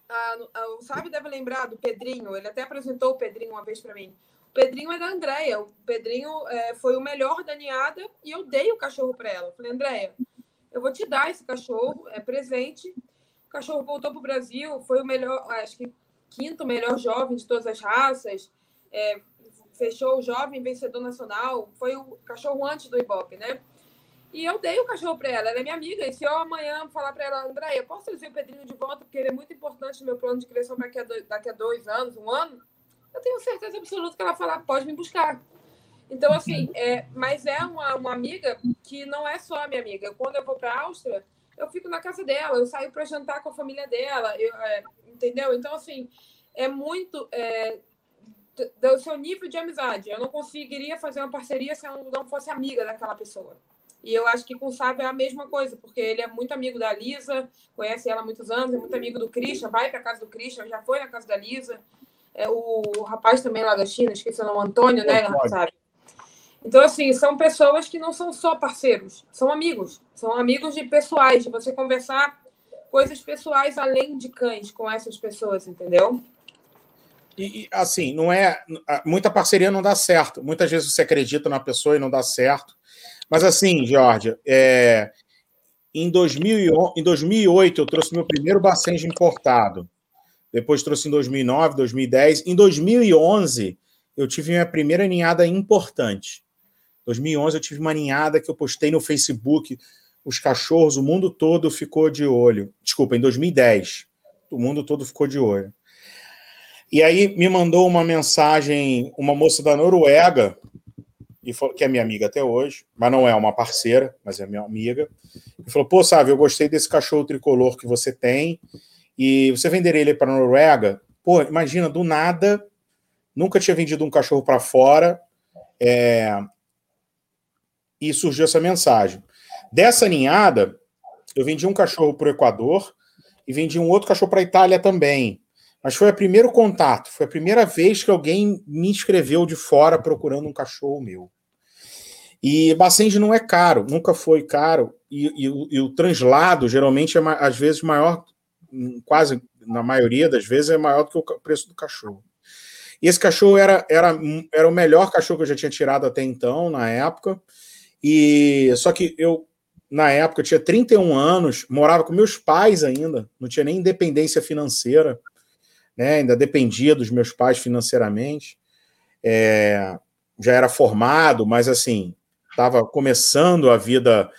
A, a, o Sábio deve lembrar do Pedrinho, ele até apresentou o Pedrinho uma vez para mim. O Pedrinho é da Andrea, o Pedrinho é, foi o melhor da ninhada e eu dei o cachorro para ela. Eu falei, Andrea, eu vou te dar esse cachorro, é presente, cachorro voltou para o Brasil, foi o melhor, acho que quinto melhor jovem de todas as raças, é, fechou o jovem vencedor nacional, foi o cachorro antes do Ibope, né? E eu dei o cachorro para ela, ela é minha amiga. E se eu amanhã falar para ela, Andréia, posso trazer o Pedrinho de volta, porque ele é muito importante no meu plano de criação daqui a, dois, daqui a dois anos, um ano, eu tenho certeza absoluta que ela falar, pode me buscar. Então, assim, é, mas é uma, uma amiga que não é só minha amiga. Quando eu vou para a Áustria, eu fico na casa dela, eu saio para jantar com a família dela, eu, é, entendeu? Então, assim, é muito é, do seu nível de amizade. Eu não conseguiria fazer uma parceria se eu não fosse amiga daquela pessoa. E eu acho que com o Sábio é a mesma coisa, porque ele é muito amigo da Lisa, conhece ela há muitos anos, é muito amigo do Christian, vai para casa do Christian, já foi na casa da Lisa. É, o, o rapaz também lá da China, esqueci o nome, Antônio, né, sabe? Então, assim, são pessoas que não são só parceiros, são amigos. São amigos de pessoais, de você conversar coisas pessoais além de cães com essas pessoas, entendeu? E, assim, não é. Muita parceria não dá certo. Muitas vezes você acredita na pessoa e não dá certo. Mas, assim, Georgia, é, em, 2000, em 2008 eu trouxe meu primeiro Bacenjo importado. Depois trouxe em 2009, 2010. Em 2011 eu tive minha primeira ninhada importante. 2011 eu tive uma ninhada que eu postei no Facebook, os cachorros, o mundo todo ficou de olho. Desculpa, em 2010, o mundo todo ficou de olho. E aí me mandou uma mensagem uma moça da Noruega, e falou, que é minha amiga até hoje, mas não é uma parceira, mas é minha amiga. E falou: pô, sabe, eu gostei desse cachorro tricolor que você tem, e você venderia ele para a Noruega? Pô, imagina, do nada, nunca tinha vendido um cachorro para fora, é... e surgiu essa mensagem. Dessa ninhada, eu vendi um cachorro para o Equador e vendi um outro cachorro para a Itália também. Mas foi o primeiro contato, foi a primeira vez que alguém me escreveu de fora procurando um cachorro meu. E Bacenge não é caro, nunca foi caro. E, e, e o translado geralmente é às vezes maior, quase na maioria das vezes é maior do que o preço do cachorro. E esse cachorro era, era, era o melhor cachorro que eu já tinha tirado até então, na época. E só que eu, na época, eu tinha 31 anos, morava com meus pais ainda, não tinha nem independência financeira né? ainda dependia dos meus pais financeiramente. É, já era formado, mas assim, estava começando a vida,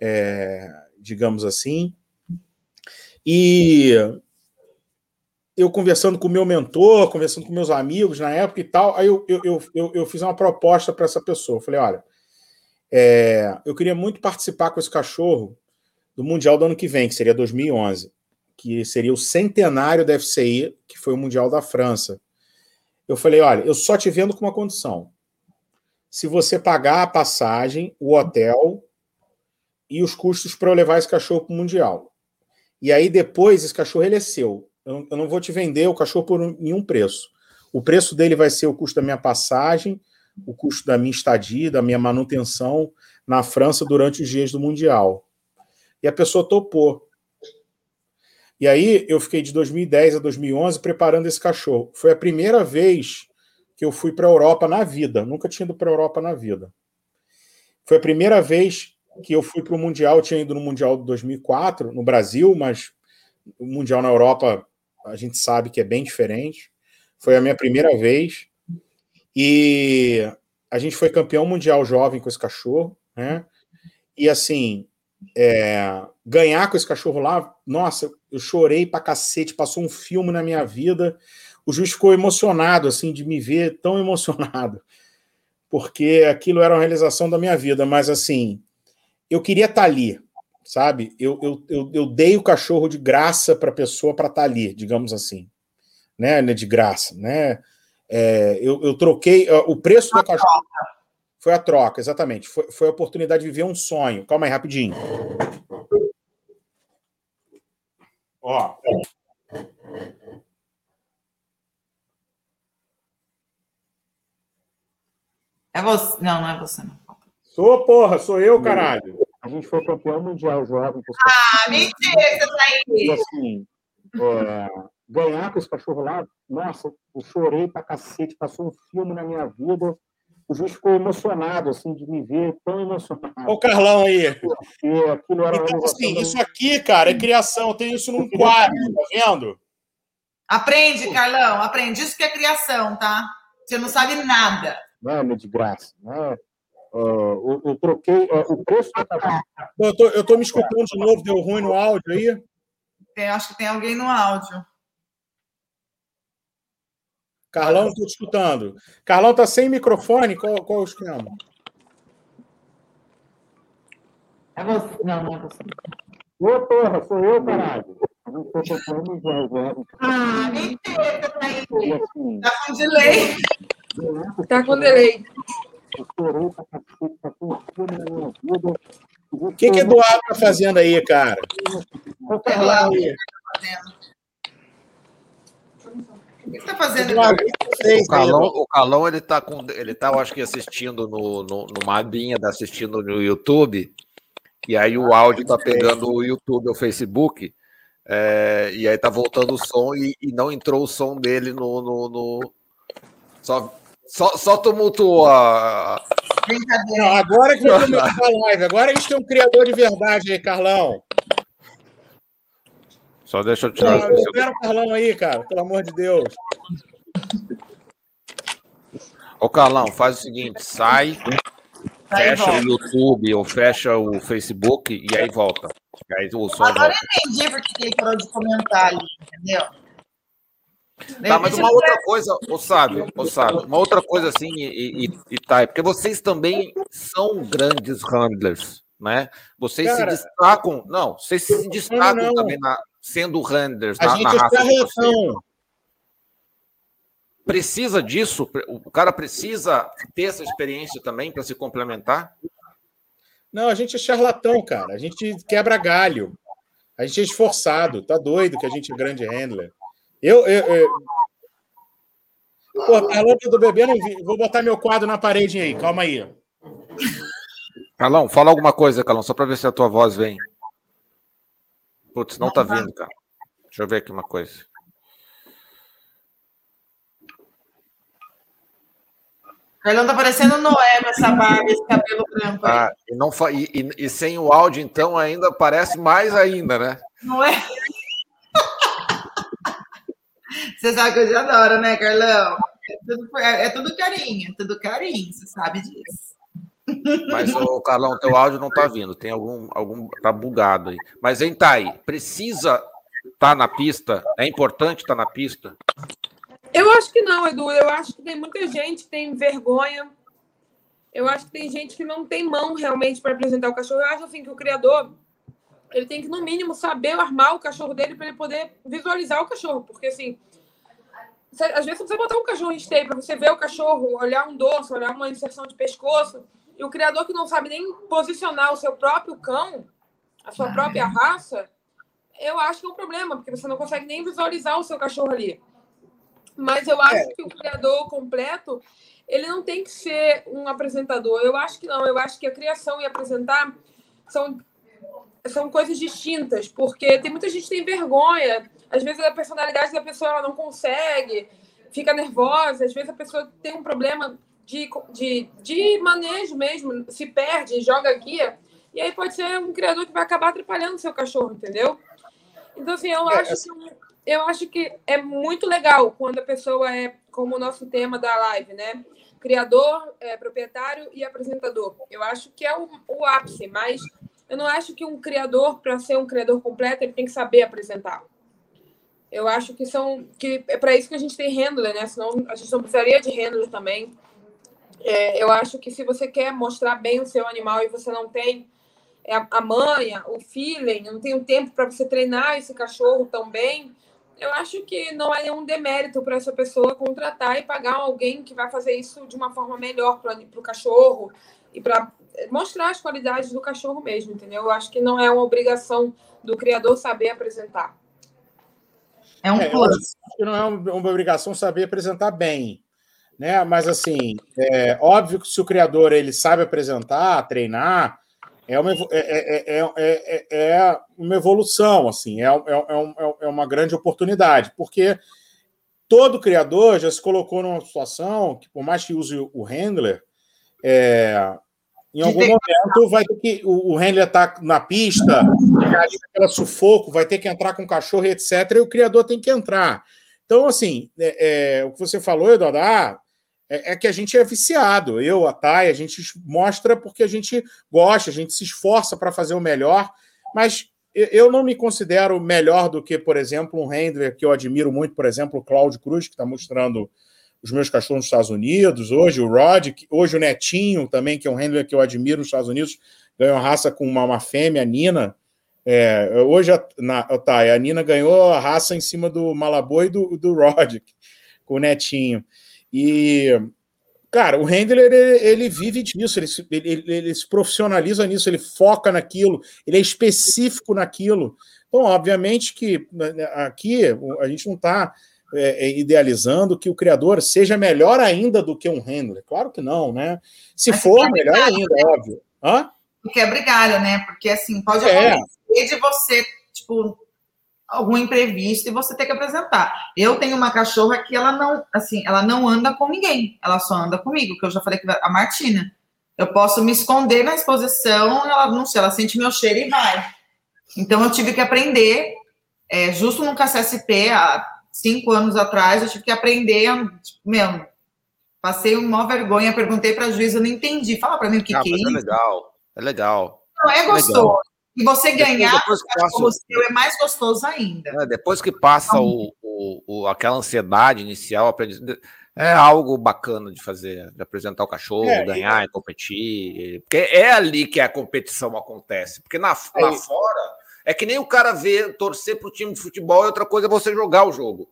é, digamos assim. E eu conversando com o meu mentor, conversando com meus amigos na época e tal, aí eu, eu, eu, eu fiz uma proposta para essa pessoa. Eu falei: olha, é, eu queria muito participar com esse cachorro do Mundial do ano que vem, que seria 2011 que seria o centenário da FCI, que foi o Mundial da França. Eu falei: olha, eu só te vendo com uma condição. Se você pagar a passagem, o hotel e os custos para eu levar esse cachorro para o Mundial. E aí depois esse cachorro ele é seu. Eu não vou te vender o cachorro por nenhum preço. O preço dele vai ser o custo da minha passagem, o custo da minha estadia, da minha manutenção na França durante os dias do Mundial. E a pessoa topou. E aí eu fiquei de 2010 a 2011 preparando esse cachorro. Foi a primeira vez que eu fui para a Europa na vida. Nunca tinha ido para a Europa na vida. Foi a primeira vez que eu fui para o Mundial. Eu tinha ido no Mundial de 2004 no Brasil, mas o Mundial na Europa a gente sabe que é bem diferente. Foi a minha primeira vez. E a gente foi campeão mundial jovem com esse cachorro, né? E assim, é, ganhar com esse cachorro lá, nossa, eu chorei pra cacete, passou um filme na minha vida. O juiz ficou emocionado, assim, de me ver tão emocionado, porque aquilo era uma realização da minha vida, mas assim, eu queria estar tá ali, sabe? Eu, eu, eu, eu dei o cachorro de graça para a pessoa para estar tá ali, digamos assim, né? De graça, né? É, eu, eu troquei o preço do cachorro. Foi a troca, exatamente. Foi, foi a oportunidade de viver um sonho. Calma aí, rapidinho. Ó. É você. Não, não é você, não. Sou, porra, sou eu, caralho. A gente foi campeão mundial jovem. Ah, mentira, você tá aí. Assim, ganhar com esse cachorro lá, nossa, eu chorei pra cacete, passou um filme na minha vida o juiz ficou emocionado, assim, de me ver tão emocionado. O Carlão aí. Aquilo era então, assim, isso aqui, cara, é criação. Eu tenho isso num quadro, tá vendo? Aprende, Carlão, aprende. Isso que é criação, tá? Você não sabe nada. Não, é de graça. Né? Uh, eu, eu, troquei uh, o preço da eu tô, eu tô me escutando de novo, deu ruim no áudio aí. Tem, acho que tem alguém no áudio. Carlão, estou te escutando. Carlão está sem microfone? Qual, qual é o esquema? É você. Não, não é você. Ô, porra, sou eu, caralho. Ah, mentira, tá aí. Tá com delay. Tá com delay. O que, que Eduardo tá fazendo aí, cara? O Carlão aí. Tá fazendo. O que está fazendo? O Calão, o Calão ele está com, ele tá, eu acho que assistindo no, no, numa abinha, tá assistindo no YouTube, e aí o áudio está pegando o YouTube, o Facebook, é, e aí tá voltando o som e, e, não entrou o som dele no, no, no... só só, só tumultuou a. Não, agora que começar a live, agora a gente tem um criador de verdade aí, Carlão. Só deixa eu tirar. Não, espera o Carlão aí, cara, pelo amor de Deus. Ô, Carlão, faz o seguinte: sai, fecha o YouTube ou fecha o Facebook e aí volta. E aí o som Agora eu entendi porque ele parou de comentar ali, entendeu? Tá, mas uma outra coisa, o Sábio, o Sábio, uma outra coisa assim, e, e, e tá, porque vocês também são grandes handlers, né? Vocês Cara, se destacam, não, vocês se destacam não, não. também na, sendo handlers a na, gente na raça Precisa disso? O cara precisa ter essa experiência também para se complementar? Não, a gente é charlatão, cara. A gente quebra galho. A gente é esforçado. Tá doido que a gente é grande handler. Eu. eu, eu... Pô, a do bebê não vi. Vou botar meu quadro na parede aí. Calma aí. Calão, fala alguma coisa, Calão, só para ver se a tua voz vem. Putz, não, não tá vindo, cara. Deixa eu ver aqui uma coisa. Carlão tá parecendo Noé com essa barba, esse cabelo branco. Ah, e, não fa... E, e, e, sem o áudio, então, ainda parece mais ainda, né? Não é? Você sabe que eu já adoro, né, Carlão? É tudo, é tudo carinho, é tudo carinho, você sabe disso. Mas, o Carlão, teu áudio não tá vindo, tem algum, algum, tá bugado aí. Mas, hein, aí, precisa estar tá na pista? É importante estar tá na pista? Eu acho que não, Edu. Eu acho que tem muita gente que tem vergonha. Eu acho que tem gente que não tem mão realmente para apresentar o cachorro. Eu acho assim que o criador ele tem que no mínimo saber armar o cachorro dele para ele poder visualizar o cachorro, porque assim, às vezes você botar um cachorro em esteio para você ver o cachorro, olhar um dorso, olhar uma inserção de pescoço, e o criador que não sabe nem posicionar o seu próprio cão, a sua própria raça, eu acho que é um problema, porque você não consegue nem visualizar o seu cachorro ali. Mas eu acho é. que o criador completo, ele não tem que ser um apresentador. Eu acho que não. Eu acho que a criação e apresentar são, são coisas distintas, porque tem muita gente que tem vergonha. Às vezes a personalidade da pessoa ela não consegue, fica nervosa. Às vezes a pessoa tem um problema de, de, de manejo mesmo, se perde, joga guia. E aí pode ser um criador que vai acabar atrapalhando o seu cachorro, entendeu? Então, assim, eu é, acho que eu acho que é muito legal quando a pessoa é, como o nosso tema da live, né? Criador, é, proprietário e apresentador. Eu acho que é o, o ápice, mas eu não acho que um criador, para ser um criador completo, ele tem que saber apresentar. Eu acho que são que é para isso que a gente tem handler, né? Senão a gente não precisaria de handler também. É, eu acho que se você quer mostrar bem o seu animal e você não tem é, a manha, o feeling, não tem o tempo para você treinar esse cachorro tão bem, eu acho que não é nenhum demérito para essa pessoa contratar e pagar alguém que vai fazer isso de uma forma melhor para o cachorro e para mostrar as qualidades do cachorro mesmo, entendeu? Eu acho que não é uma obrigação do criador saber apresentar. É um é, plus. não é uma obrigação saber apresentar bem, né? Mas assim, é óbvio que se o criador ele sabe apresentar, treinar, é uma, é, é, é, é, uma evolução, assim, é, é, é, uma grande oportunidade, porque todo criador já se colocou numa situação que, por mais que use o handler, em algum momento vai ter que. O, handler está na pista, aquela sufoco, vai ter que entrar com o cachorro, etc., e o criador tem que entrar. Então, assim, o que você falou, Eduardo, ah, é, é, que a gente é viciado. Eu, a Thay, a gente mostra porque a gente gosta, a gente se esforça para fazer o melhor, mas eu não me considero melhor do que, por exemplo, um handler que eu admiro muito, por exemplo, o Cláudio Cruz, que está mostrando os meus cachorros nos Estados Unidos, hoje o Rod, hoje o Netinho também, que é um handler que eu admiro nos Estados Unidos, ganhou raça com uma, uma fêmea, a Nina. É, hoje a, na, tá, a Nina ganhou a raça em cima do Malaboi e do, do Rod, com o Netinho. E, cara, o Handler, ele, ele vive disso, ele se, ele, ele se profissionaliza nisso, ele foca naquilo, ele é específico naquilo. Então, obviamente que né, né, aqui a gente não está é, é, idealizando que o criador seja melhor ainda do que um handler. Claro que não, né? Se Mas for, melhor ainda, né? óbvio. Hã? Quebra galho, né? Porque assim, pode é. acontecer de você, tipo, algum imprevisto e você tem que apresentar. Eu tenho uma cachorra que ela não, assim, ela não anda com ninguém, ela só anda comigo, que eu já falei que a Martina. Eu posso me esconder na exposição, ela não sei, ela sente meu cheiro e vai. Então eu tive que aprender, é, justo no KCSP, há cinco anos atrás, eu tive que aprender, tipo, meu, passei uma vergonha, perguntei para a juíza, eu não entendi. Fala para mim o que, ah, que é, é isso. É legal, é legal. Não, é gostoso. Legal. E você ganhar depois, depois o seu é mais gostoso ainda. É, depois que passa o, o, o, o, aquela ansiedade inicial é algo bacana de fazer, de apresentar o cachorro, é, ganhar e competir. Porque é ali que a competição acontece. Porque na, é lá fora é que nem o cara ver torcer para o time de futebol e outra coisa é você jogar o jogo.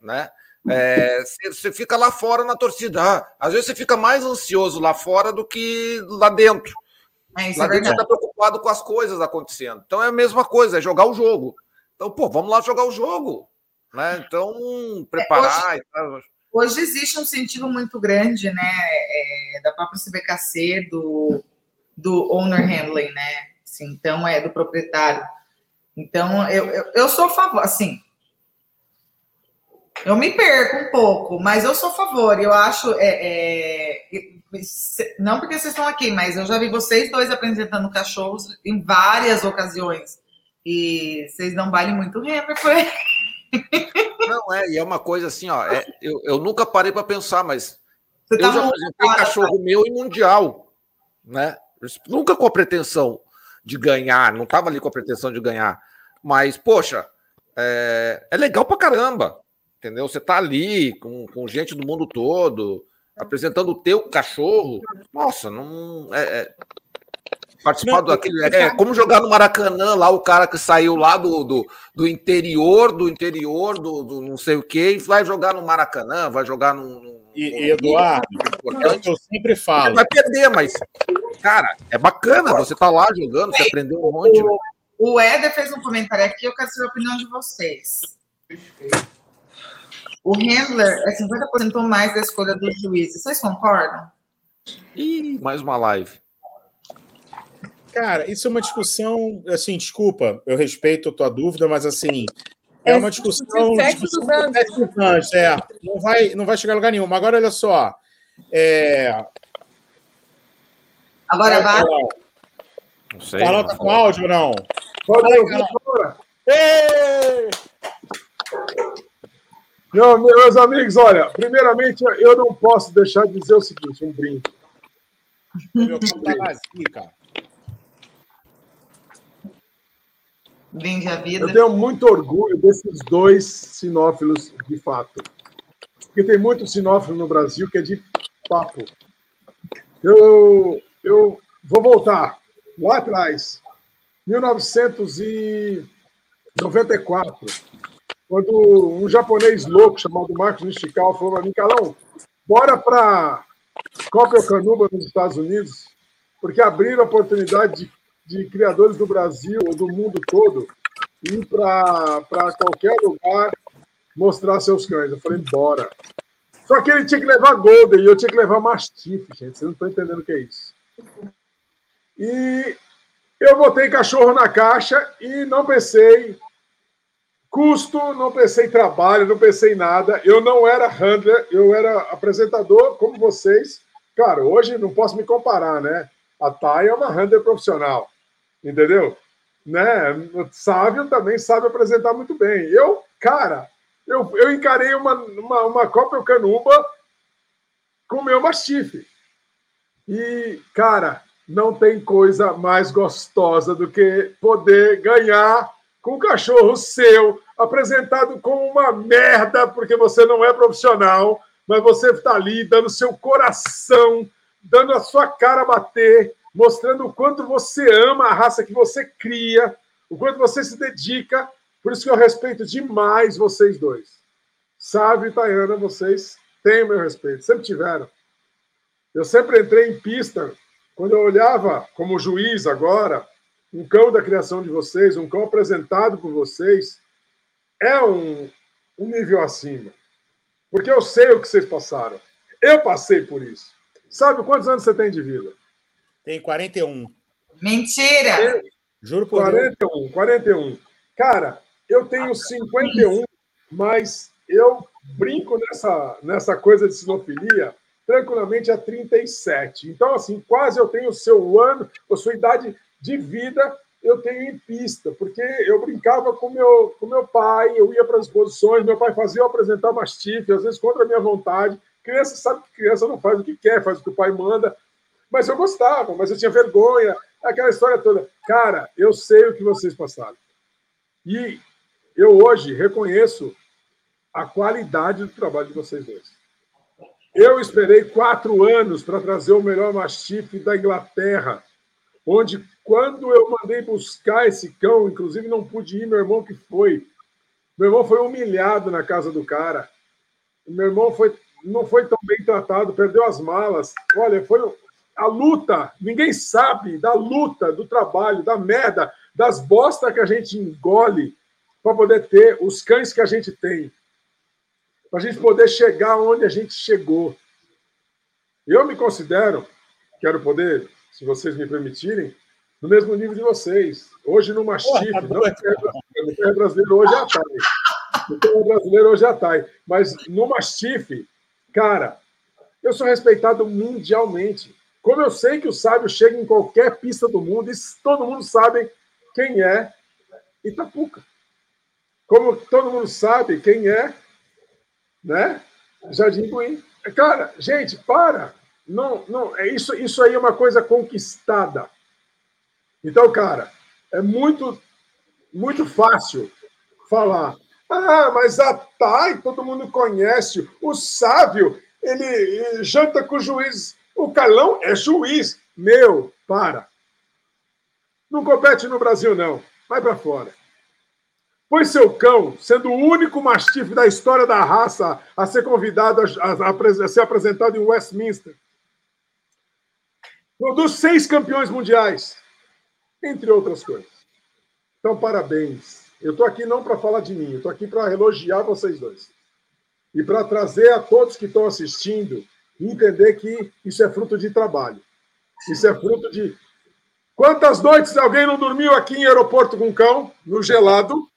Né? É, você fica lá fora na torcida. Ah, às vezes você fica mais ansioso lá fora do que lá dentro. É, lá é dentro você está preocupado com as coisas acontecendo. Então é a mesma coisa, é jogar o jogo. Então, pô, vamos lá jogar o jogo. Né? Então, preparar. É, hoje, hoje, existe um sentido muito grande, né? É, da própria CBKC, do, do owner handling, né? Assim, então, é do proprietário. Então, eu, eu, eu sou a favor, assim, eu me perco um pouco, mas eu sou a favor. Eu acho. É, é, não porque vocês estão aqui, mas eu já vi vocês dois apresentando cachorros em várias ocasiões. E vocês não valem muito renda por Não, é, e é uma coisa assim, ó. É, eu, eu nunca parei para pensar, mas Você eu tá já apresentei cachorro tá? meu em mundial, né? Nunca com a pretensão de ganhar, não estava ali com a pretensão de ganhar. Mas, poxa, é, é legal pra caramba entendeu? Você tá ali com, com gente do mundo todo, apresentando o teu cachorro. Nossa, não. É, é participar daquele. É, é como jogar no Maracanã lá, o cara que saiu lá do, do, do interior, do interior, do, do, não sei o quê, e vai jogar no Maracanã, vai jogar no. e, e Eduardo, eu sempre falo. Você vai perder, mas, cara, é bacana, você tá lá jogando, você aprendeu um monte. O, o Éder fez um comentário aqui, eu quero saber a opinião de vocês. Perfeito. O handler é 50% ou mais da escolha dos juízes. Vocês concordam? Ih, mais uma live. Cara, isso é uma discussão, assim, desculpa, eu respeito a tua dúvida, mas assim, é, é uma discussão. discussão dos anos. É, não vai, não vai chegar a lugar nenhum. Mas agora, olha só. É... Agora vai. Não sei. Fala tá com áudio ou não? Pode ouvir Ei! Não, meus amigos, olha, primeiramente eu não posso deixar de dizer o seguinte: um brinde. Meu tá vazio, cara. Brinde a vida. Eu tenho muito orgulho desses dois sinófilos, de fato. Porque tem muito sinófilo no Brasil que é de papo. Eu, eu vou voltar lá atrás, 1994 quando um japonês louco chamado Marcos Nishikawa falou para mim, Calão, bora para Copacabana nos Estados Unidos, porque abriram a oportunidade de, de criadores do Brasil ou do mundo todo ir para qualquer lugar mostrar seus cães. Eu falei, bora. Só que ele tinha que levar Golden e eu tinha que levar Mastiff, gente. Vocês não estão entendendo o que é isso. E eu botei cachorro na caixa e não pensei Custo, não pensei em trabalho, não pensei em nada. Eu não era handler, eu era apresentador como vocês. Claro, hoje não posso me comparar, né? A Thay é uma handler profissional, entendeu? Né? Sávio também sabe apresentar muito bem. Eu, cara, eu, eu encarei uma, uma, uma Copa Canuba com o meu mastife. E, cara, não tem coisa mais gostosa do que poder ganhar com o cachorro seu, apresentado como uma merda, porque você não é profissional, mas você está ali dando seu coração, dando a sua cara a bater, mostrando o quanto você ama a raça que você cria, o quanto você se dedica. Por isso que eu respeito demais vocês dois. Sabe, e Tayana, vocês têm o meu respeito, sempre tiveram. Eu sempre entrei em pista, quando eu olhava como juiz agora, um cão da criação de vocês, um cão apresentado por vocês, é um, um nível acima. Porque eu sei o que vocês passaram. Eu passei por isso. Sabe quantos anos você tem de vida? Tem 41. Mentira! Juro por 41, Deus. 41. Cara, eu tenho 51, mas eu brinco nessa, nessa coisa de sinofilia tranquilamente a 37. Então, assim, quase eu tenho o seu ano, a sua idade de vida eu tenho em pista, porque eu brincava com meu, com meu pai, eu ia para as exposições, meu pai fazia eu apresentar mastife, às vezes contra a minha vontade. Criança sabe que criança não faz o que quer, faz o que o pai manda. Mas eu gostava, mas eu tinha vergonha, aquela história toda. Cara, eu sei o que vocês passaram. E eu hoje reconheço a qualidade do trabalho de vocês dois. Eu esperei quatro anos para trazer o melhor mastife da Inglaterra, onde, quando eu mandei buscar esse cão, inclusive não pude ir, meu irmão que foi. Meu irmão foi humilhado na casa do cara. Meu irmão foi, não foi tão bem tratado, perdeu as malas. Olha, foi a luta. Ninguém sabe da luta, do trabalho, da merda, das bostas que a gente engole para poder ter os cães que a gente tem para a gente poder chegar onde a gente chegou. Eu me considero, quero poder, se vocês me permitirem, no mesmo nível de vocês. Hoje no Mastiff, tá não é brasileiro, hoje é a TAI. No brasileiro hoje é a TAI. Mas no Mastiff, cara, eu sou respeitado mundialmente. Como eu sei que o sábio chega em qualquer pista do mundo, e todo mundo sabe quem é Itapuca. Como todo mundo sabe quem é né? Jardim Buim. Cara, gente, para. Não, não, é isso, isso aí é uma coisa conquistada. Então, cara, é muito, muito fácil falar. Ah, mas a Thay, todo mundo conhece. O sábio, ele janta com o juiz. O Carlão é juiz. Meu, para. Não compete no Brasil, não. Vai para fora. Foi seu cão, sendo o único mastife da história da raça a ser convidado a, a, a ser apresentado em Westminster. Produz seis campeões mundiais, entre outras coisas. Então, parabéns. Eu estou aqui não para falar de mim, eu estou aqui para elogiar vocês dois. E para trazer a todos que estão assistindo entender que isso é fruto de trabalho. Isso é fruto de. Quantas noites alguém não dormiu aqui em aeroporto com cão, no gelado?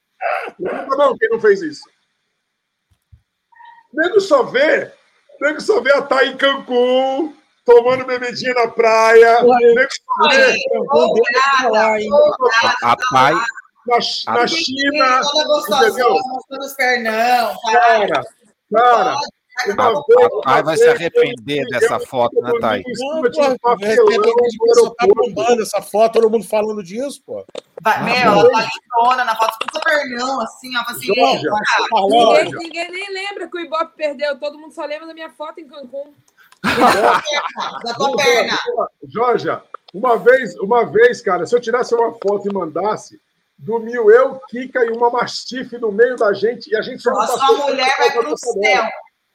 Levanta não, quem não fez isso. Nego só vê, nego só vê a Thay em Cancún, tomando bebidinha na praia. Só. A Thay. Na, na China. Entendeu? Mostrando os pernão. Cara, cara. Papai vai se arrepender dessa foto, né, Thay? Não, pô, tá bombando essa foto, todo mundo falando disso, pô. Vai, meu, ela tá lindona na foto, com pernão, assim, ó, assim, Jorge, ninguém, ninguém nem lembra que o Ibope perdeu, todo mundo só lembra da minha foto em Cancún. Da tua perna. Jorge, uma vez, uma vez, cara, se eu tirasse uma foto e mandasse, dormiu eu, Kika e uma mastife no meio da gente, e a gente só A sua mulher vai pro céu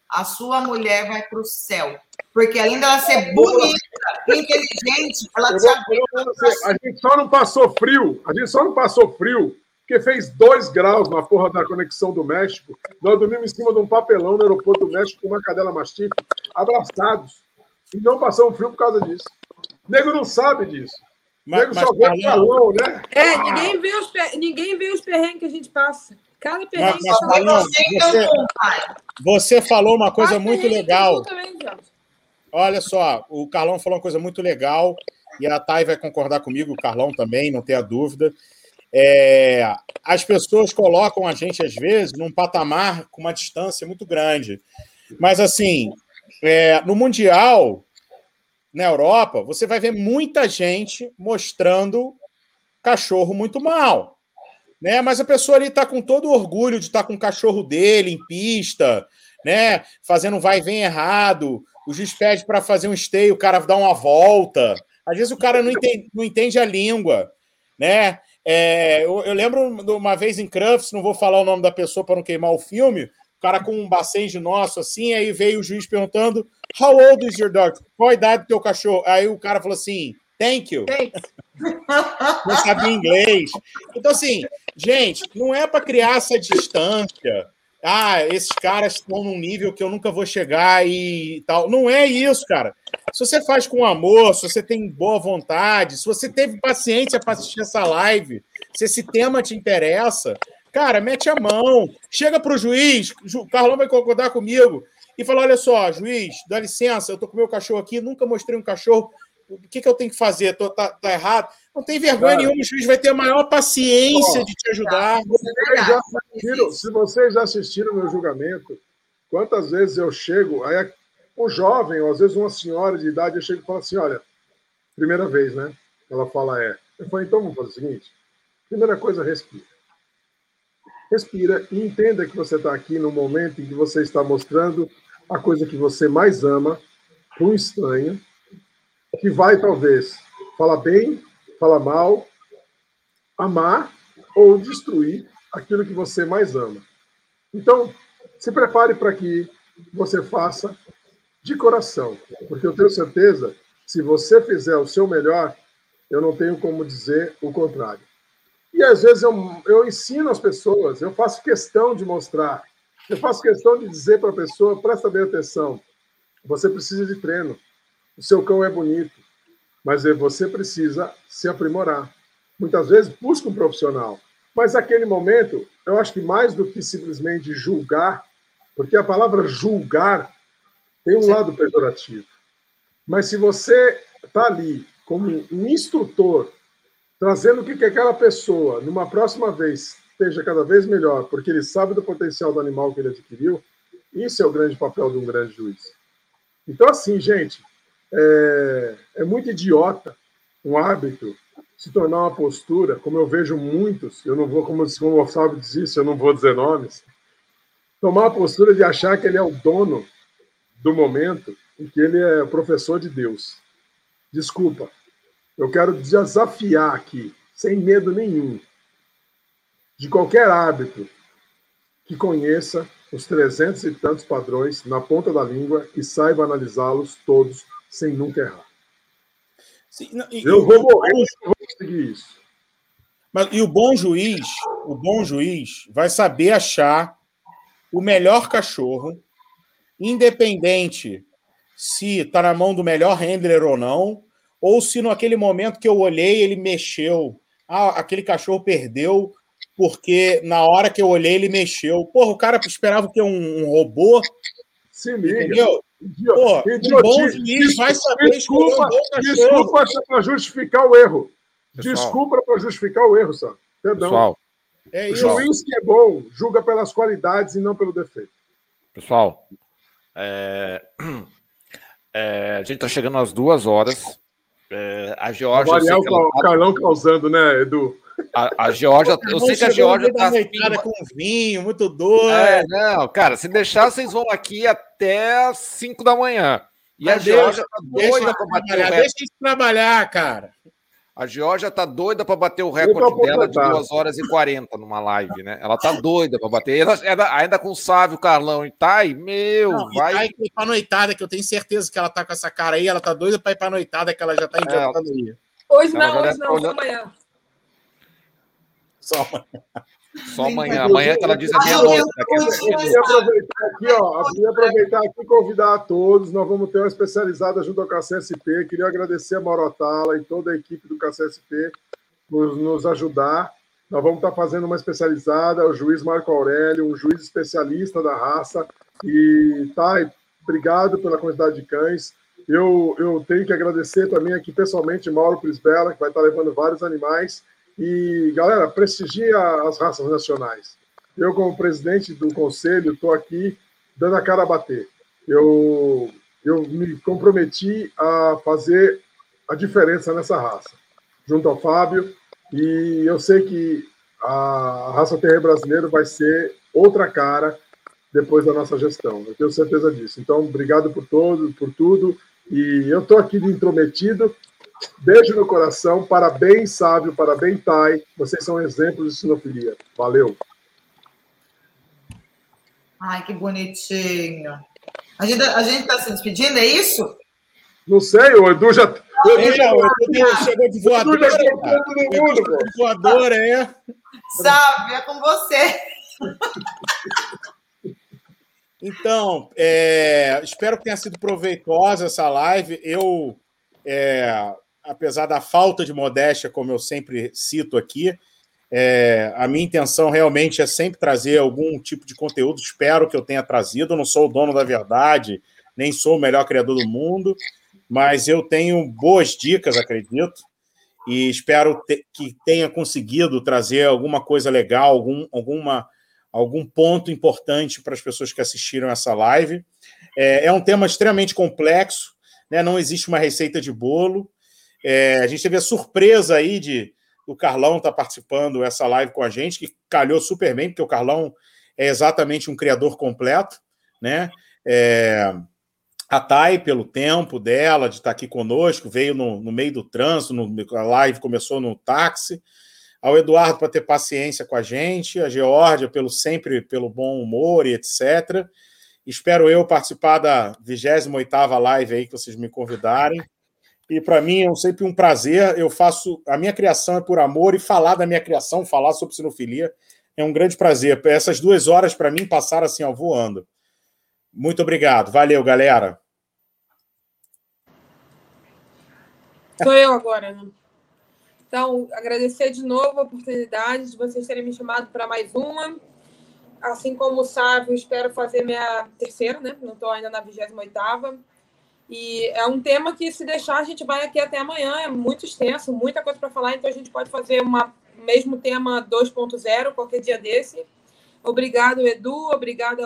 a sua mulher vai para o céu. Porque além dela ser bonita, inteligente, ela te A gente só não passou frio, a gente só não passou frio, porque fez dois graus na porra da conexão do México. Nós dormimos em cima de um papelão no aeroporto do México com uma cadela mastife, abraçados. E não passamos frio por causa disso. O nego não sabe disso. O nego só vê o calão, né? É, ninguém vê, os, ninguém vê os perrengues que a gente passa. Cada mas, mas, você, você falou uma coisa muito legal. Olha só, o Carlão falou uma coisa muito legal, e a Thay vai concordar comigo, o Carlão também, não tenha dúvida. É, as pessoas colocam a gente, às vezes, num patamar com uma distância muito grande. Mas, assim, é, no Mundial, na Europa, você vai ver muita gente mostrando cachorro muito mal né? Mas a pessoa ali está com todo o orgulho de estar tá com o cachorro dele em pista, né? Fazendo um vai e vem errado. O juiz pede para fazer um esteio, o cara dá uma volta. Às vezes o cara não entende, não entende a língua, né? É, eu, eu, lembro de uma vez em Crufts, não vou falar o nome da pessoa para não queimar o filme, o cara com um bacenge nosso assim, aí veio o juiz perguntando: How old is your dog? Qual a idade do teu cachorro? Aí o cara falou assim: Thank you. Thanks. Não sabia inglês. Então, assim, gente, não é para criar essa distância. Ah, esses caras estão num nível que eu nunca vou chegar e tal. Não é isso, cara. Se você faz com amor, se você tem boa vontade, se você teve paciência para assistir essa live, se esse tema te interessa, cara, mete a mão. Chega para o juiz, o Carlão vai concordar comigo, e fala: olha só, juiz, dá licença, eu tô com meu cachorro aqui, nunca mostrei um cachorro o que, que eu tenho que fazer? Tô, tá, tá errado? Não tem vergonha nenhuma, o juiz vai ter a maior paciência de te ajudar. Vocês se vocês já assistiram meu julgamento, quantas vezes eu chego, aí um jovem, ou às vezes uma senhora de idade, eu chego e falo assim: olha, primeira vez, né? Ela fala, é. Eu falo, então vamos fazer o seguinte: primeira coisa, respira. respira e entenda que você está aqui no momento em que você está mostrando a coisa que você mais ama para um estranho, que vai talvez falar bem, falar mal, amar ou destruir aquilo que você mais ama. Então, se prepare para que você faça de coração, porque eu tenho certeza, se você fizer o seu melhor, eu não tenho como dizer o contrário. E às vezes eu, eu ensino as pessoas, eu faço questão de mostrar, eu faço questão de dizer para a pessoa: presta bem atenção, você precisa de treino, o seu cão é bonito, mas você precisa se aprimorar. Muitas vezes busca um profissional, mas naquele momento, eu acho que mais do que simplesmente julgar, porque a palavra julgar tem um Sim. lado pejorativo. Mas se você está ali como um instrutor, trazendo que, que aquela pessoa, numa próxima vez, esteja cada vez melhor, porque ele sabe do potencial do animal que ele adquiriu, isso é o grande papel de um grande juiz. Então, assim, gente, é, é muito idiota um árbitro se tornar uma postura, como eu vejo muitos, eu não vou, como, como o Fábio disse, eu não vou dizer nomes, tomar a postura de achar que ele é o dono do momento em que ele é professor de Deus. Desculpa, eu quero desafiar aqui, sem medo nenhum, de qualquer árbitro que conheça os trezentos e tantos padrões na ponta da língua e saiba analisá-los todos sem nunca errar. Sim, não, e, eu vou morrer, eu vou conseguir isso. Mas, e o bom juiz, o bom juiz vai saber achar o melhor cachorro, independente se está na mão do melhor handler ou não, ou se naquele momento que eu olhei ele mexeu, ah, aquele cachorro perdeu porque na hora que eu olhei ele mexeu. Porra, o cara esperava que um, um robô. Se liga. Entendeu? Pô, um bom juiz vai saber desculpa, um desculpa para justificar o erro. Pessoal. Desculpa para justificar o erro, Sam. Perdão. Pessoal. É o juiz que é bom julga pelas qualidades e não pelo defeito. Pessoal, é... É, a gente está chegando às duas horas. É, a Georgia. Variar o tá... Carlão causando, né, Edu? A, a Georgia, eu sei que a Georgia tá com vinho, muito doido. É, não, cara, se deixar, vocês vão aqui até 5 da manhã. E Mas a Georgia tá doida para bater o recorde. Deixa eles trabalhar, cara. A Georgia tá doida para bater o recorde dela de 2 horas e 40 numa live, né? Ela tá doida para bater. Ela, ela, ainda com o Sávio, Carlão e Tai, meu, não, vai. Vai ir pra noitada, que eu tenho certeza que ela tá com essa cara aí, ela tá doida para ir pra noitada, que ela já tá inventando é, Hoje não, hoje não, só amanhã. Só amanhã. Só amanhã. Amanhã que ela diz a meia-noite. Eu queria aproveitar aqui, ó. Queria aproveitar aqui e convidar a todos. Nós vamos ter uma especializada junto ao KCSP. Queria agradecer a Morotala e toda a equipe do KCSP por nos ajudar. Nós vamos estar fazendo uma especializada, o juiz Marco Aurélio, um juiz especialista da raça. E tá, obrigado pela quantidade de cães. Eu, eu tenho que agradecer também aqui pessoalmente Mauro Prisbela, que vai estar levando vários animais. E, galera, prestigia as raças nacionais. Eu, como presidente do conselho, estou aqui dando a cara a bater. Eu, eu me comprometi a fazer a diferença nessa raça, junto ao Fábio, e eu sei que a raça terreira brasileira vai ser outra cara depois da nossa gestão. Eu tenho certeza disso. Então, obrigado por todo, por tudo. E eu estou aqui de intrometido, Beijo no coração, parabéns, Sábio, parabéns, Tai. Vocês são exemplos de sinofilia. Valeu. Ai, que bonitinho. A gente a está se despedindo, é isso? Não sei, o Edu já. O Edu já, o Edu chegou de voadora. Edu já todo mundo, de voadora, é. Sábio, é com você. Então, é, espero que tenha sido proveitosa essa live. Eu é, apesar da falta de modéstia, como eu sempre cito aqui, é, a minha intenção realmente é sempre trazer algum tipo de conteúdo. Espero que eu tenha trazido. Não sou o dono da verdade, nem sou o melhor criador do mundo, mas eu tenho boas dicas, acredito, e espero te, que tenha conseguido trazer alguma coisa legal, algum, alguma, algum ponto importante para as pessoas que assistiram essa live. É, é um tema extremamente complexo, né? não existe uma receita de bolo. É, a gente teve a surpresa aí de o Carlão está participando dessa live com a gente, que calhou super bem, porque o Carlão é exatamente um criador completo, né? É, a Thay, pelo tempo dela de estar aqui conosco, veio no, no meio do trânsito, no, a live começou no táxi. Ao Eduardo para ter paciência com a gente, a Geórgia pelo sempre pelo bom humor e etc. Espero eu participar da 28ª live aí que vocês me convidarem. E para mim é sempre um prazer. Eu faço a minha criação é por amor e falar da minha criação, falar sobre sinofilia é um grande prazer. Essas duas horas para mim passaram assim, ó, voando. Muito obrigado. Valeu, galera. Sou eu agora, né? Então, agradecer de novo a oportunidade de vocês terem me chamado para mais uma. Assim como o Sávio, espero fazer minha terceira, né? Não estou ainda na 28 E é um tema que, se deixar, a gente vai aqui até amanhã. É muito extenso, muita coisa para falar, então a gente pode fazer uma mesmo tema 2.0 qualquer dia desse. Obrigado, Edu. Obrigada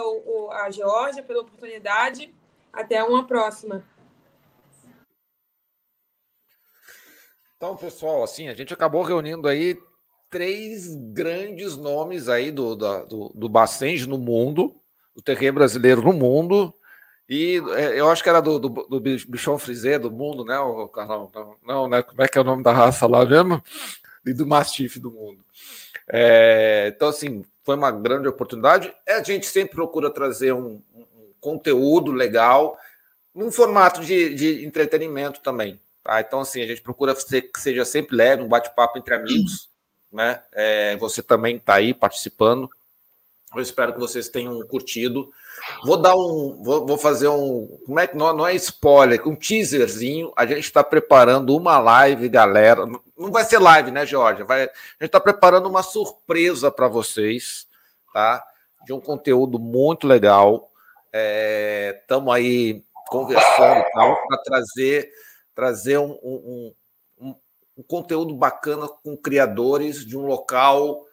a Georgia pela oportunidade. Até uma próxima. Então, pessoal, assim, a gente acabou reunindo aí três grandes nomes aí do, do, do Bacenge no mundo, do terreno brasileiro no mundo, e é, eu acho que era do, do, do Bichon Frisé do mundo, né, o Carlão? Não, não, né? Como é que é o nome da raça lá mesmo? E do Mastiff do mundo. É, então, assim, foi uma grande oportunidade. A gente sempre procura trazer um, um conteúdo legal, num formato de, de entretenimento também. Tá? Então, assim, a gente procura ser, que seja sempre leve, um bate-papo entre amigos. Né? É, você também está aí participando. Eu espero que vocês tenham curtido. Vou dar um. Vou, vou fazer um. Como é que não, não é spoiler, um teaserzinho. A gente está preparando uma live, galera. Não vai ser live, né, Georgia? Vai, a gente está preparando uma surpresa para vocês, tá? De um conteúdo muito legal. Estamos é, aí conversando para trazer, trazer um, um, um, um conteúdo bacana com criadores de um local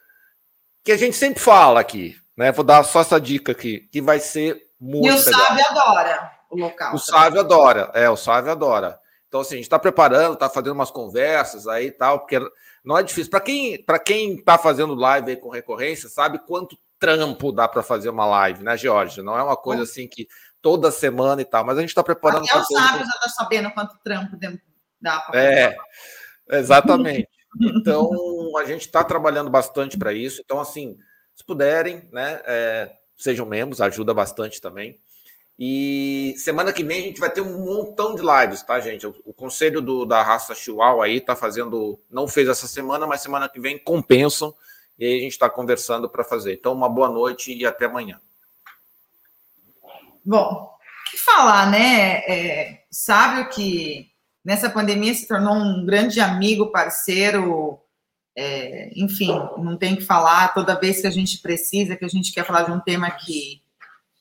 que a gente sempre fala aqui, né? Vou dar só essa dica aqui, que vai ser muito E o legal. Sávio adora o local. O Sávio adora, é, o Sávio adora. Então, assim, a gente está preparando, está fazendo umas conversas aí e tal, porque não é difícil. Para quem para quem está fazendo live aí com recorrência, sabe quanto trampo dá para fazer uma live, né, Georgia? Não é uma coisa assim que toda semana e tal, mas a gente está preparando. Até o Sávio já está sabendo quanto trampo dá para É, exatamente. Então, a gente está trabalhando bastante para isso. Então, assim, se puderem, né, é, sejam membros, ajuda bastante também. E semana que vem a gente vai ter um montão de lives, tá, gente? O, o conselho do, da raça Chihuahua aí tá fazendo, não fez essa semana, mas semana que vem compensam. E aí a gente está conversando para fazer. Então, uma boa noite e até amanhã. Bom, que falar, né? É, sábio que nessa pandemia se tornou um grande amigo, parceiro, é, enfim, não tem que falar toda vez que a gente precisa, que a gente quer falar de um tema que,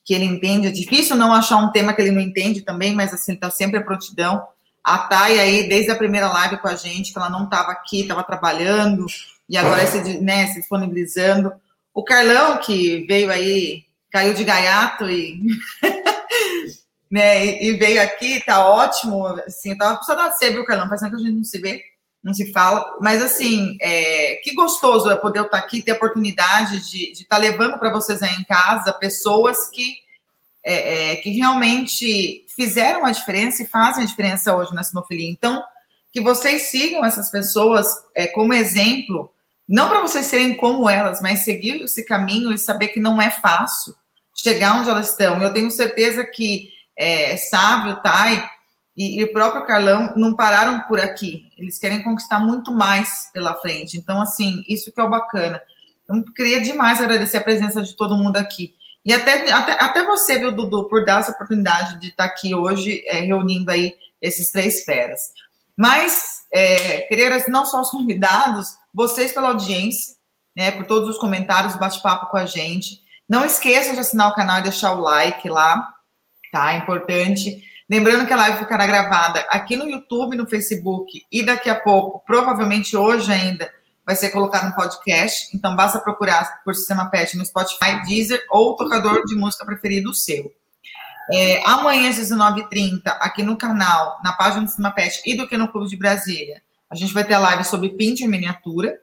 que ele entende. É difícil não achar um tema que ele não entende também, mas assim, está sempre a prontidão. A Thay aí, desde a primeira live com a gente, que ela não estava aqui, estava trabalhando, e agora se, né, se disponibilizando. O Carlão, que veio aí, caiu de gaiato e, né, e veio aqui, tá ótimo. Assim, eu tava saudade de você, viu, Carlão? Faz tempo que a gente não se vê não se fala, mas assim, é, que gostoso é poder estar aqui, ter a oportunidade de estar tá levando para vocês aí em casa pessoas que, é, é, que realmente fizeram a diferença e fazem a diferença hoje na sinofilia. Então, que vocês sigam essas pessoas é, como exemplo, não para vocês serem como elas, mas seguir esse caminho e saber que não é fácil chegar onde elas estão. Eu tenho certeza que é, Sávio, Thay, e, e, o próprio Carlão não pararam por aqui. Eles querem conquistar muito mais pela frente. Então, assim, isso que é o bacana. Eu queria demais agradecer a presença de todo mundo aqui. E até, até, até você, viu, Dudu, por dar essa oportunidade de estar aqui hoje, é, reunindo aí esses três feras. Mas, é, queria não só os convidados, vocês pela audiência, né, por todos os comentários, bate-papo com a gente. Não esqueçam de assinar o canal e deixar o like lá, tá? É importante. Lembrando que a live ficará gravada aqui no YouTube, no Facebook e daqui a pouco, provavelmente hoje ainda, vai ser colocado no podcast. Então basta procurar por Sistema Pet no Spotify, Deezer ou tocador de música preferido seu. É, amanhã às 19h30, aqui no canal, na página do Sistema Pet e do que no Clube de Brasília, A gente vai ter a live sobre Pinter miniatura.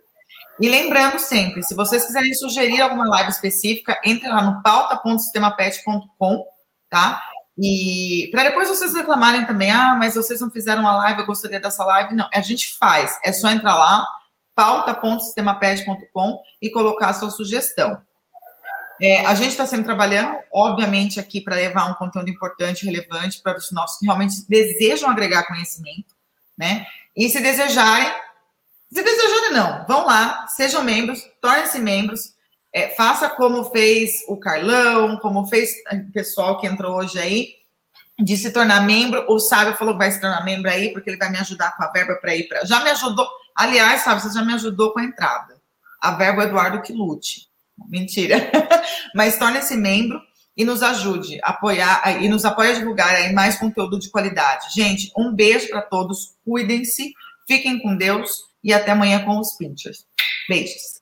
E lembrando sempre, se vocês quiserem sugerir alguma live específica, entre lá no pauta.sistemapet.com, tá? E para depois vocês reclamarem também, ah, mas vocês não fizeram uma live, eu gostaria dessa live. Não, a gente faz. É só entrar lá, pauta.sistemaped.com e colocar a sua sugestão. É, a gente está sempre trabalhando, obviamente, aqui para levar um conteúdo importante, relevante para os nossos que realmente desejam agregar conhecimento, né? E se desejarem, se desejarem não, vão lá, sejam membros, tornem-se membros, é, faça como fez o Carlão, como fez o pessoal que entrou hoje aí, de se tornar membro. O Sábio falou que vai se tornar membro aí, porque ele vai me ajudar com a verba para ir para. Já me ajudou. Aliás, sabe, você já me ajudou com a entrada. A verba Eduardo que lute. Mentira. Mas torne-se membro e nos ajude a apoiar e nos apoie a divulgar aí mais conteúdo de qualidade. Gente, um beijo para todos. Cuidem-se, fiquem com Deus e até amanhã com os Pinchers. Beijos.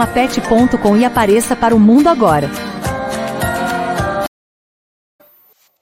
sistemapet.com e apareça para o mundo agora.